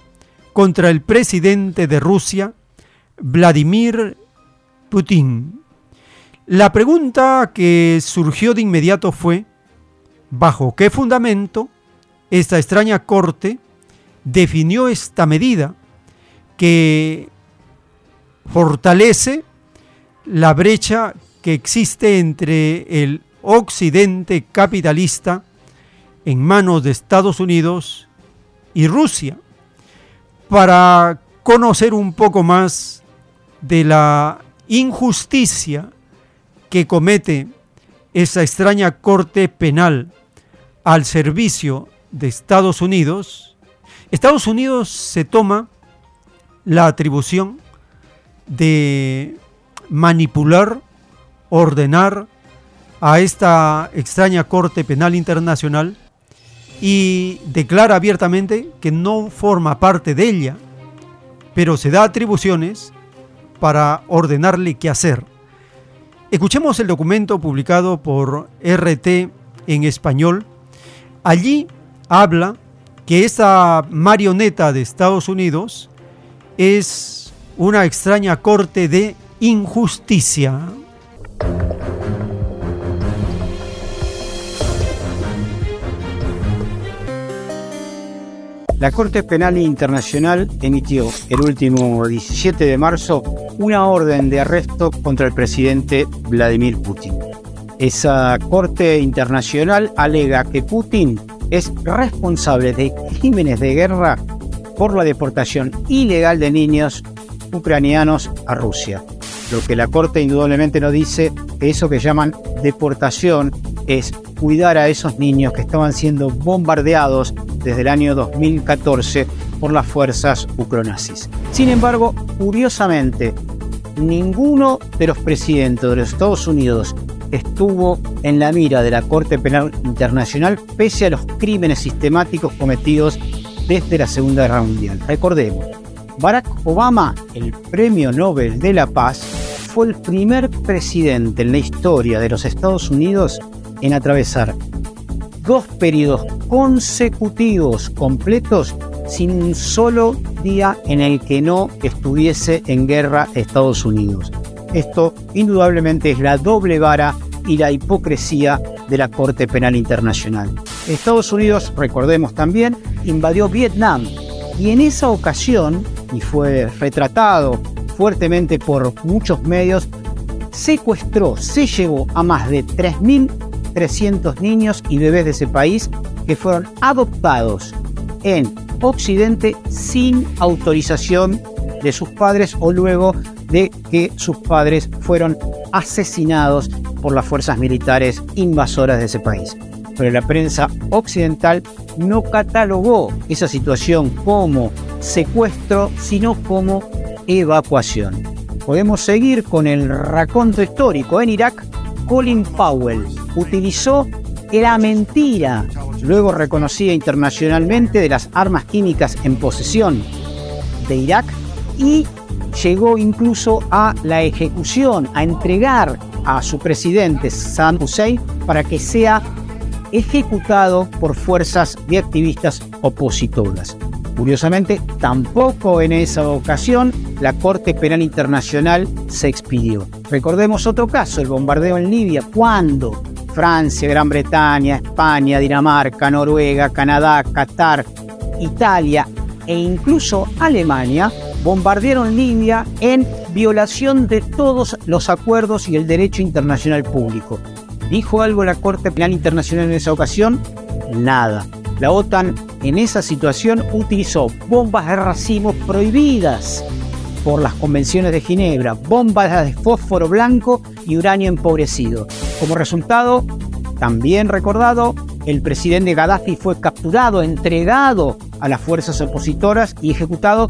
contra el presidente de Rusia, Vladimir Putin. La pregunta que surgió de inmediato fue, ¿bajo qué fundamento esta extraña corte definió esta medida que fortalece la brecha que existe entre el occidente capitalista en manos de Estados Unidos y Rusia para conocer un poco más de la injusticia que comete esa extraña corte penal al servicio de Estados Unidos, Estados Unidos se toma la atribución de manipular, ordenar a esta extraña Corte Penal Internacional y declara abiertamente que no forma parte de ella, pero se da atribuciones para ordenarle qué hacer. Escuchemos el documento publicado por RT en español. Allí habla que esta marioneta de Estados Unidos es una extraña corte de injusticia. La Corte Penal Internacional emitió el último 17 de marzo una orden de arresto contra el presidente Vladimir Putin. Esa Corte Internacional alega que Putin es responsable de crímenes de guerra por la deportación ilegal de niños ucranianos a Rusia. Lo que la Corte indudablemente no dice, eso que llaman deportación, es cuidar a esos niños que estaban siendo bombardeados desde el año 2014 por las fuerzas ucronazis. Sin embargo, curiosamente, ninguno de los presidentes de los Estados Unidos estuvo en la mira de la Corte Penal Internacional pese a los crímenes sistemáticos cometidos desde la Segunda Guerra Mundial. Recordemos, Barack Obama, el Premio Nobel de la Paz, fue el primer presidente en la historia de los Estados Unidos en atravesar dos periodos consecutivos completos sin un solo día en el que no estuviese en guerra Estados Unidos. Esto indudablemente es la doble vara y la hipocresía de la Corte Penal Internacional. Estados Unidos, recordemos también, invadió Vietnam y en esa ocasión, y fue retratado fuertemente por muchos medios, secuestró, se llevó a más de 3.300 niños y bebés de ese país que fueron adoptados en Occidente sin autorización de sus padres o luego de que sus padres fueron asesinados por las fuerzas militares invasoras de ese país. Pero la prensa occidental no catalogó esa situación como secuestro, sino como evacuación. Podemos seguir con el raconto histórico. En Irak, Colin Powell utilizó la mentira, luego reconocida internacionalmente, de las armas químicas en posesión de Irak y llegó incluso a la ejecución, a entregar a su presidente Saddam Hussein para que sea ejecutado por fuerzas de activistas opositoras. Curiosamente, tampoco en esa ocasión la Corte Penal Internacional se expidió. Recordemos otro caso, el bombardeo en Libia, cuando Francia, Gran Bretaña, España, Dinamarca, Noruega, Canadá, Qatar, Italia e incluso Alemania bombardearon Libia en violación de todos los acuerdos y el derecho internacional público. ¿Dijo algo la Corte Penal Internacional en esa ocasión? Nada. La OTAN en esa situación utilizó bombas de racimo prohibidas por las convenciones de Ginebra, bombas de fósforo blanco y uranio empobrecido. Como resultado, también recordado, el presidente Gaddafi fue capturado, entregado a las fuerzas opositoras y ejecutado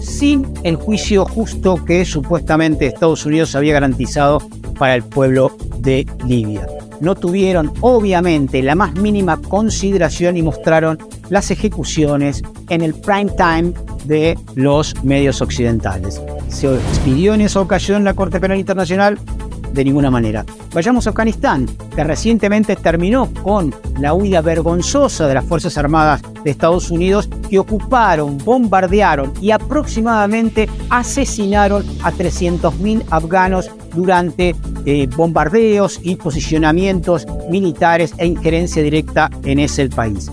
sin el juicio justo que supuestamente Estados Unidos había garantizado para el pueblo de Libia. No tuvieron obviamente la más mínima consideración y mostraron las ejecuciones en el prime time de los medios occidentales. Se expidió en esa ocasión la Corte Penal Internacional de ninguna manera. Vayamos a Afganistán, que recientemente terminó con la huida vergonzosa de las Fuerzas Armadas de Estados Unidos que ocuparon, bombardearon y aproximadamente asesinaron a 300.000 afganos durante eh, bombardeos y posicionamientos militares e injerencia directa en ese país.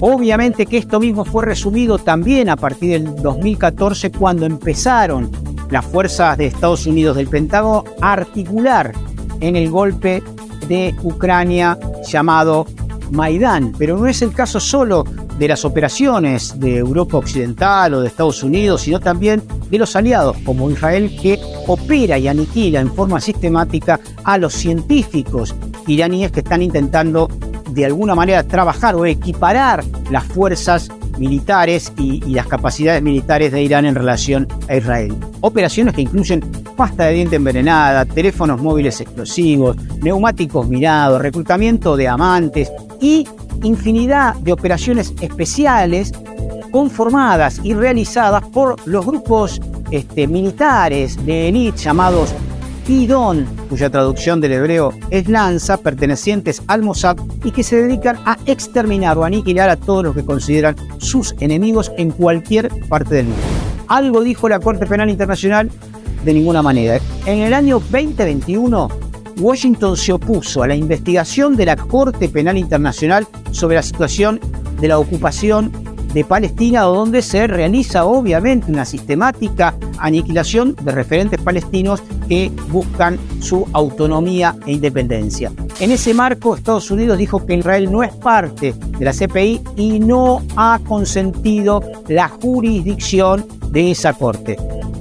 Obviamente que esto mismo fue resumido también a partir del 2014 cuando empezaron las fuerzas de Estados Unidos del Pentágono articular en el golpe de Ucrania llamado Maidán. Pero no es el caso solo de las operaciones de Europa Occidental o de Estados Unidos, sino también de los aliados como Israel que opera y aniquila en forma sistemática a los científicos iraníes que están intentando de alguna manera trabajar o equiparar las fuerzas militares y, las capacidades militares de Irán en relación a Israel. Operaciones que incluyen pasta de diente envenenada, teléfonos móviles explosivos, neumáticos mirados, reclutamiento de amantes y infinidad de operaciones especiales conformadas y realizadas por los grupos este, militares de élite llamados Cuya traducción del hebreo es lanza, pertenecientes al Mossad y que se dedican a exterminar o aniquilar a todos los que consideran sus enemigos en cualquier parte del mundo. Algo dijo la Corte Penal Internacional de ninguna manera. En el año 2021, Washington se opuso a la investigación de la Corte Penal Internacional sobre la situación de la ocupación de Palestina, donde se realiza obviamente una sistemática aniquilación de referentes palestinos que buscan su autonomía e independencia. En ese marco, Estados Unidos dijo que Israel no es parte de la CPI y no ha consentido la jurisdicción de esa corte.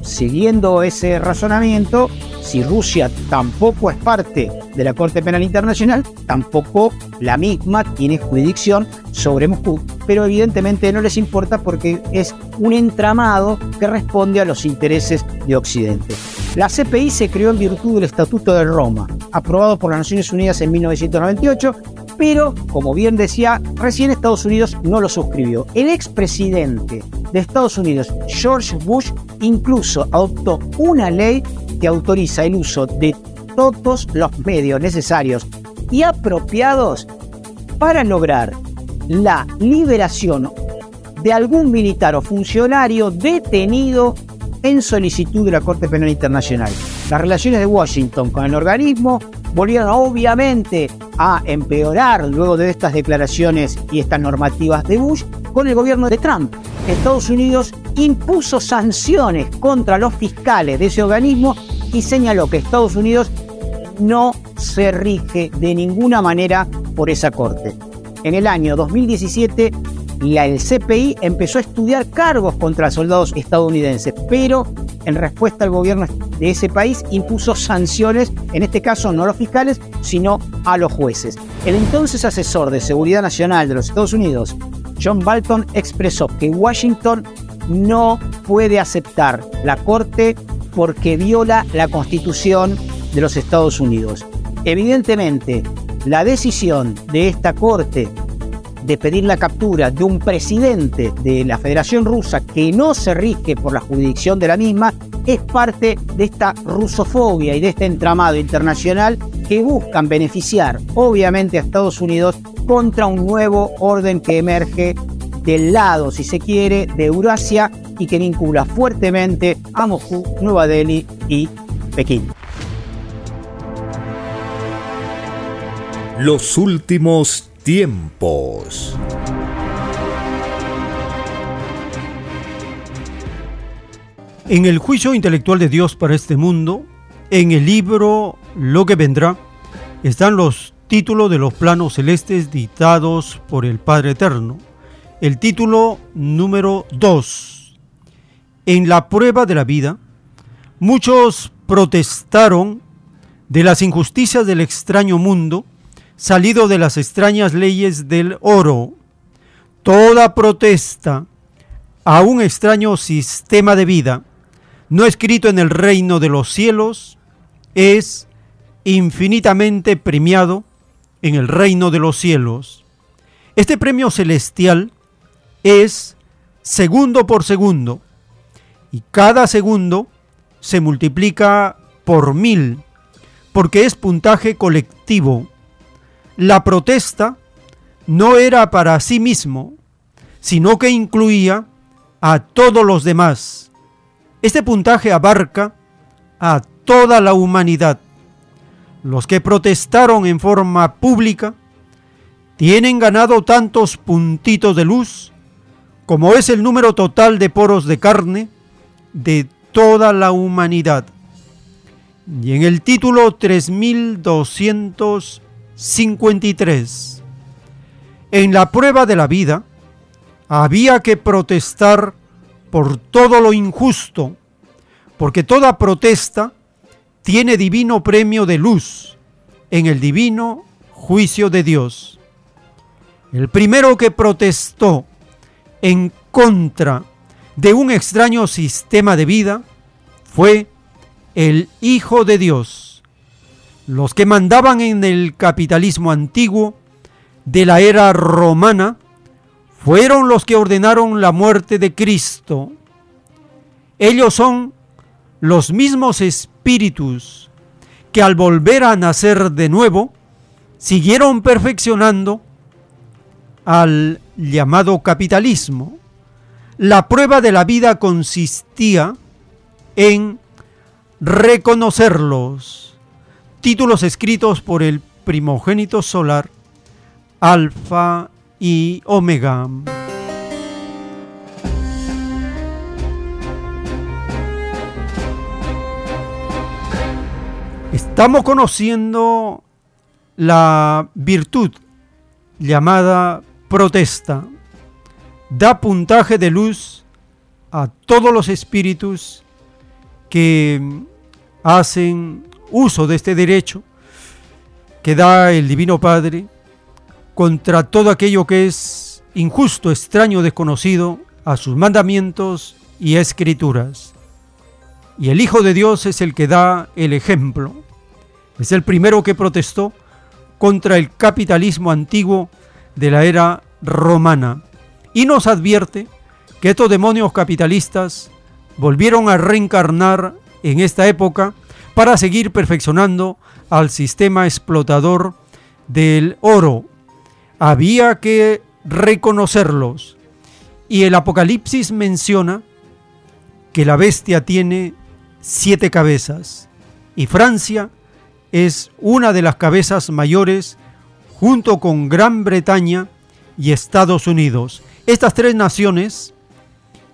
Siguiendo ese razonamiento, si Rusia tampoco es parte de la Corte Penal Internacional, tampoco la misma tiene jurisdicción sobre Moscú, pero evidentemente no les importa porque es un entramado que responde a los intereses de Occidente. La CPI se creó en virtud del Estatuto de Roma, aprobado por las Naciones Unidas en 1998, pero, como bien decía, recién Estados Unidos no lo suscribió. El expresidente de Estados Unidos, George Bush, incluso adoptó una ley que autoriza el uso de todos los medios necesarios y apropiados para lograr la liberación de algún militar o funcionario detenido en solicitud de la Corte Penal Internacional. Las relaciones de Washington con el organismo volvieron obviamente a empeorar luego de estas declaraciones y estas normativas de Bush con el gobierno de Trump. Estados Unidos impuso sanciones contra los fiscales de ese organismo y señaló que Estados Unidos no se rige de ninguna manera por esa corte. En el año 2017, la, el CPI empezó a estudiar cargos contra soldados estadounidenses, pero en respuesta al gobierno de ese país impuso sanciones, en este caso no a los fiscales, sino a los jueces. El entonces asesor de Seguridad Nacional de los Estados Unidos, John Bolton, expresó que Washington no puede aceptar la Corte porque viola la Constitución de los Estados Unidos. Evidentemente, la decisión de esta Corte de pedir la captura de un presidente de la Federación Rusa que no se rige por la jurisdicción de la misma es parte de esta rusofobia y de este entramado internacional que buscan beneficiar obviamente a Estados Unidos contra un nuevo orden que emerge del lado, si se quiere, de Eurasia y que vincula fuertemente a Moscú, Nueva Delhi y Pekín. Los últimos tiempos. En el juicio intelectual de Dios para este mundo, en el libro Lo que vendrá, están los títulos de los planos celestes dictados por el Padre Eterno. El título número 2. En la prueba de la vida, muchos protestaron de las injusticias del extraño mundo salido de las extrañas leyes del oro. Toda protesta a un extraño sistema de vida no escrito en el reino de los cielos es infinitamente premiado en el reino de los cielos. Este premio celestial es segundo por segundo y cada segundo se multiplica por mil porque es puntaje colectivo. La protesta no era para sí mismo, sino que incluía a todos los demás. Este puntaje abarca a toda la humanidad. Los que protestaron en forma pública tienen ganado tantos puntitos de luz como es el número total de poros de carne de toda la humanidad. Y en el título 3253, en la prueba de la vida, había que protestar por todo lo injusto, porque toda protesta tiene divino premio de luz en el divino juicio de Dios. El primero que protestó en contra de un extraño sistema de vida fue el Hijo de Dios. Los que mandaban en el capitalismo antiguo de la era romana fueron los que ordenaron la muerte de Cristo. Ellos son los mismos espíritus que al volver a nacer de nuevo, siguieron perfeccionando al llamado capitalismo. La prueba de la vida consistía en reconocerlos. Títulos escritos por el primogénito solar, Alfa y Omega. Estamos conociendo la virtud llamada protesta. Da puntaje de luz a todos los espíritus que hacen uso de este derecho que da el Divino Padre contra todo aquello que es injusto, extraño, desconocido a sus mandamientos y escrituras. Y el Hijo de Dios es el que da el ejemplo. Es el primero que protestó contra el capitalismo antiguo de la era romana. Y nos advierte que estos demonios capitalistas volvieron a reencarnar en esta época para seguir perfeccionando al sistema explotador del oro. Había que reconocerlos. Y el Apocalipsis menciona que la bestia tiene siete cabezas y Francia es una de las cabezas mayores junto con Gran Bretaña y Estados Unidos. Estas tres naciones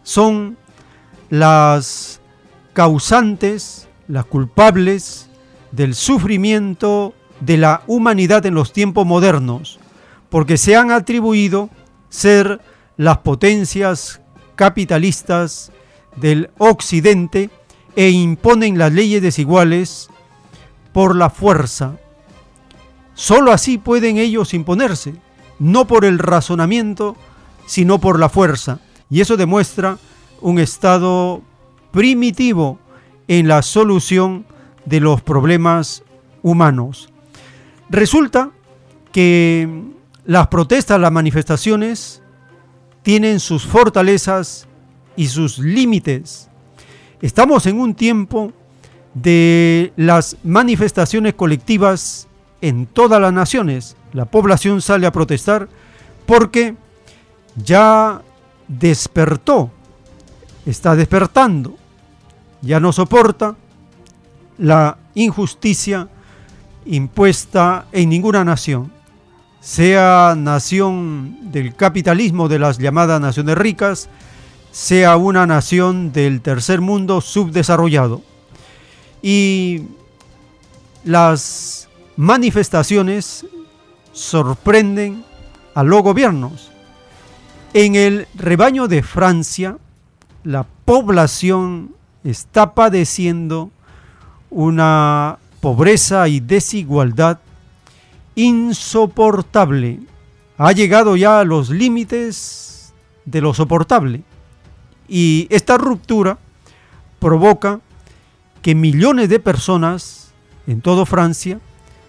son las causantes, las culpables del sufrimiento de la humanidad en los tiempos modernos, porque se han atribuido ser las potencias capitalistas del occidente e imponen las leyes desiguales por la fuerza. Solo así pueden ellos imponerse, no por el razonamiento, sino por la fuerza. Y eso demuestra un estado primitivo en la solución de los problemas humanos. Resulta que las protestas, las manifestaciones, tienen sus fortalezas y sus límites. Estamos en un tiempo de las manifestaciones colectivas en todas las naciones. La población sale a protestar porque ya despertó, está despertando, ya no soporta la injusticia impuesta en ninguna nación, sea nación del capitalismo de las llamadas naciones ricas, sea una nación del tercer mundo subdesarrollado. Y las manifestaciones sorprenden a los gobiernos. En el rebaño de Francia, la población está padeciendo una pobreza y desigualdad insoportable. Ha llegado ya a los límites de lo soportable. Y esta ruptura provoca que millones de personas en toda Francia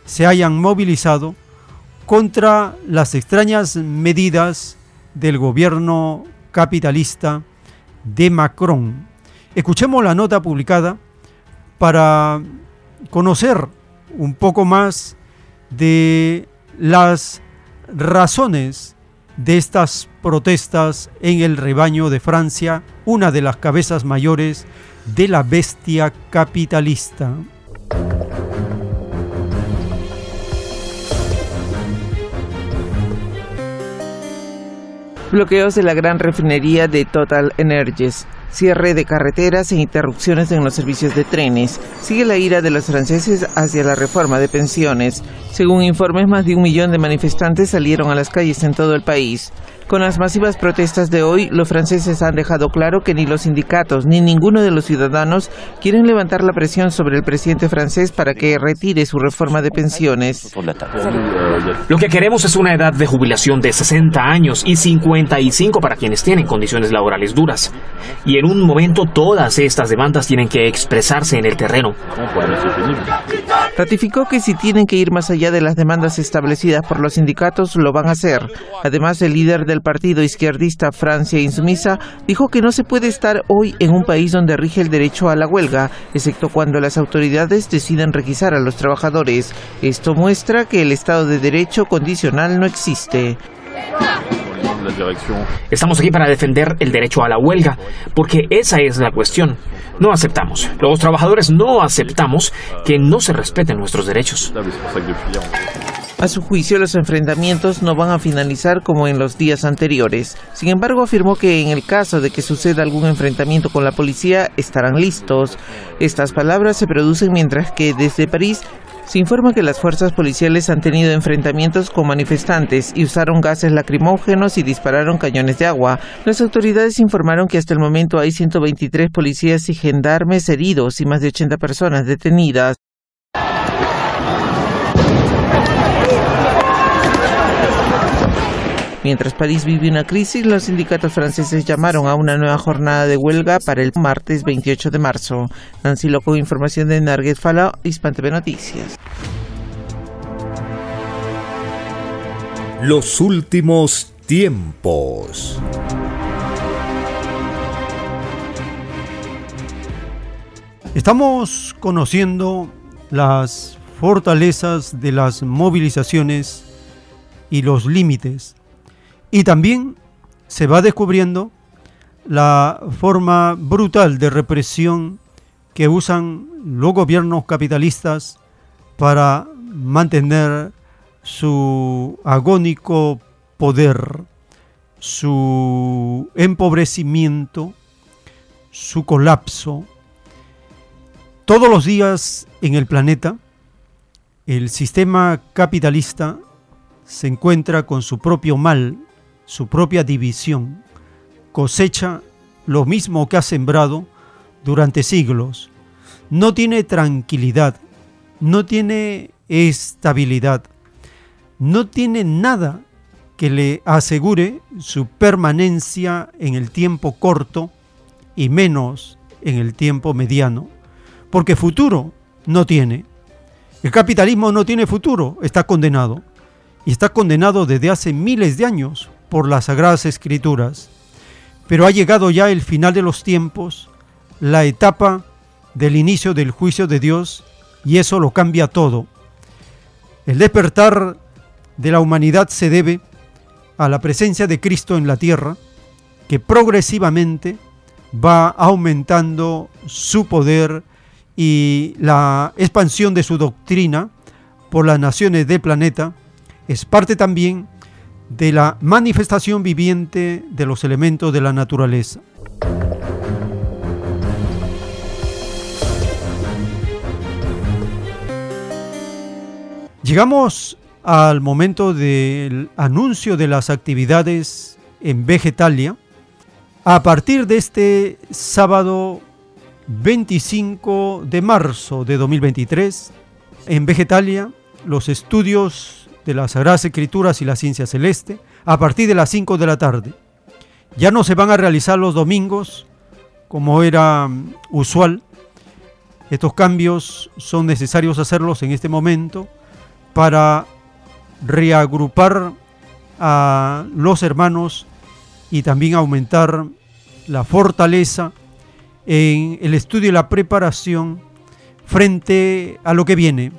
se hayan movilizado contra las extrañas medidas del gobierno capitalista de Macron. Escuchemos la nota publicada para conocer un poco más de las razones de estas protestas en el rebaño de Francia, una de las cabezas mayores de la bestia capitalista. Bloqueos de la gran refinería de Total Energies cierre de carreteras e interrupciones en los servicios de trenes. Sigue la ira de los franceses hacia la reforma de pensiones. Según informes, más de un millón de manifestantes salieron a las calles en todo el país. Con las masivas protestas de hoy, los franceses han dejado claro que ni los sindicatos ni ninguno de los ciudadanos quieren levantar la presión sobre el presidente francés para que retire su reforma de pensiones. Lo que queremos es una edad de jubilación de 60 años y 55 para quienes tienen condiciones laborales duras. Y en un momento todas estas demandas tienen que expresarse en el terreno. Ratificó que si tienen que ir más allá de las demandas establecidas por los sindicatos, lo van a hacer. Además, el líder del partido izquierdista Francia Insumisa dijo que no se puede estar hoy en un país donde rige el derecho a la huelga, excepto cuando las autoridades deciden requisar a los trabajadores. Esto muestra que el Estado de Derecho condicional no existe. Estamos aquí para defender el derecho a la huelga, porque esa es la cuestión. No aceptamos, los trabajadores no aceptamos que no se respeten nuestros derechos. A su juicio, los enfrentamientos no van a finalizar como en los días anteriores. Sin embargo, afirmó que en el caso de que suceda algún enfrentamiento con la policía, estarán listos. Estas palabras se producen mientras que desde París se informa que las fuerzas policiales han tenido enfrentamientos con manifestantes y usaron gases lacrimógenos y dispararon cañones de agua. Las autoridades informaron que hasta el momento hay 123 policías y gendarmes heridos y más de 80 personas detenidas. Mientras París vive una crisis, los sindicatos franceses llamaron a una nueva jornada de huelga para el martes 28 de marzo. Nancy Loco, información de Narguet Fala, Hispan Noticias. Los últimos tiempos. Estamos conociendo las fortalezas de las movilizaciones y los límites y también se va descubriendo la forma brutal de represión que usan los gobiernos capitalistas para mantener su agónico poder, su empobrecimiento, su colapso. Todos los días en el planeta, el sistema capitalista se encuentra con su propio mal su propia división, cosecha lo mismo que ha sembrado durante siglos. No tiene tranquilidad, no tiene estabilidad, no tiene nada que le asegure su permanencia en el tiempo corto y menos en el tiempo mediano, porque futuro no tiene. El capitalismo no tiene futuro, está condenado. Y está condenado desde hace miles de años por las Sagradas Escrituras. Pero ha llegado ya el final de los tiempos, la etapa del inicio del juicio de Dios, y eso lo cambia todo. El despertar de la humanidad se debe a la presencia de Cristo en la tierra, que progresivamente va aumentando su poder y la expansión de su doctrina por las naciones del planeta, es parte también de la manifestación viviente de los elementos de la naturaleza. Llegamos al momento del anuncio de las actividades en Vegetalia. A partir de este sábado 25 de marzo de 2023, en Vegetalia, los estudios de las Sagradas Escrituras y la Ciencia Celeste a partir de las 5 de la tarde. Ya no se van a realizar los domingos como era mm, usual. Estos cambios son necesarios hacerlos en este momento para reagrupar a los hermanos y también aumentar la fortaleza en el estudio y la preparación frente a lo que viene.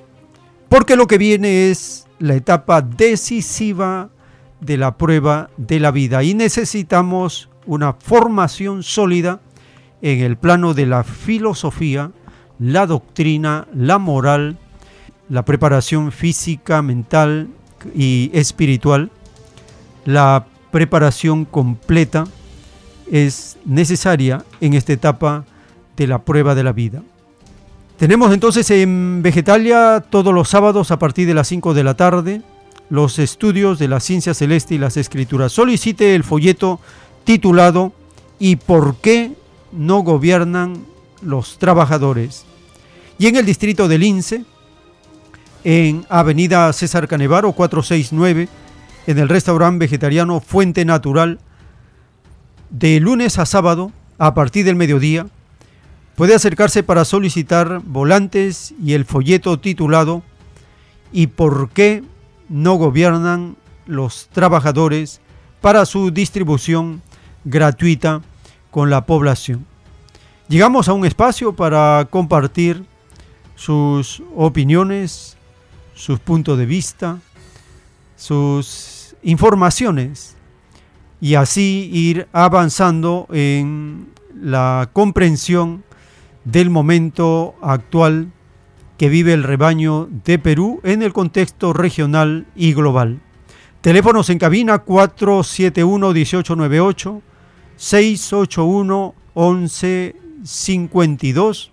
Porque lo que viene es la etapa decisiva de la prueba de la vida y necesitamos una formación sólida en el plano de la filosofía, la doctrina, la moral, la preparación física, mental y espiritual, la preparación completa es necesaria en esta etapa de la prueba de la vida. Tenemos entonces en Vegetalia todos los sábados a partir de las 5 de la tarde los estudios de la ciencia celeste y las escrituras. Solicite el folleto titulado ¿Y por qué no gobiernan los trabajadores? Y en el distrito del Lince, en Avenida César Canevaro 469, en el restaurante vegetariano Fuente Natural, de lunes a sábado, a partir del mediodía, puede acercarse para solicitar volantes y el folleto titulado ¿Y por qué no gobiernan los trabajadores para su distribución gratuita con la población? Llegamos a un espacio para compartir sus opiniones, sus puntos de vista, sus informaciones y así ir avanzando en la comprensión del momento actual que vive el rebaño de Perú en el contexto regional y global. Teléfonos en cabina 471-1898, 681-1152.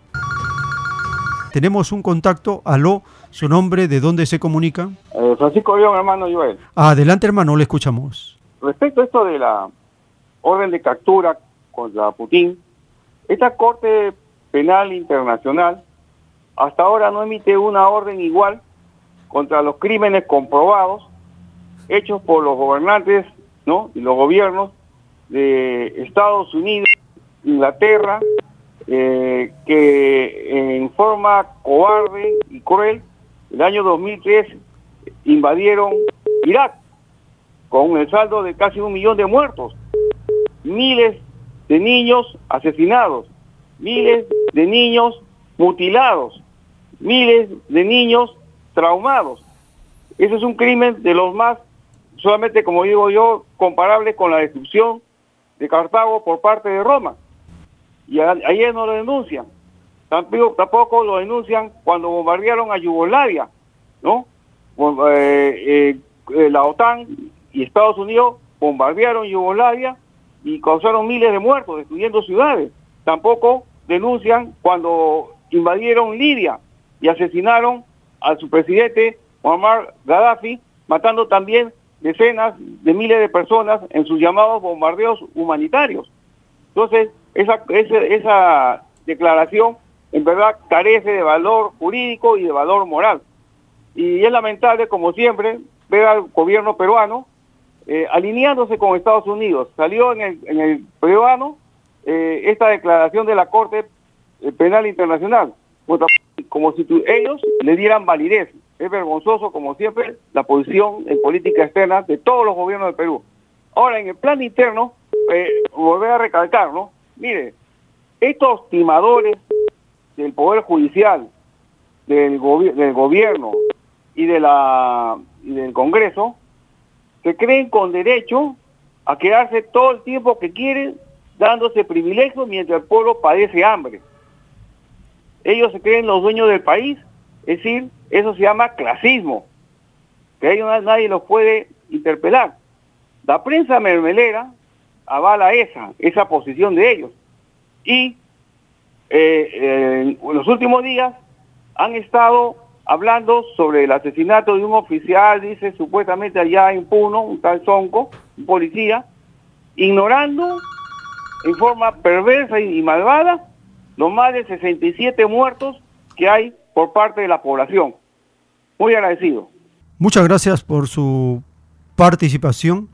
Tenemos un contacto. Aló, su nombre, ¿de dónde se comunica? Eh, Francisco León, hermano Joel. Adelante, hermano, le escuchamos. Respecto a esto de la orden de captura contra Putin, esta Corte Penal Internacional hasta ahora no emite una orden igual contra los crímenes comprobados hechos por los gobernantes ¿no? y los gobiernos de Estados Unidos, Inglaterra, eh, que en forma cobarde y cruel, el año 2003 invadieron Irak con el saldo de casi un millón de muertos, miles de niños asesinados, miles de niños mutilados, miles de niños traumados. Ese es un crimen de los más, solamente como digo yo, comparable con la destrucción de Cartago por parte de Roma. Y ayer no lo denuncian. Tampoco, tampoco lo denuncian cuando bombardearon a Yugoslavia, ¿no? Eh, eh, la OTAN y Estados Unidos bombardearon Yugoslavia y causaron miles de muertos, destruyendo ciudades. Tampoco denuncian cuando invadieron Libia y asesinaron a su presidente Muammar Gaddafi, matando también decenas de miles de personas en sus llamados bombardeos humanitarios. Entonces, esa, esa, declaración en verdad carece de valor jurídico y de valor moral. Y es lamentable, como siempre, ver al gobierno peruano eh, alineándose con Estados Unidos. Salió en el peruano eh, esta declaración de la Corte eh, Penal Internacional, como si ellos le dieran validez. Es vergonzoso, como siempre, la posición en política externa de todos los gobiernos del Perú. Ahora, en el plan interno, eh, volver a recalcar, ¿no? Mire, estos timadores del Poder Judicial, del, gobierno y del Congreso, se creen con derecho a quedarse todo el tiempo que quieren dándose privilegios mientras el pueblo padece hambre. Ellos se creen los dueños del país, es decir, eso se llama clasismo, que ellos nadie los puede interpelar. La prensa mermelera avala esa, esa posición de ellos. Y eh, en los últimos días han estado hablando sobre el asesinato de un oficial, dice supuestamente allá en Puno, un tal Zonco, un policía, ignorando en forma perversa y malvada los más de 67 muertos que hay por parte de la población. Muy agradecido. Muchas gracias por su participación.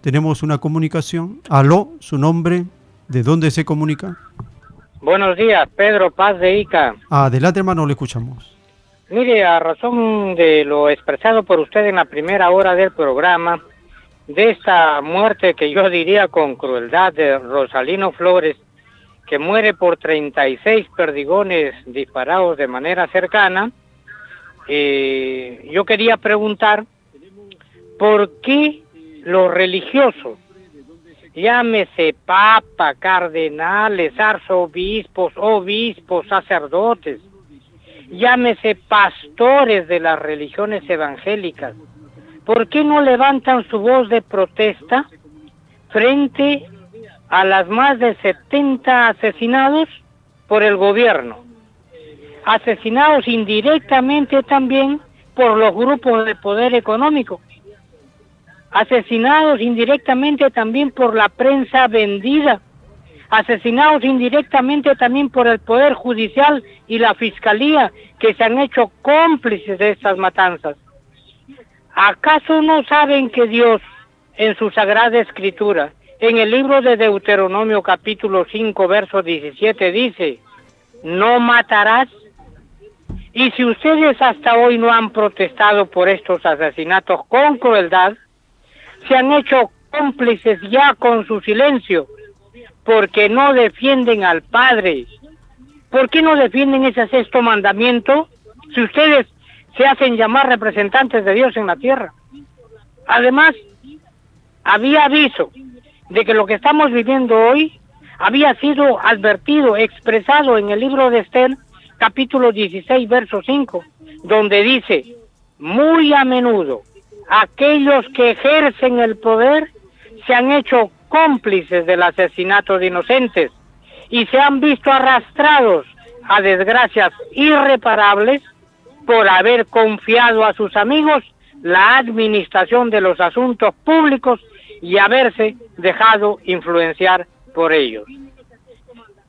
Tenemos una comunicación. Aló, su nombre, ¿de dónde se comunica? Buenos días, Pedro Paz de Ica. Adelante, hermano, le escuchamos. Mire, a razón de lo expresado por usted en la primera hora del programa, de esta muerte que yo diría con crueldad de Rosalino Flores, que muere por 36 perdigones disparados de manera cercana, eh, yo quería preguntar por qué los religiosos, llámese papa, cardenales, arzobispos, obispos, sacerdotes, llámese pastores de las religiones evangélicas, ¿por qué no levantan su voz de protesta frente a las más de 70 asesinados por el gobierno? Asesinados indirectamente también por los grupos de poder económico. Asesinados indirectamente también por la prensa vendida. Asesinados indirectamente también por el Poder Judicial y la Fiscalía que se han hecho cómplices de estas matanzas. ¿Acaso no saben que Dios, en su Sagrada Escritura, en el libro de Deuteronomio capítulo 5, verso 17, dice, no matarás? Y si ustedes hasta hoy no han protestado por estos asesinatos con crueldad, se han hecho cómplices ya con su silencio, porque no defienden al Padre. ¿Por qué no defienden ese sexto mandamiento si ustedes se hacen llamar representantes de Dios en la tierra? Además, había aviso de que lo que estamos viviendo hoy había sido advertido, expresado en el libro de Esther, capítulo 16, verso 5, donde dice, muy a menudo aquellos que ejercen el poder se han hecho cómplices del asesinato de inocentes y se han visto arrastrados a desgracias irreparables por haber confiado a sus amigos la administración de los asuntos públicos y haberse dejado influenciar por ellos.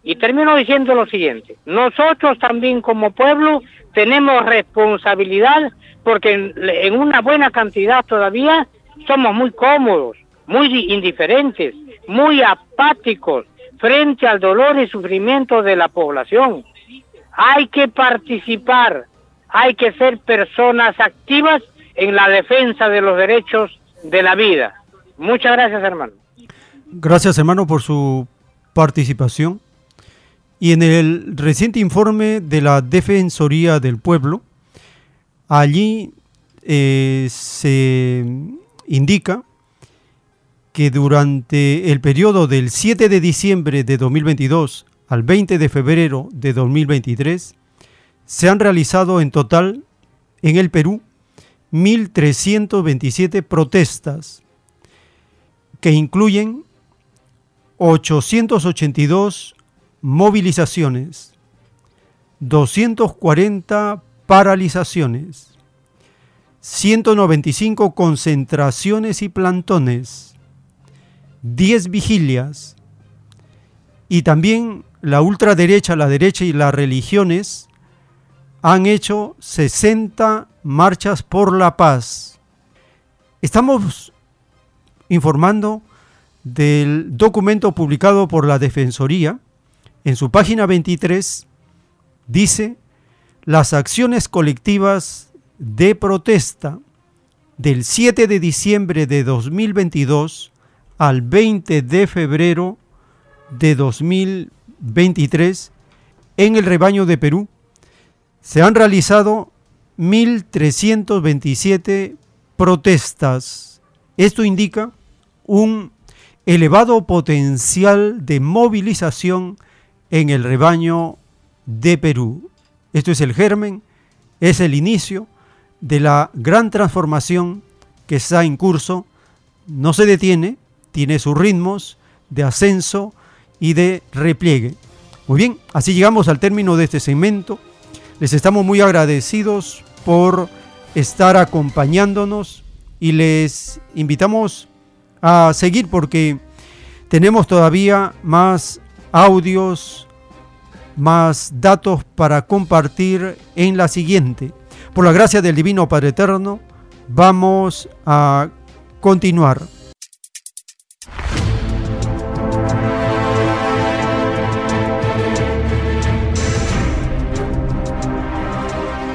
Y termino diciendo lo siguiente, nosotros también como pueblo tenemos responsabilidad porque en, una buena cantidad todavía somos muy cómodos, muy indiferentes, muy apáticos frente al dolor y sufrimiento de la población. Hay que participar, hay que ser personas activas en la defensa de los derechos de la vida. Muchas gracias, hermano. Gracias, hermano, por su participación. Y en el reciente informe de la Defensoría del Pueblo, allí eh, se indica que durante el periodo del 7 de diciembre de 2022 al 20 de febrero de 2023 se han realizado en total en el Perú 1.327 protestas que incluyen 882 movilizaciones, 240 paralizaciones, 195 concentraciones y plantones, 10 vigilias y también la ultraderecha, la derecha y las religiones han hecho 60 marchas por la paz. Estamos informando del documento publicado por la Defensoría en su página 23 dice las acciones colectivas de protesta del 7 de diciembre de 2022 al 20 de febrero de 2023 en el rebaño de Perú se han realizado 1.327 protestas. Esto indica un elevado potencial de movilización en el rebaño de Perú. Esto es el germen, es el inicio de la gran transformación que está en curso. No se detiene, tiene sus ritmos de ascenso y de repliegue. Muy bien, así llegamos al término de este segmento. Les estamos muy agradecidos por estar acompañándonos y les invitamos a seguir porque tenemos todavía más audios, más datos para compartir en la siguiente. Por la gracia del Divino Padre Eterno, vamos a continuar.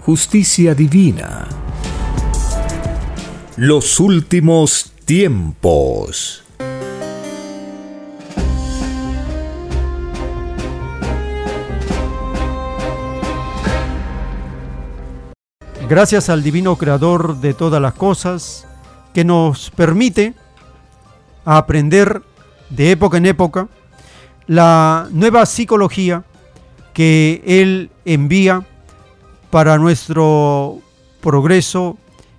justicia divina. Los últimos tiempos. Gracias al divino creador de todas las cosas que nos permite aprender de época en época la nueva psicología que Él envía para nuestro progreso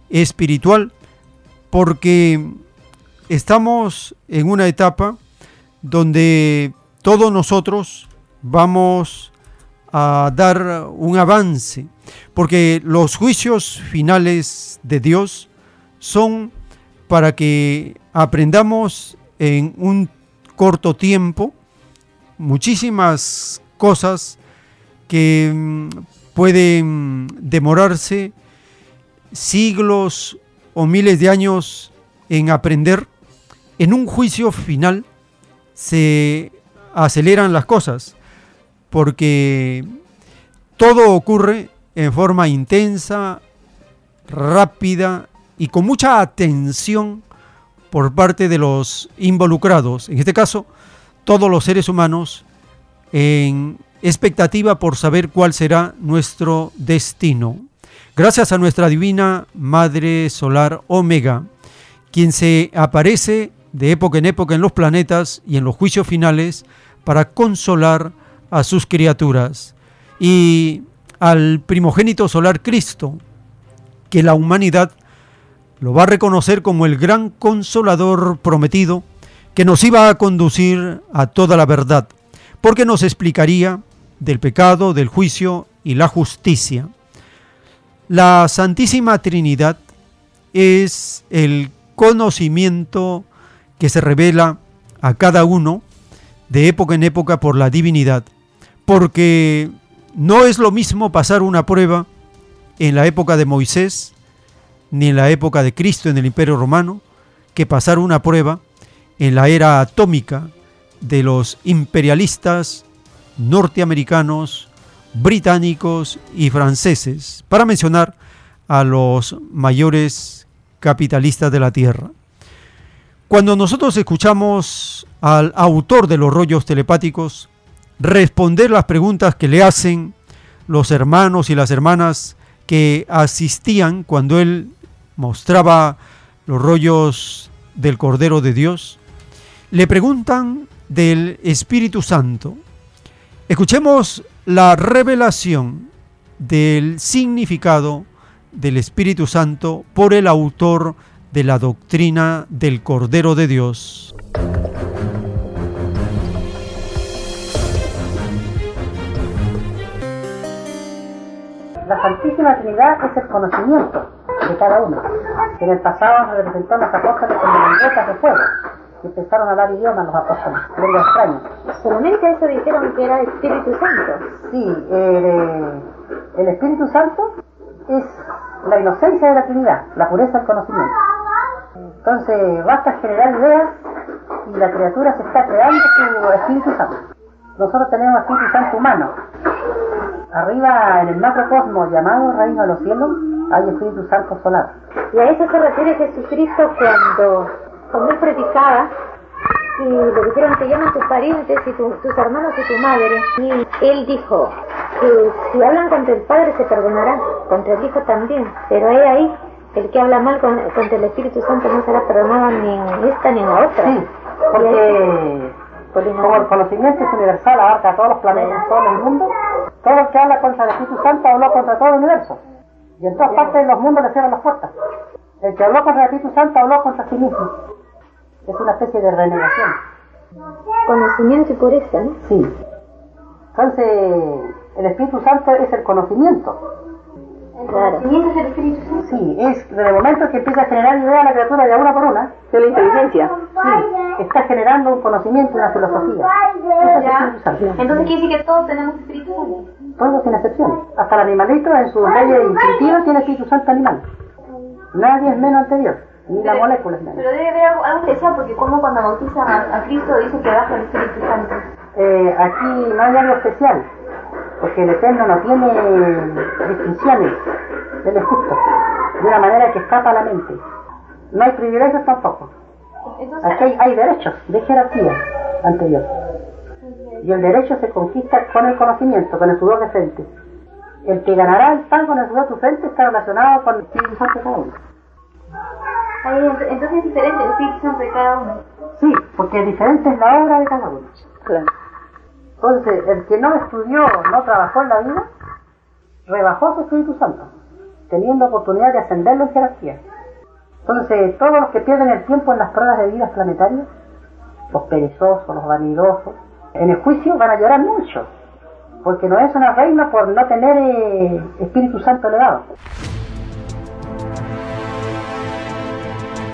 espiritual, porque estamos en una etapa donde todos nosotros vamos a dar un avance, porque los juicios finales de Dios son para que aprendamos en un corto tiempo muchísimas cosas que mm, pueden demorarse siglos o miles de años en aprender, en un juicio final se aceleran las cosas, porque todo ocurre en forma intensa, rápida y con mucha atención por parte de los involucrados, en este caso todos los seres humanos, en expectativa por saber cuál será nuestro destino. Gracias a nuestra divina Madre Solar Omega, quien se aparece de época en época en los planetas y en los juicios finales para consolar a sus criaturas. Y al primogénito solar Cristo, que la humanidad lo va a reconocer como el gran consolador prometido que nos iba a conducir a toda la verdad, porque nos explicaría del pecado, del juicio y la justicia. La Santísima Trinidad es el conocimiento que se revela a cada uno de época en época por la divinidad, porque no es lo mismo pasar una prueba en la época de Moisés, ni en la época de Cristo en el Imperio Romano, que pasar una prueba en la era atómica de los imperialistas norteamericanos, británicos y franceses, para mencionar a los mayores capitalistas de la Tierra. Cuando nosotros escuchamos al autor de los rollos telepáticos responder las preguntas que le hacen los hermanos y las hermanas que asistían cuando él mostraba los rollos del Cordero de Dios, le preguntan del Espíritu Santo. Escuchemos la revelación del significado del Espíritu Santo por el autor de la doctrina del Cordero de Dios. La Santísima Trinidad es el conocimiento de cada uno. En el pasado se representó a los apóstoles como lenguetas de fuego empezaron a hablar idiomas los apóstoles, lenguas extrañas. Solamente eso dijeron que era Espíritu Santo. Sí, el, el Espíritu Santo es la inocencia de la Trinidad, la pureza del conocimiento. Entonces basta generar ideas y la criatura se está creando su Espíritu Santo. Nosotros tenemos Espíritu Santo humano. Arriba en el macrocosmos llamado Reino de los Cielos hay Espíritu Santo solar. Y a eso se refiere Jesucristo cuando, cuando él predicaba y le dijeron te llaman tus parientes y tu- tus hermanos y tu madre. Y él dijo que si hablan contra el Padre se perdonarán, contra el Hijo también. Pero he ahí, el que habla mal con- contra el Espíritu Santo no será perdonado ni en esta ni en la otra. Sí, porque como el conocimiento es universal, abarca a todos los planetas, todo el mundo, todo el que habla contra el Espíritu Santo habló contra todo el universo. Y en todas partes de los mundos le cierran las puertas. El que habló contra el Espíritu Santo habló contra sí mismo. Es una especie de renegación. Conocimiento y pureza, ¿no? Sí. Entonces, el Espíritu Santo es el conocimiento. El conocimiento es el Espíritu Santo. Sí, es desde el momento que empieza a generar ideas la criatura de una por una. De la inteligencia. Sí, está generando un conocimiento, una filosofía. Es. Entonces quiere decir que todos tenemos Espíritu Santo. Todos sin excepción. Hasta el animalito en sus leyes instintivas tiene Espíritu Santo animal. Nadie es menos anterior, ni la molécula es menos. Pero debe haber algo, algo especial porque como cuando bautizan a, a Cristo dice que baja el Espíritu Santo. Eh, aquí no hay algo especial, porque el Eterno no tiene distinciones, Él es justo, de una manera que escapa a la mente. No hay privilegios tampoco. Entonces, Aquí hay, hay derechos de jerarquía anterior. Y el derecho se conquista con el conocimiento, con el sudor de frente. El que ganará el pan con el sudor de tu frente está relacionado con el Espíritu Santo de cada uno. Ahí, entonces es diferente el Espíritu Santo de cada uno. Sí, porque diferente es la obra de cada uno. Entonces, el que no estudió, no trabajó en la vida, rebajó su Espíritu Santo, teniendo oportunidad de ascenderlo en jerarquía. Entonces, todos los que pierden el tiempo en las pruebas de vidas planetarias, los perezosos, los vanidosos, en el juicio van a llorar mucho, porque no es una reina por no tener eh, Espíritu Santo elevado.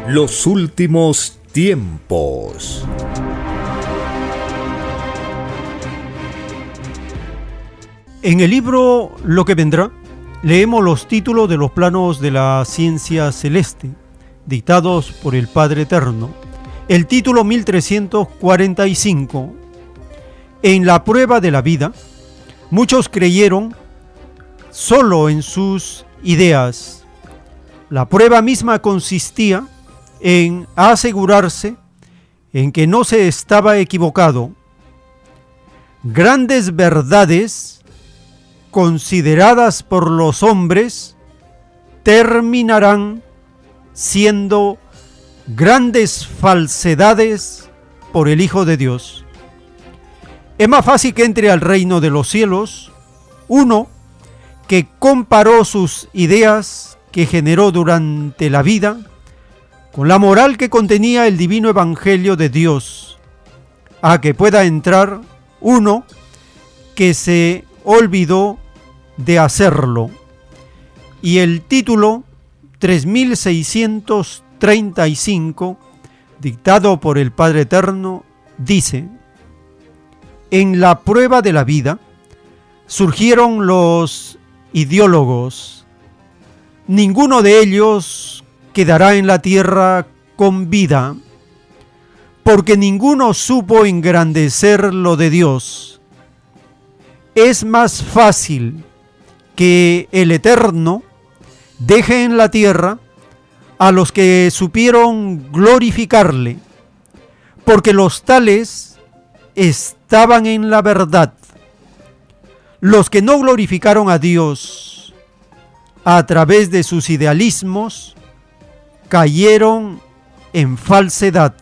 Los últimos tiempos. En el libro Lo que vendrá, leemos los títulos de los planos de la ciencia celeste, dictados por el Padre Eterno. El título 1345. En la prueba de la vida, muchos creyeron solo en sus ideas. La prueba misma consistía en asegurarse en que no se estaba equivocado. Grandes verdades consideradas por los hombres terminarán siendo grandes falsedades por el Hijo de Dios. Es más fácil que entre al reino de los cielos uno que comparó sus ideas que generó durante la vida con la moral que contenía el divino evangelio de Dios, a que pueda entrar uno que se olvidó de hacerlo. Y el título 3635, dictado por el Padre Eterno, dice, en la prueba de la vida surgieron los ideólogos. Ninguno de ellos quedará en la tierra con vida, porque ninguno supo engrandecer lo de Dios. Es más fácil que el Eterno deje en la tierra a los que supieron glorificarle, porque los tales estaban en la verdad. Los que no glorificaron a Dios a través de sus idealismos cayeron en falsedad,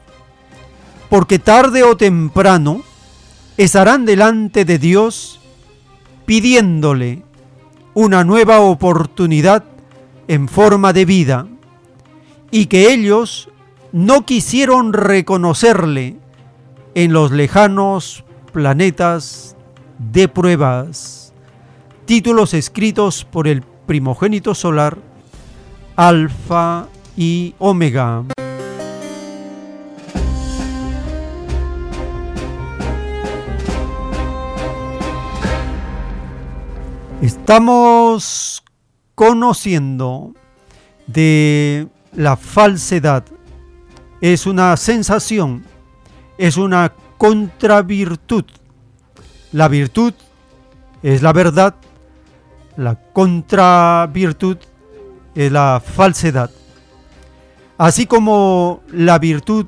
porque tarde o temprano estarán delante de Dios pidiéndole una nueva oportunidad en forma de vida y que ellos no quisieron reconocerle en los lejanos planetas de pruebas. Títulos escritos por el primogénito solar, Alfa y Omega. Estamos conociendo de la falsedad. Es una sensación, es una contravirtud. La virtud es la verdad, la contravirtud es la falsedad. Así como la virtud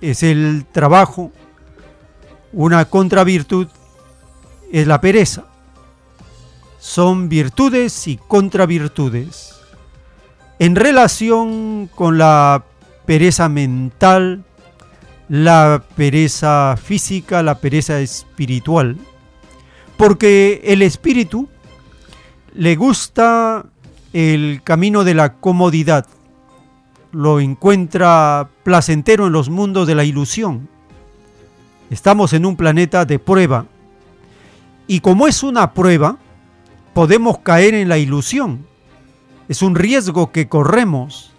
es el trabajo, una contravirtud es la pereza. Son virtudes y contravirtudes. En relación con la pereza mental, la pereza física, la pereza espiritual, porque el espíritu le gusta el camino de la comodidad, lo encuentra placentero en los mundos de la ilusión. Estamos en un planeta de prueba, y como es una prueba, podemos caer en la ilusión. Es un riesgo que corremos.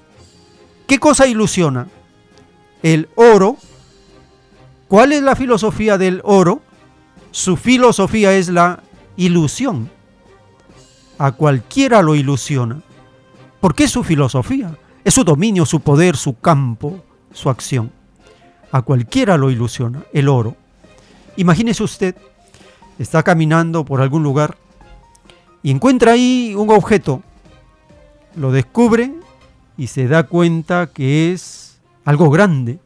¿Qué cosa ilusiona? El oro. ¿Cuál es la filosofía del oro? Su filosofía es la ilusión. A cualquiera lo ilusiona. ¿Por qué su filosofía? Es su dominio, su poder, su campo, su acción. A cualquiera lo ilusiona el oro. Imagínese usted, está caminando por algún lugar y encuentra ahí un objeto, lo descubre y se da cuenta que es algo grande,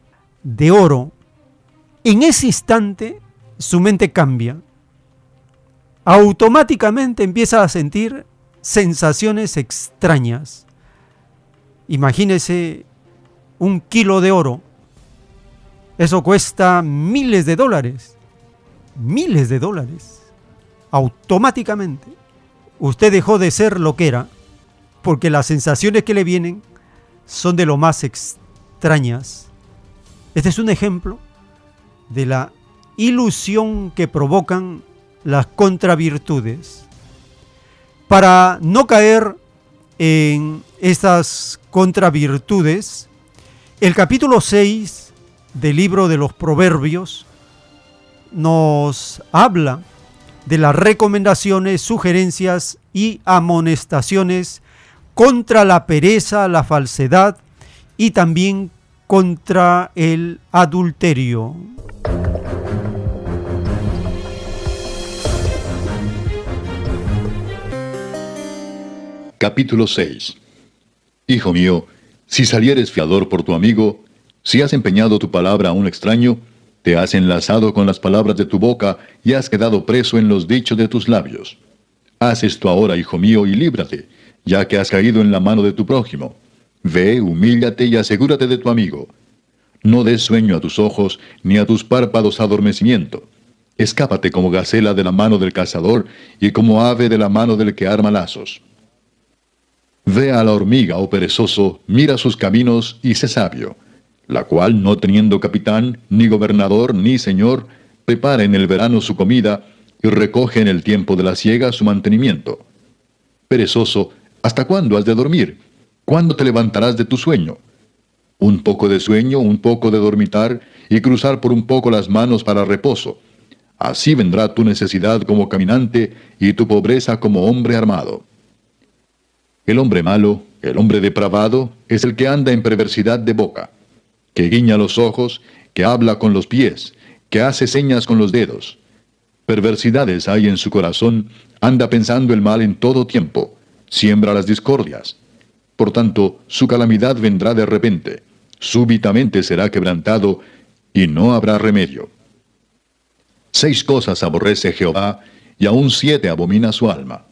de oro. En ese instante su mente cambia. Automáticamente empieza a sentir sensaciones extrañas. Imagínese un kilo de oro. Eso cuesta miles de dólares. Miles de dólares. Automáticamente usted dejó de ser lo que era, porque las sensaciones que le vienen son de lo más extrañas. Este es un ejemplo de la ilusión que provocan las contravirtudes. Para no caer en estas contravirtudes, el capítulo 6 del libro de los Proverbios nos habla de las recomendaciones, sugerencias y amonestaciones contra la pereza, la falsedad y también contra el adulterio. Capítulo 6 Hijo mío, si salieres fiador por tu amigo, si has empeñado tu palabra a un extraño, te has enlazado con las palabras de tu boca y has quedado preso en los dichos de tus labios. Haz esto ahora, hijo mío, y líbrate, ya que has caído en la mano de tu prójimo. Ve, humíllate y asegúrate de tu amigo. No des sueño a tus ojos, ni a tus párpados adormecimiento. Escápate como gacela de la mano del cazador y como ave de la mano del que arma lazos. Ve a la hormiga, oh perezoso, mira sus caminos y sé sabio la cual, no teniendo capitán, ni gobernador, ni señor, prepara en el verano su comida y recoge en el tiempo de la siega su mantenimiento. Perezoso, ¿hasta cuándo has de dormir? ¿Cuándo te levantarás de tu sueño? Un poco de sueño, un poco de dormitar y cruzar por un poco las manos para reposo. Así vendrá tu necesidad como caminante y tu pobreza como hombre armado. El hombre malo, el hombre depravado, es el que anda en perversidad de boca, que guiña los ojos, que habla con los pies, que hace señas con los dedos. Perversidades hay en su corazón, anda pensando el mal en todo tiempo, siembra las discordias. Por tanto, su calamidad vendrá de repente, súbitamente será quebrantado, y no habrá remedio. Seis cosas aborrece Jehová, y aún siete abomina su alma.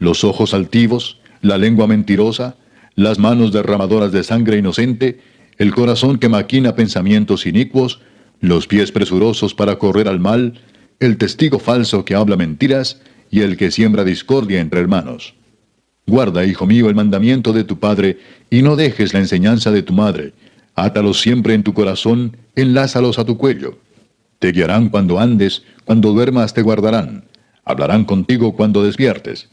Los ojos altivos, la lengua mentirosa, las manos derramadoras de sangre inocente, el corazón que maquina pensamientos inicuos, los pies presurosos para correr al mal, el testigo falso que habla mentiras, y el que siembra discordia entre hermanos. Guarda, hijo mío, el mandamiento de tu padre, y no dejes la enseñanza de tu madre. Átalos siempre en tu corazón, enlázalos a tu cuello. Te guiarán cuando andes, cuando duermas te guardarán. Hablarán contigo cuando despiertes.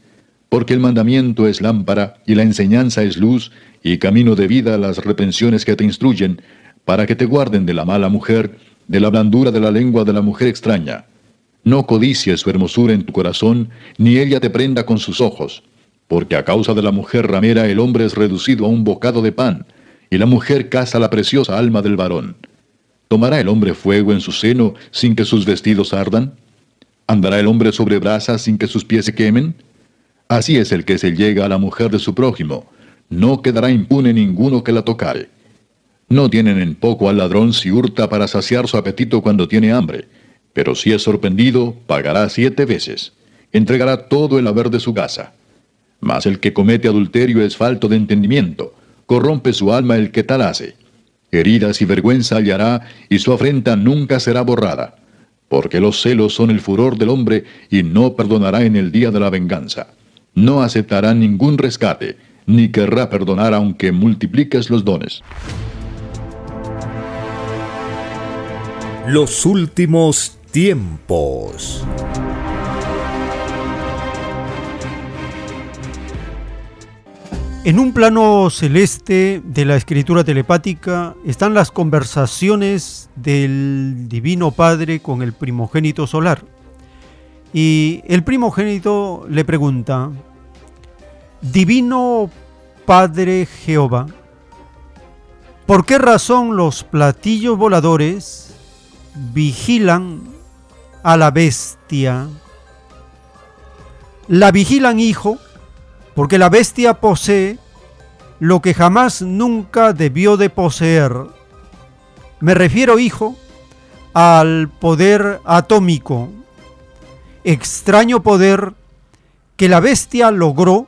Porque el mandamiento es lámpara y la enseñanza es luz y camino de vida las repensiones que te instruyen, para que te guarden de la mala mujer, de la blandura de la lengua de la mujer extraña. No codicies su hermosura en tu corazón, ni ella te prenda con sus ojos, porque a causa de la mujer ramera el hombre es reducido a un bocado de pan, y la mujer caza la preciosa alma del varón. ¿Tomará el hombre fuego en su seno sin que sus vestidos ardan? ¿Andará el hombre sobre brasas sin que sus pies se quemen? Así es el que se llega a la mujer de su prójimo. No quedará impune ninguno que la tocare. No tienen en poco al ladrón si hurta para saciar su apetito cuando tiene hambre, pero si es sorprendido, pagará siete veces. Entregará todo el haber de su casa. Mas el que comete adulterio es falto de entendimiento, corrompe su alma el que tal hace heridas y vergüenza hallará, y su afrenta nunca será borrada. Porque los celos son el furor del hombre, y no perdonará en el día de la venganza. No aceptará ningún rescate, ni querrá perdonar aunque multipliques los dones. Los últimos tiempos. En un plano celeste de la escritura telepática están las conversaciones del Divino Padre con el primogénito solar. Y el primogénito le pregunta, Divino Padre Jehová, ¿por qué razón los platillos voladores vigilan a la bestia? La vigilan, hijo, porque la bestia posee lo que jamás nunca debió de poseer. Me refiero, hijo, al poder atómico, extraño poder que la bestia logró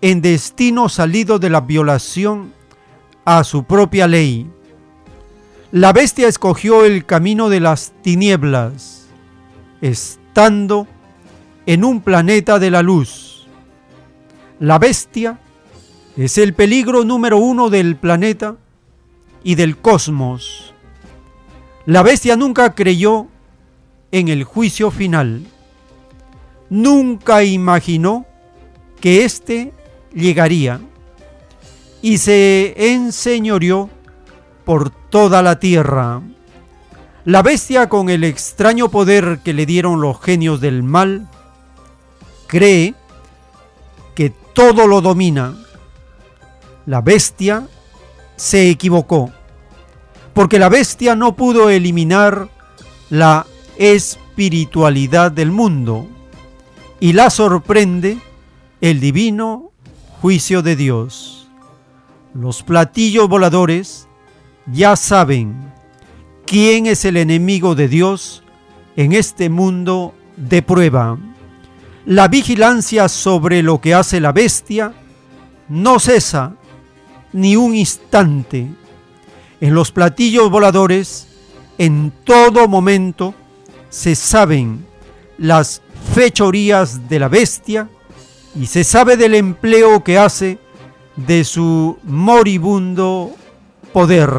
en destino salido de la violación a su propia ley. La bestia escogió el camino de las tinieblas, estando en un planeta de la luz la bestia es el peligro número uno del planeta y del cosmos. La bestia nunca creyó en el juicio final. Nunca imaginó que éste llegaría y se enseñoreó por toda la tierra. La bestia con el extraño poder que le dieron los genios del mal cree todo lo domina. La bestia se equivocó, porque la bestia no pudo eliminar la espiritualidad del mundo y la sorprende el divino juicio de Dios. Los platillos voladores ya saben quién es el enemigo de Dios en este mundo de prueba. La vigilancia sobre lo que hace la bestia no cesa ni un instante. En los platillos voladores, en todo momento, se saben las fechorías de la bestia y se sabe del empleo que hace de su moribundo poder,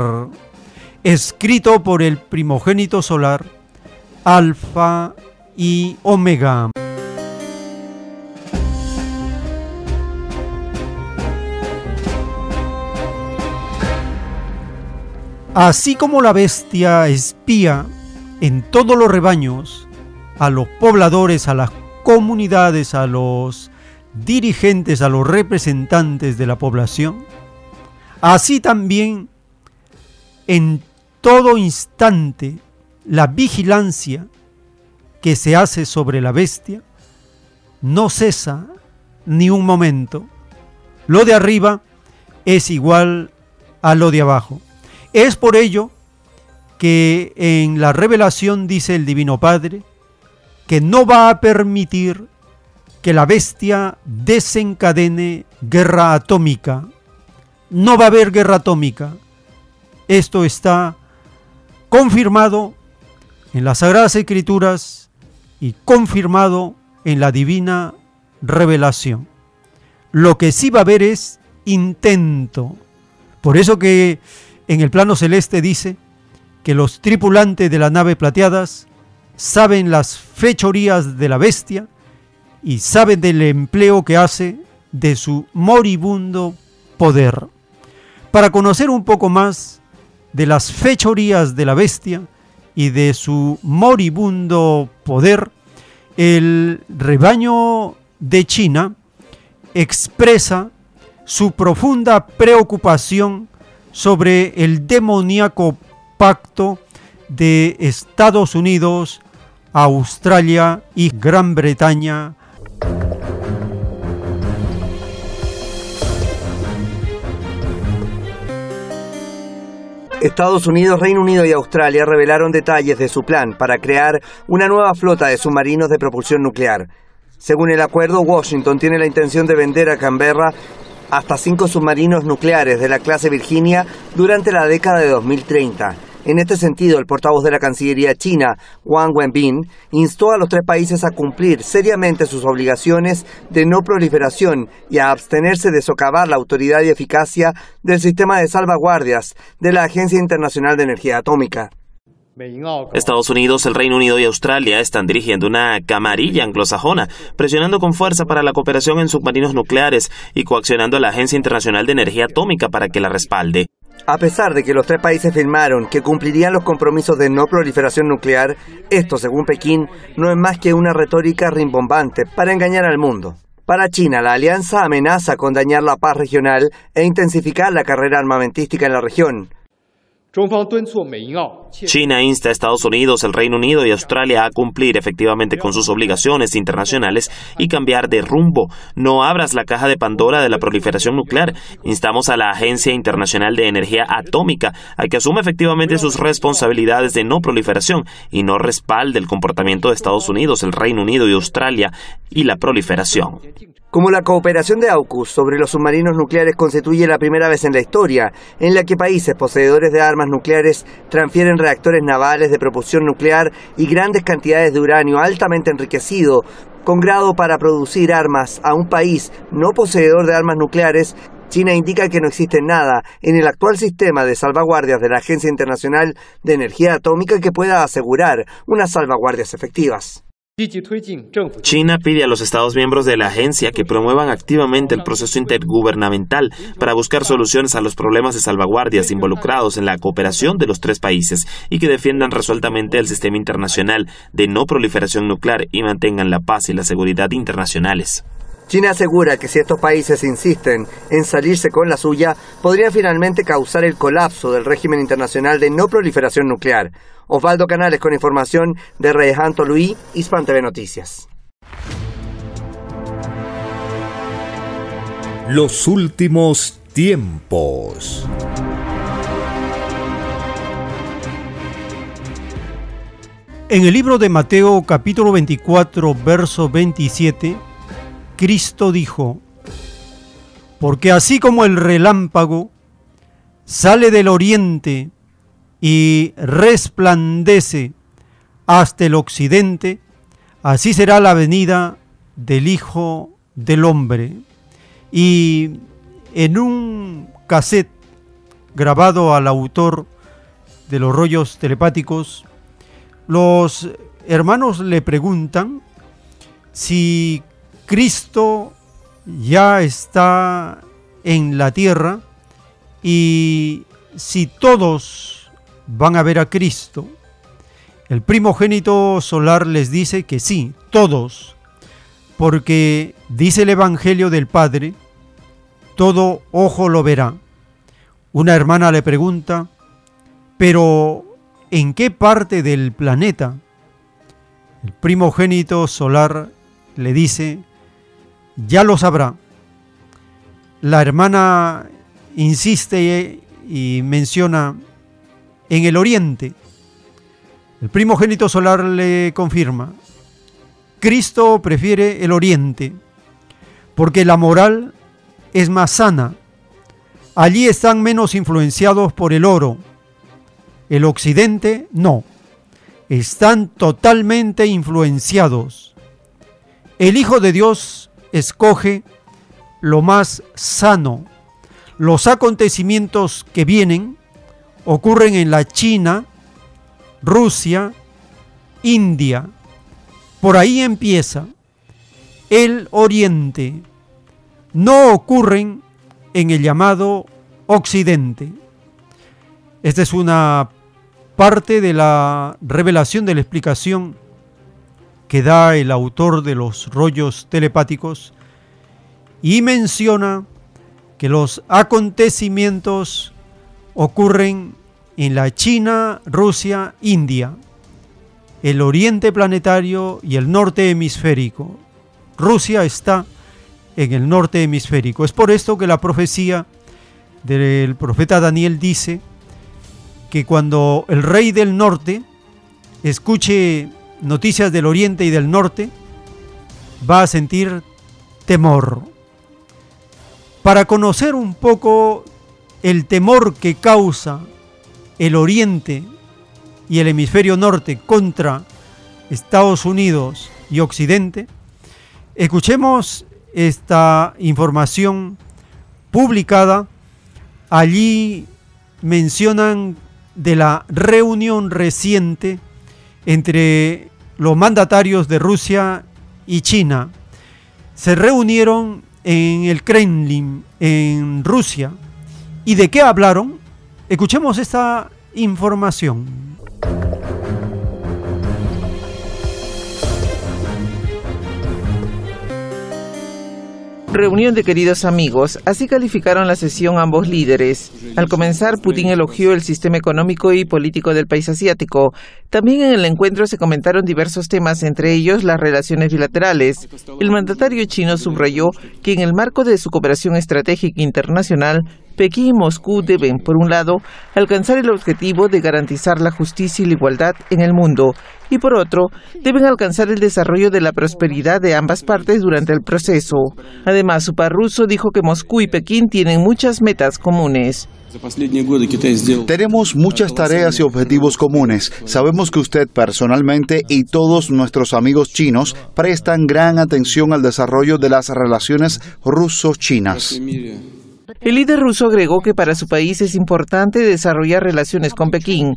escrito por el primogénito solar, Alfa y Omega. Así como la bestia espía en todos los rebaños, a los pobladores, a las comunidades, a los dirigentes, a los representantes de la población, así también en todo instante la vigilancia que se hace sobre la bestia no cesa ni un momento. Lo de arriba es igual a lo de abajo. Es por ello que en la revelación dice el Divino Padre que no va a permitir que la bestia desencadene guerra atómica. No va a haber guerra atómica. Esto está confirmado en las Sagradas Escrituras y confirmado en la divina revelación. Lo que sí va a haber es intento. Por eso que en el plano celeste dice que los tripulantes de la nave plateadas saben las fechorías de la bestia y saben del empleo que hace de su moribundo poder. Para conocer un poco más de las fechorías de la bestia y de su moribundo poder, el rebaño de China expresa su profunda preocupación sobre el demoníaco pacto de Estados Unidos, Australia y Gran Bretaña. Estados Unidos, Reino Unido y Australia revelaron detalles de su plan para crear una nueva flota de submarinos de propulsión nuclear. Según el acuerdo, Washington tiene la intención de vender a Canberra hasta cinco submarinos nucleares de la clase Virginia durante la década de 2030. En este sentido, el portavoz de la Cancillería china, Wang Wenbin, instó a los tres países a cumplir seriamente sus obligaciones de no proliferación y a abstenerse de socavar la autoridad y eficacia del sistema de salvaguardias de la Agencia Internacional de Energía Atómica. Estados Unidos, el Reino Unido y Australia están dirigiendo una camarilla anglosajona, presionando con fuerza para la cooperación en submarinos nucleares y coaccionando a la Agencia Internacional de Energía Atómica para que la respalde. A pesar de que los tres países firmaron que cumplirían los compromisos de no proliferación nuclear, esto, según Pekín, no es más que una retórica rimbombante para engañar al mundo. Para China, la alianza amenaza con dañar la paz regional e intensificar la carrera armamentística en la región. China insta a Estados Unidos, el Reino Unido y Australia a cumplir efectivamente con sus obligaciones internacionales y cambiar de rumbo. No abras la caja de Pandora de la proliferación nuclear. Instamos a la Agencia Internacional de Energía Atómica a que asuma efectivamente sus responsabilidades de no proliferación y no respalde el comportamiento de Estados Unidos, el Reino Unido y Australia y la proliferación. Como la cooperación de AUKUS sobre los submarinos nucleares constituye la primera vez en la historia en la que países poseedores de armas nucleares transfieren reactores navales de propulsión nuclear y grandes cantidades de uranio altamente enriquecido con grado para producir armas a un país no poseedor de armas nucleares, China indica que no existe nada en el actual sistema de salvaguardias de la Agencia Internacional de Energía Atómica que pueda asegurar unas salvaguardias efectivas. China pide a los Estados miembros de la agencia que promuevan activamente el proceso intergubernamental para buscar soluciones a los problemas de salvaguardias involucrados en la cooperación de los tres países y que defiendan resueltamente el sistema internacional de no proliferación nuclear y mantengan la paz y la seguridad internacionales. China asegura que si estos países insisten en salirse con la suya, podría finalmente causar el colapso del régimen internacional de no proliferación nuclear. Osvaldo Canales con información de Rejanto Luis, Hispan TV Noticias. Los últimos tiempos. En el libro de Mateo capítulo 24, verso 27, Cristo dijo, porque así como el relámpago sale del oriente y resplandece hasta el occidente, así será la venida del Hijo del Hombre. Y en un cassette grabado al autor de los rollos telepáticos, los hermanos le preguntan si Cristo ya está en la tierra y si todos van a ver a Cristo. El primogénito solar les dice que sí, todos, porque dice el Evangelio del Padre, todo ojo lo verá. Una hermana le pregunta, pero ¿en qué parte del planeta? El primogénito solar le dice, ya lo sabrá. La hermana insiste y menciona en el oriente. El primogénito solar le confirma, Cristo prefiere el oriente, porque la moral es más sana. Allí están menos influenciados por el oro. El occidente no. Están totalmente influenciados. El Hijo de Dios escoge lo más sano. Los acontecimientos que vienen ocurren en la China, Rusia, India. Por ahí empieza el Oriente. No ocurren en el llamado Occidente. Esta es una parte de la revelación de la explicación que da el autor de los rollos telepáticos y menciona que los acontecimientos ocurren en la China, Rusia, India, el oriente planetario y el norte hemisférico. Rusia está en el norte hemisférico. Es por esto que la profecía del profeta Daniel dice que cuando el rey del norte escuche noticias del oriente y del norte, va a sentir temor. Para conocer un poco el temor que causa el oriente y el hemisferio norte contra Estados Unidos y Occidente, escuchemos esta información publicada. Allí mencionan de la reunión reciente entre los mandatarios de Rusia y China. Se reunieron en el Kremlin, en Rusia. ¿Y de qué hablaron? Escuchemos esta información. Reunión de queridos amigos, así calificaron la sesión ambos líderes. Al comenzar, Putin elogió el sistema económico y político del país asiático. También en el encuentro se comentaron diversos temas, entre ellos las relaciones bilaterales. El mandatario chino subrayó que en el marco de su cooperación estratégica internacional, Pekín y Moscú deben, por un lado, alcanzar el objetivo de garantizar la justicia y la igualdad en el mundo, y por otro, deben alcanzar el desarrollo de la prosperidad de ambas partes durante el proceso. Además, Suparruso dijo que Moscú y Pekín tienen muchas metas comunes. Tenemos muchas tareas y objetivos comunes. Sabemos que usted personalmente y todos nuestros amigos chinos prestan gran atención al desarrollo de las relaciones ruso-chinas. El líder ruso agregó que para su país es importante desarrollar relaciones con Pekín.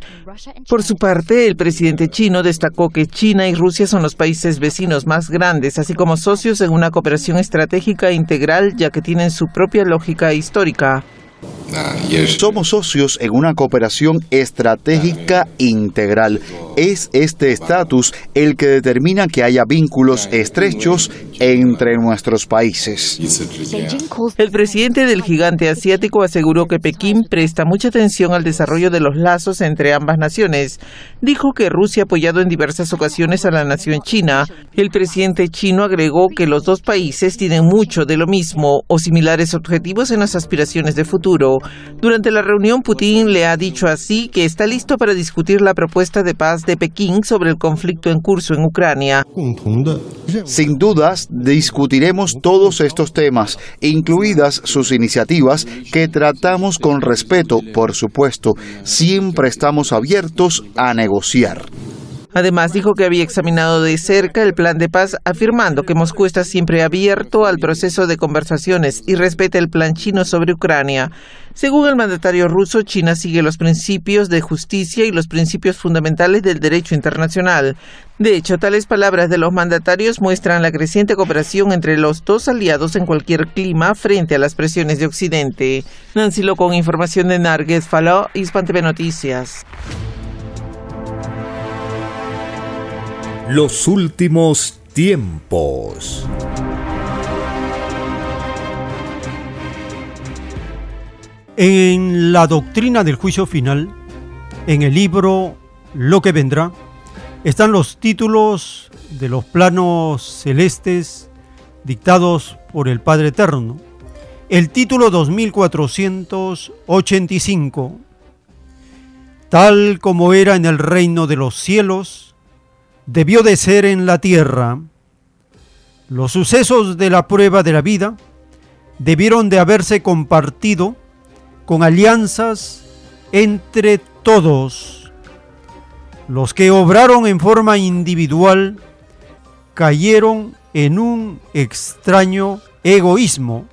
Por su parte, el presidente chino destacó que China y Rusia son los países vecinos más grandes, así como socios en una cooperación estratégica integral, ya que tienen su propia lógica histórica. Somos socios en una cooperación estratégica integral. Es este estatus el que determina que haya vínculos estrechos entre nuestros países. El presidente del gigante asiático aseguró que Pekín presta mucha atención al desarrollo de los lazos entre ambas naciones. Dijo que Rusia ha apoyado en diversas ocasiones a la nación china. El presidente chino agregó que los dos países tienen mucho de lo mismo o similares objetivos en las aspiraciones de futuro. Durante la reunión, Putin le ha dicho así que está listo para discutir la propuesta de paz de Pekín sobre el conflicto en curso en Ucrania. Sin dudas, discutiremos todos estos temas, incluidas sus iniciativas, que tratamos con respeto, por supuesto. Siempre estamos abiertos a negociar. Además, dijo que había examinado de cerca el plan de paz, afirmando que Moscú está siempre abierto al proceso de conversaciones y respeta el plan chino sobre Ucrania. Según el mandatario ruso, China sigue los principios de justicia y los principios fundamentales del derecho internacional. De hecho, tales palabras de los mandatarios muestran la creciente cooperación entre los dos aliados en cualquier clima frente a las presiones de Occidente. Nancy Lo con información de Narguez Faló, Hispan TV Noticias. Los últimos tiempos. En la doctrina del juicio final, en el libro Lo que vendrá, están los títulos de los planos celestes dictados por el Padre Eterno. El título 2485, tal como era en el reino de los cielos, debió de ser en la tierra. Los sucesos de la prueba de la vida debieron de haberse compartido con alianzas entre todos. Los que obraron en forma individual cayeron en un extraño egoísmo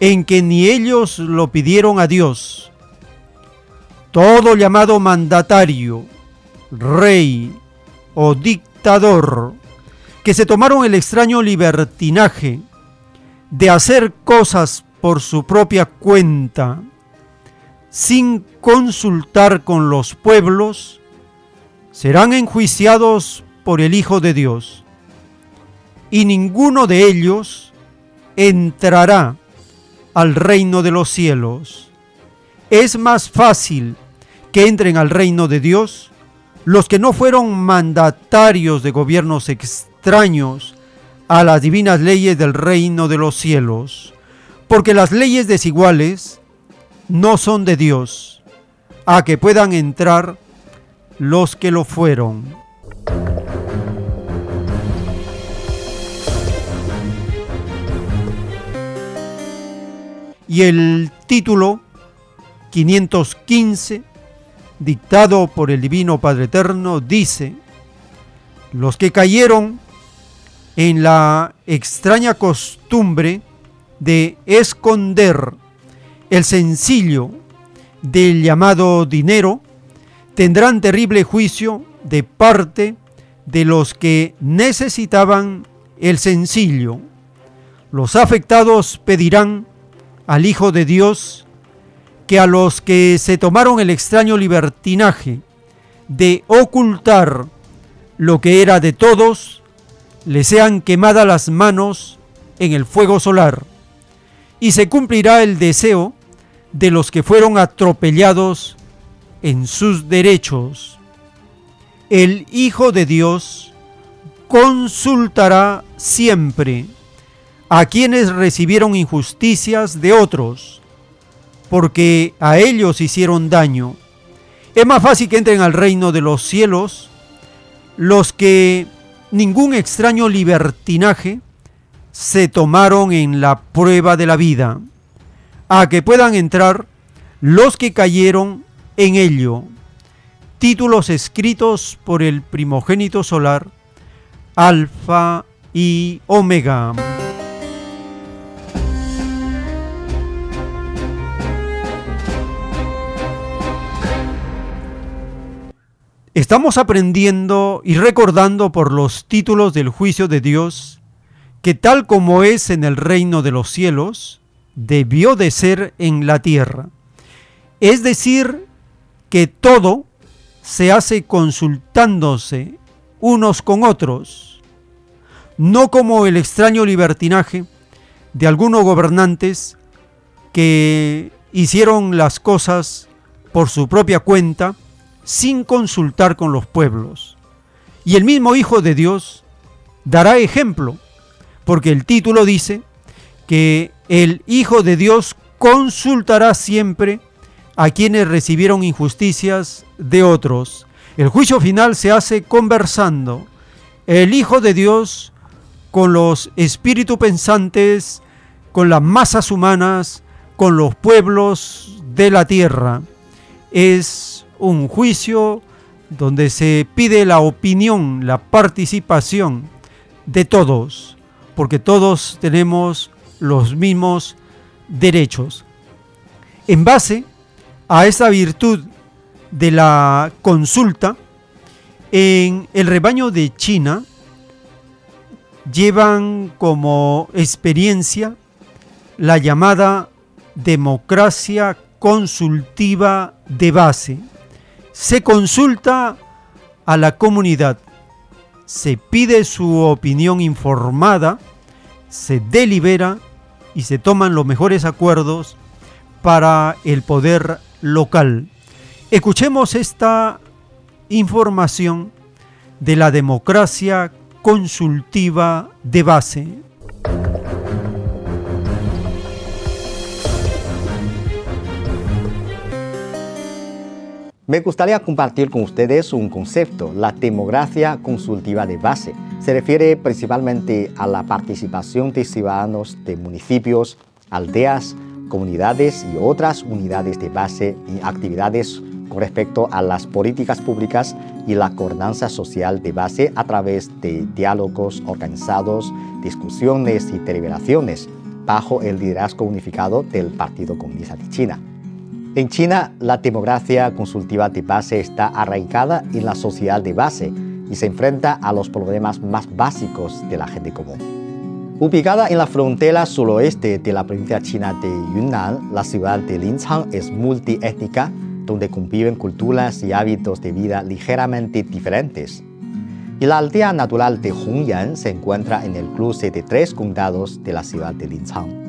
en que ni ellos lo pidieron a Dios. Todo llamado mandatario, rey o dictador que se tomaron el extraño libertinaje de hacer cosas por su propia cuenta, sin consultar con los pueblos, serán enjuiciados por el Hijo de Dios, y ninguno de ellos entrará al reino de los cielos. Es más fácil que entren al reino de Dios los que no fueron mandatarios de gobiernos extraños a las divinas leyes del reino de los cielos, porque las leyes desiguales no son de Dios, a que puedan entrar los que lo fueron. Y el título 515, dictado por el Divino Padre Eterno, dice, los que cayeron en la extraña costumbre de esconder el sencillo del llamado dinero, tendrán terrible juicio de parte de los que necesitaban el sencillo. Los afectados pedirán al Hijo de Dios que a los que se tomaron el extraño libertinaje de ocultar lo que era de todos, les sean quemadas las manos en el fuego solar, y se cumplirá el deseo de los que fueron atropellados en sus derechos. El Hijo de Dios consultará siempre a quienes recibieron injusticias de otros, porque a ellos hicieron daño. Es más fácil que entren al reino de los cielos los que ningún extraño libertinaje se tomaron en la prueba de la vida, a que puedan entrar los que cayeron en ello. Títulos escritos por el primogénito solar, Alfa y Omega. Estamos aprendiendo y recordando por los títulos del juicio de Dios que tal como es en el reino de los cielos, debió de ser en la tierra. Es decir, que todo se hace consultándose unos con otros, no como el extraño libertinaje de algunos gobernantes que hicieron las cosas por su propia cuenta, sin consultar con los pueblos. Y el mismo Hijo de Dios dará ejemplo, porque el título dice que el Hijo de Dios consultará siempre a quienes recibieron injusticias de otros. El juicio final se hace conversando. El Hijo de Dios con los espíritus pensantes, con las masas humanas, con los pueblos de la tierra. Es un juicio donde se pide la opinión, la participación de todos, porque todos tenemos los mismos derechos. En base a esa virtud de la consulta, en el rebaño de China llevan como experiencia la llamada democracia consultiva de base. Se consulta a la comunidad, se pide su opinión informada, se delibera y se toman los mejores acuerdos para el poder local. Escuchemos esta información de la democracia consultiva de base. Me gustaría compartir con ustedes un concepto, la democracia consultiva de base. Se refiere principalmente a la participación de ciudadanos de municipios, aldeas, comunidades y otras unidades de base y actividades con respecto a las políticas públicas y la gobernanza social de base a través de diálogos organizados, discusiones y deliberaciones bajo el liderazgo unificado del Partido Comunista de China. En China, la democracia consultiva de base está arraigada en la sociedad de base y se enfrenta a los problemas más básicos de la gente común. Ubicada en la frontera suroeste de la provincia china de Yunnan, la ciudad de Linchang es multiétnica, donde conviven culturas y hábitos de vida ligeramente diferentes. Y la aldea natural de Hongyan se encuentra en el cruce de tres condados de la ciudad de Linchang.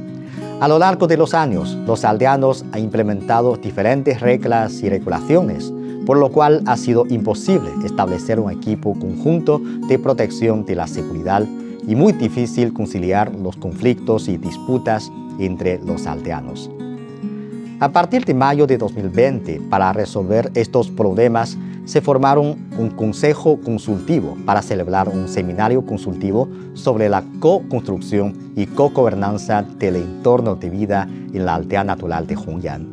A lo largo de los años, los aldeanos han implementado diferentes reglas y regulaciones, por lo cual ha sido imposible establecer un equipo conjunto de protección de la seguridad y muy difícil conciliar los conflictos y disputas entre los aldeanos. A partir de mayo de 2020, para resolver estos problemas, se formaron un consejo consultivo para celebrar un seminario consultivo sobre la co-construcción y co-gobernanza del entorno de vida en la aldea natural de Hongyan.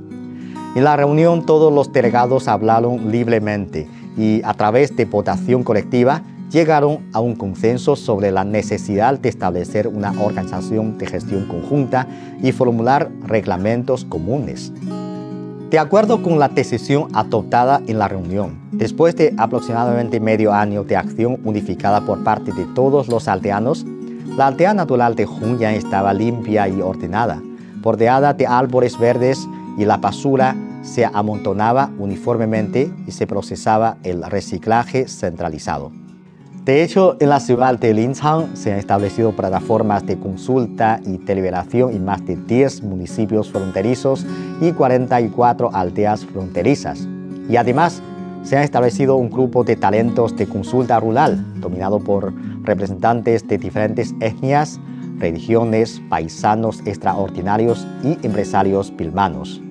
En la reunión todos los delegados hablaron libremente y a través de votación colectiva llegaron a un consenso sobre la necesidad de establecer una organización de gestión conjunta y formular reglamentos comunes. De acuerdo con la decisión adoptada en la reunión, después de aproximadamente medio año de acción unificada por parte de todos los aldeanos, la aldea natural de Hongyan estaba limpia y ordenada, bordeada de árboles verdes y la basura se amontonaba uniformemente y se procesaba el reciclaje centralizado. De hecho, en la ciudad de Linchang se han establecido plataformas de consulta y deliberación en más de 10 municipios fronterizos y 44 aldeas fronterizas. Y además, se ha establecido un grupo de talentos de consulta rural, dominado por representantes de diferentes etnias, religiones, paisanos extraordinarios y empresarios pilmanos.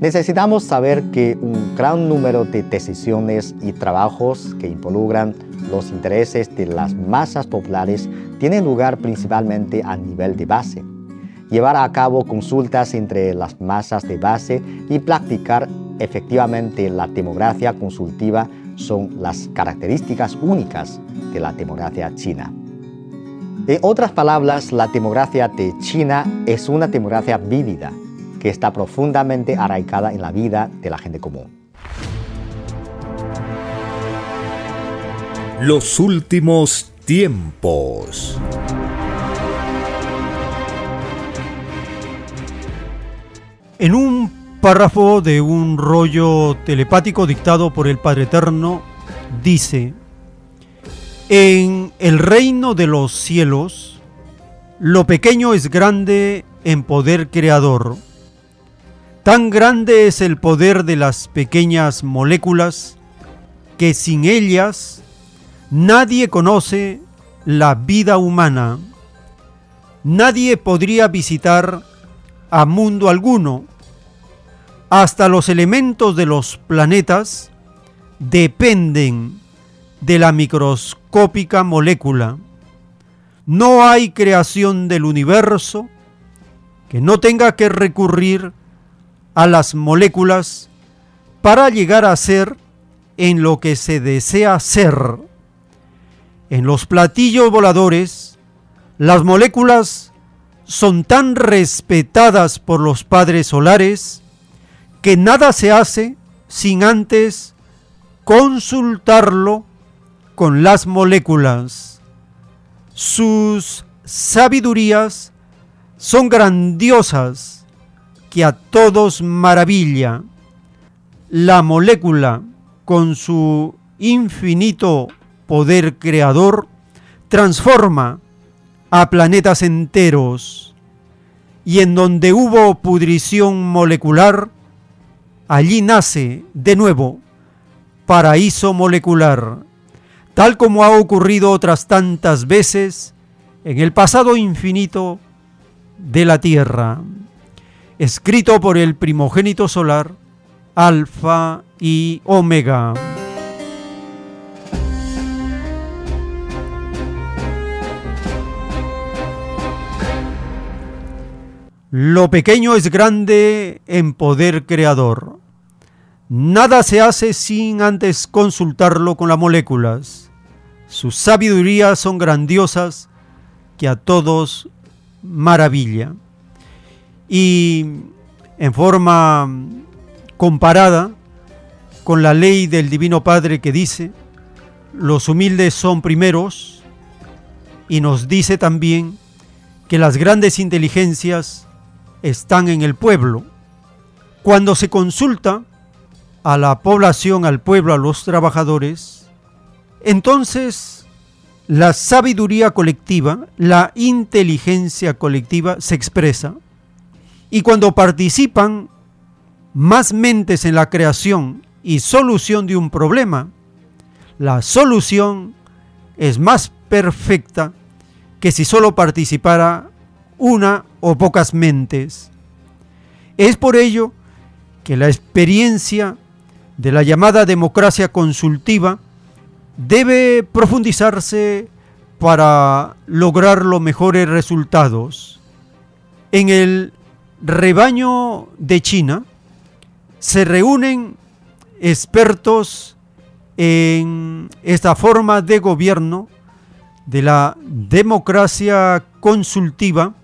Necesitamos saber que un gran número de decisiones y trabajos que involucran los intereses de las masas populares tienen lugar principalmente a nivel de base. Llevar a cabo consultas entre las masas de base y practicar efectivamente la democracia consultiva son las características únicas de la democracia china. En otras palabras, la democracia de China es una democracia vívida que está profundamente arraigada en la vida de la gente común. Los últimos tiempos. En un párrafo de un rollo telepático dictado por el Padre Eterno, dice, en el reino de los cielos, lo pequeño es grande en poder creador Tan grande es el poder de las pequeñas moléculas que sin ellas nadie conoce la vida humana. Nadie podría visitar a mundo alguno. Hasta los elementos de los planetas dependen de la microscópica molécula. No hay creación del universo que no tenga que recurrir a las moléculas para llegar a ser en lo que se desea ser. En los platillos voladores, las moléculas son tan respetadas por los padres solares que nada se hace sin antes consultarlo con las moléculas. Sus sabidurías son grandiosas que a todos maravilla. La molécula, con su infinito poder creador, transforma a planetas enteros. Y en donde hubo pudrición molecular, allí nace de nuevo paraíso molecular, tal como ha ocurrido otras tantas veces en el pasado infinito de la Tierra, escrito por el primogénito solar, Alfa y Omega. Lo pequeño es grande en poder creador. Nada se hace sin antes consultarlo con las moléculas. Sus sabidurías son grandiosas que a todos maravilla. Y en forma comparada con la ley del Divino Padre que dice, los humildes son primeros, y nos dice también que las grandes inteligencias están en el pueblo. Cuando se consulta a la población, al pueblo, a los trabajadores, entonces la sabiduría colectiva, la inteligencia colectiva se expresa y cuando participan más mentes en la creación y solución de un problema, la solución es más perfecta que si solo participara una o pocas mentes. Es por ello que la experiencia de la llamada democracia consultiva debe profundizarse para lograr los mejores resultados. En el rebaño de China se reúnen expertos en esta forma de gobierno de la democracia consultiva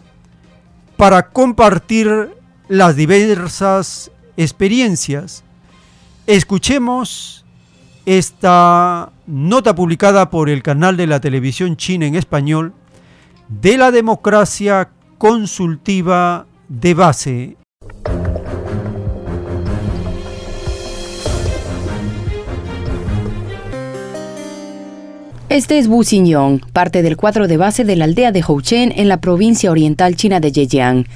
para compartir las diversas experiencias. Escuchemos esta nota publicada por el canal de la televisión china en español de la democracia consultiva de base. Este es Wu Xingyong, parte del cuadro de base de la aldea de Houchen en la provincia oriental china de Zhejiang.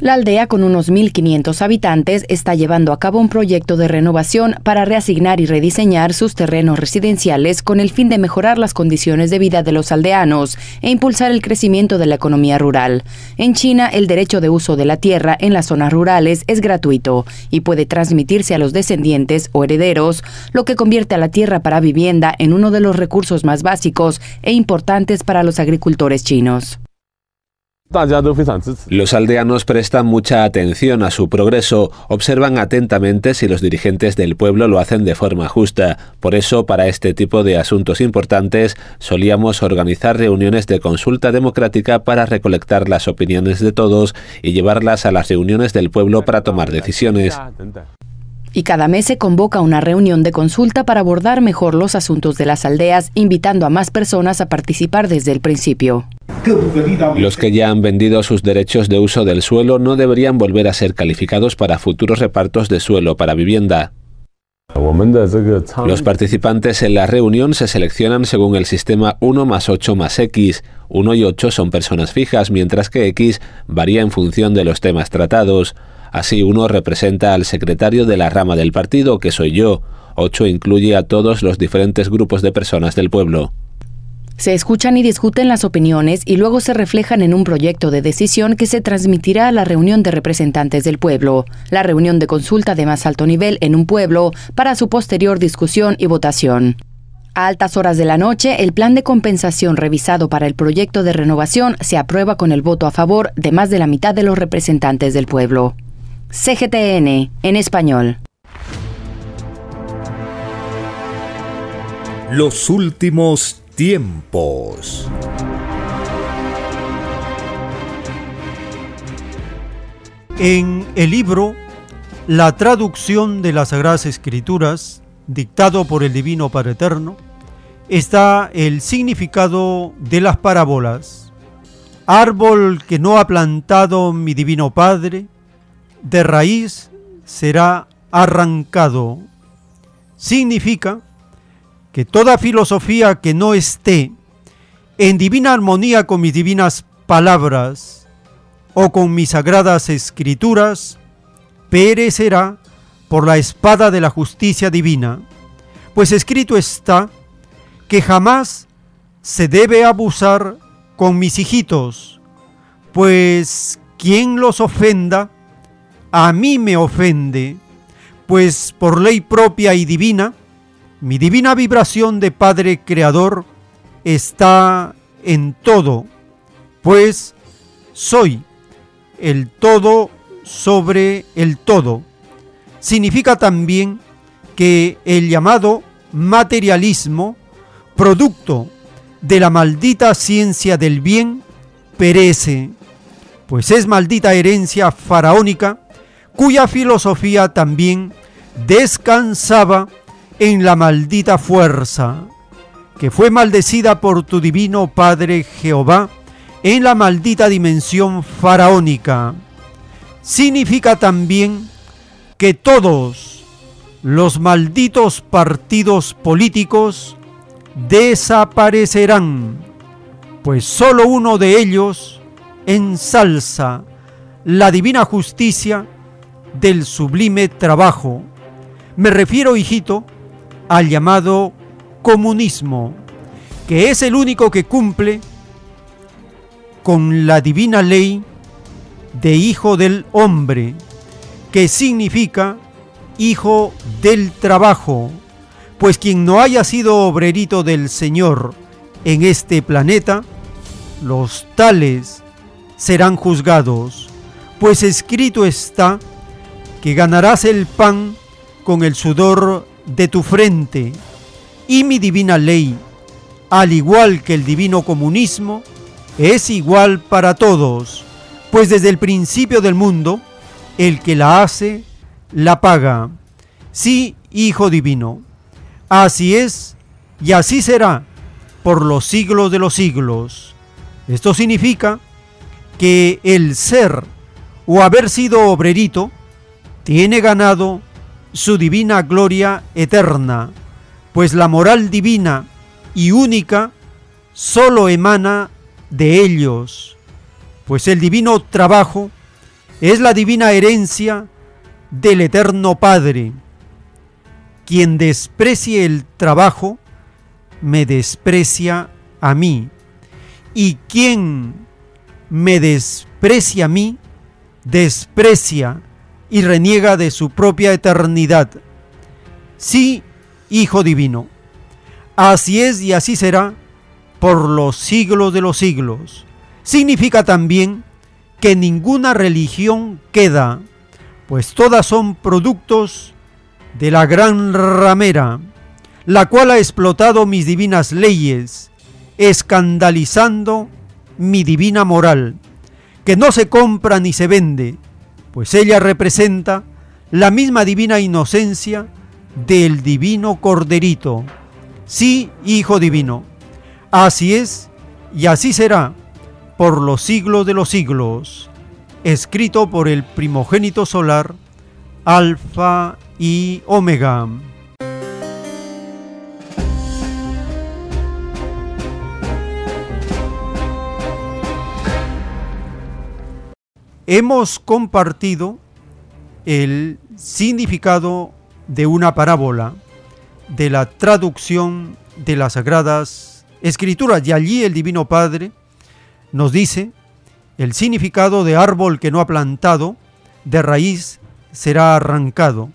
La aldea, con unos 1.500 habitantes, está llevando a cabo un proyecto de renovación para reasignar y rediseñar sus terrenos residenciales con el fin de mejorar las condiciones de vida de los aldeanos e impulsar el crecimiento de la economía rural. En China, el derecho de uso de la tierra en las zonas rurales es gratuito y puede transmitirse a los descendientes o herederos, lo que convierte a la tierra para vivienda en uno de los recursos más básicos e importantes para los agricultores chinos. Los aldeanos prestan mucha atención a su progreso, observan atentamente si los dirigentes del pueblo lo hacen de forma justa. Por eso, para este tipo de asuntos importantes, solíamos organizar reuniones de consulta democrática para recolectar las opiniones de todos y llevarlas a las reuniones del pueblo para tomar decisiones y cada mes se convoca una reunión de consulta para abordar mejor los asuntos de las aldeas, invitando a más personas a participar desde el principio. Los que ya han vendido sus derechos de uso del suelo no deberían volver a ser calificados para futuros repartos de suelo para vivienda. Los participantes en la reunión se seleccionan según el sistema 1 más 8 más X. 1 y 8 son personas fijas, mientras que X varía en función de los temas tratados. Así uno representa al secretario de la rama del partido, que soy yo. 8 incluye a todos los diferentes grupos de personas del pueblo. Se escuchan y discuten las opiniones y luego se reflejan en un proyecto de decisión que se transmitirá a la reunión de representantes del pueblo, la reunión de consulta de más alto nivel en un pueblo, para su posterior discusión y votación. A altas horas de la noche, el plan de compensación revisado para el proyecto de renovación se aprueba con el voto a favor de más de la mitad de los representantes del pueblo. CGTN, en español. Los últimos tiempos. En el libro La traducción de las Sagradas Escrituras, dictado por el Divino Padre Eterno, está el significado de las parábolas. Árbol que no ha plantado mi Divino Padre, de raíz será arrancado. Significa que toda filosofía que no esté en divina armonía con mis divinas palabras o con mis sagradas escrituras, perecerá por la espada de la justicia divina, pues escrito está que jamás se debe abusar con mis hijitos, pues quien los ofenda, a mí me ofende, pues por ley propia y divina, mi divina vibración de Padre Creador está en todo, pues soy el todo sobre el todo. Significa también que el llamado materialismo, producto de la maldita ciencia del bien, perece, pues es maldita herencia faraónica cuya filosofía también descansaba en la maldita fuerza, que fue maldecida por tu divino Padre Jehová en la maldita dimensión faraónica. Significa también que todos los malditos partidos políticos desaparecerán, pues sólo uno de ellos ensalza la divina justicia del sublime trabajo. Me refiero, hijito, al llamado comunismo, que es el único que cumple con la divina ley de hijo del hombre, que significa hijo del trabajo, pues quien no haya sido obrerito del Señor en este planeta, los tales serán juzgados, pues escrito está que ganarás el pan con el sudor de tu frente y mi divina ley, al igual que el divino comunismo, es igual para todos, pues desde el principio del mundo, el que la hace, la paga. Sí, Hijo Divino, así es y así será por los siglos de los siglos. Esto significa que el ser o haber sido obrerito tiene ganado su divina gloria eterna, pues la moral divina y única solo emana de ellos, pues el divino trabajo es la divina herencia del eterno Padre. Quien desprecie el trabajo, me desprecia a mí, y quien me desprecia a mí, desprecia y reniega de su propia eternidad. Sí, Hijo Divino, así es y así será por los siglos de los siglos. Significa también que ninguna religión queda, pues todas son productos de la gran ramera, la cual ha explotado mis divinas leyes, escandalizando mi divina moral, que no se compra ni se vende, pues ella representa la misma divina inocencia del divino corderito. Sí, Hijo Divino, así es y así será por los siglos de los siglos, escrito por el primogénito solar, Alfa y Omega. Hemos compartido el significado de una parábola de la traducción de las sagradas escrituras. Y allí el Divino Padre nos dice el significado de árbol que no ha plantado, de raíz será arrancado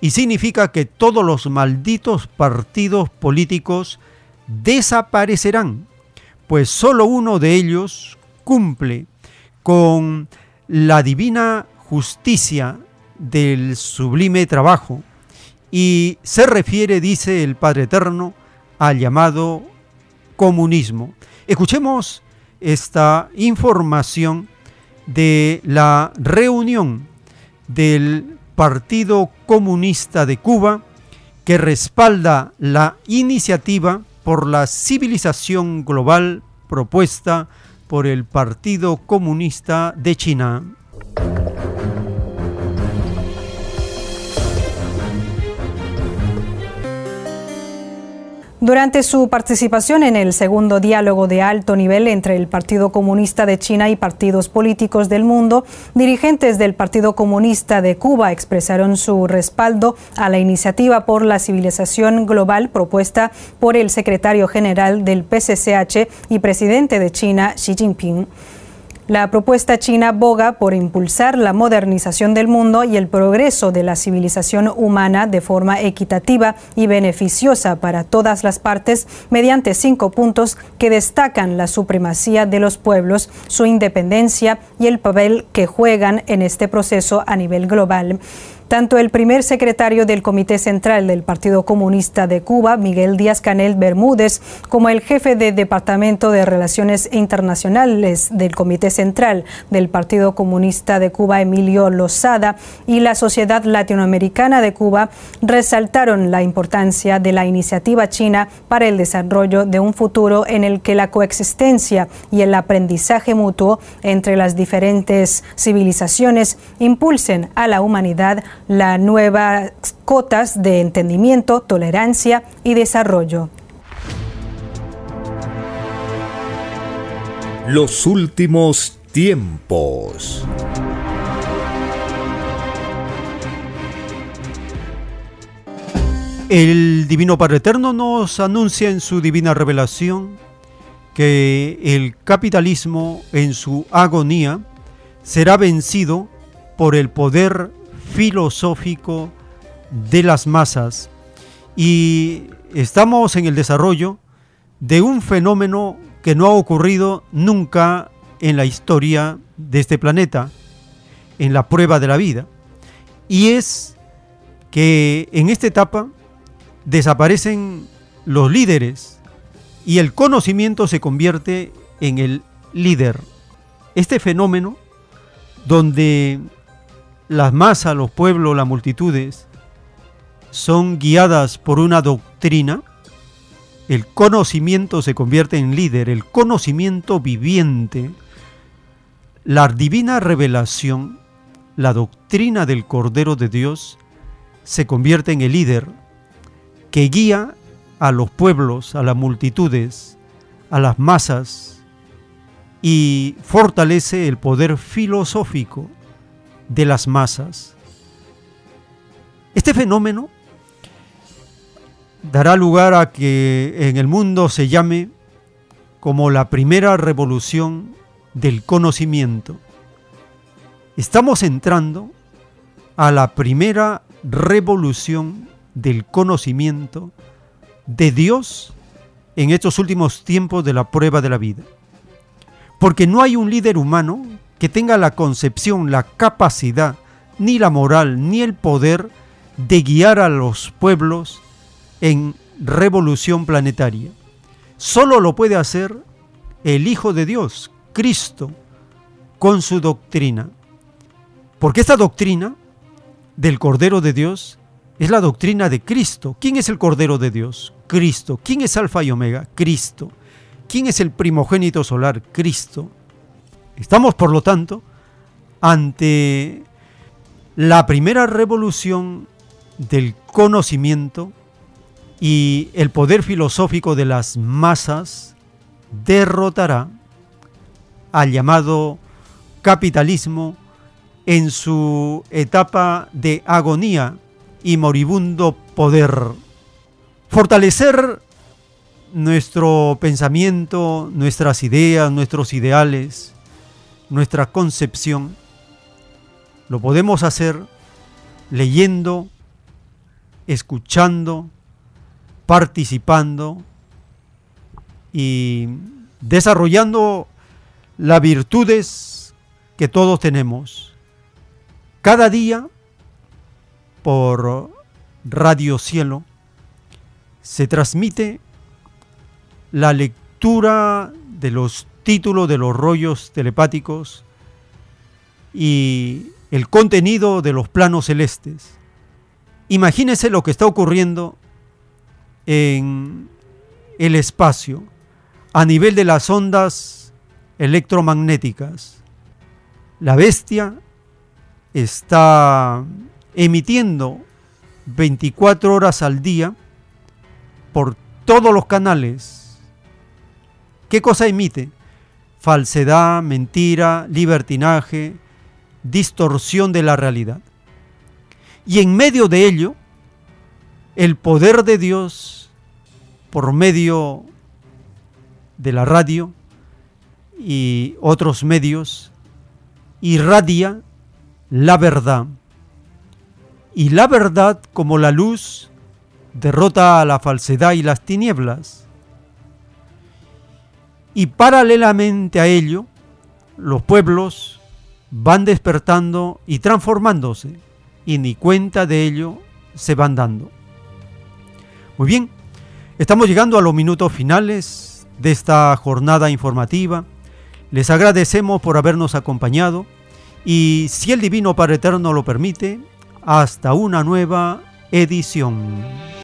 y significa que todos los malditos partidos políticos desaparecerán, pues solo uno de ellos cumple con la divina justicia del sublime trabajo y se refiere, dice el Padre Eterno, al llamado comunismo. Escuchemos esta información de la reunión del Partido Comunista de Cuba que respalda la iniciativa por la civilización global propuesta por el Partido Comunista de China. Durante su participación en el segundo diálogo de alto nivel entre el Partido Comunista de China y partidos políticos del mundo, dirigentes del Partido Comunista de Cuba expresaron su respaldo a la iniciativa por la civilización global propuesta por el secretario general del PCCH y presidente de China, Xi Jinping. La propuesta china boga por impulsar la modernización del mundo y el progreso de la civilización humana de forma equitativa y beneficiosa para todas las partes mediante cinco puntos que destacan la supremacía de los pueblos, su independencia y el papel que juegan en este proceso a nivel global. Tanto el primer secretario del Comité Central del Partido Comunista de Cuba, Miguel Díaz Canel Bermúdez, como el jefe de Departamento de Relaciones Internacionales del Comité Central del Partido Comunista de Cuba, Emilio Lozada, y la Sociedad Latinoamericana de Cuba resaltaron la importancia de la iniciativa china para el desarrollo de un futuro en el que la coexistencia y el aprendizaje mutuo entre las diferentes civilizaciones impulsen a la humanidad las nuevas cotas de entendimiento, tolerancia y desarrollo. Los últimos tiempos. El Divino Padre Eterno nos anuncia en su divina revelación que el capitalismo en su agonía será vencido por el poder filosófico de las masas y estamos en el desarrollo de un fenómeno que no ha ocurrido nunca en la historia de este planeta, en la prueba de la vida, y es que en esta etapa desaparecen los líderes y el conocimiento se convierte en el líder. Este fenómeno donde las masas, los pueblos, las multitudes son guiadas por una doctrina, el conocimiento se convierte en líder, el conocimiento viviente, la divina revelación, la doctrina del Cordero de Dios se convierte en el líder que guía a los pueblos, a las multitudes, a las masas y fortalece el poder filosófico de las masas. Este fenómeno dará lugar a que en el mundo se llame como la primera revolución del conocimiento. Estamos entrando a la primera revolución del conocimiento de Dios en estos últimos tiempos de la prueba de la vida. Porque no hay un líder humano que tenga la concepción, la capacidad, ni la moral, ni el poder de guiar a los pueblos en revolución planetaria. Solo lo puede hacer el Hijo de Dios, Cristo, con su doctrina. Porque esta doctrina del Cordero de Dios es la doctrina de Cristo. ¿Quién es el Cordero de Dios? Cristo. ¿Quién es Alfa y Omega? Cristo. ¿Quién es el primogénito solar? Cristo. Estamos, por lo tanto, ante la primera revolución del conocimiento y el poder filosófico de las masas derrotará al llamado capitalismo en su etapa de agonía y moribundo poder. Fortalecer nuestro pensamiento, nuestras ideas, nuestros ideales, nuestra concepción, lo podemos hacer leyendo, escuchando, participando y desarrollando las virtudes que todos tenemos. Cada día, por Radio Cielo, se transmite la lectura de los títulos de los rollos telepáticos y el contenido de los planos celestes. Imagínese lo que está ocurriendo en el espacio a nivel de las ondas electromagnéticas. La bestia está emitiendo 24 horas al día por todos los canales. ¿Qué cosa emite? Falsedad, mentira, libertinaje, distorsión de la realidad. Y en medio de ello, el poder de Dios, por medio de la radio y otros medios, irradia la verdad. Y la verdad, como la luz, derrota a la falsedad y las tinieblas. Y paralelamente a ello, los pueblos van despertando y transformándose, y ni cuenta de ello se van dando. Muy bien, estamos llegando a los minutos finales de esta jornada informativa. Les agradecemos por habernos acompañado y si el Divino Padre Eterno lo permite, hasta una nueva edición.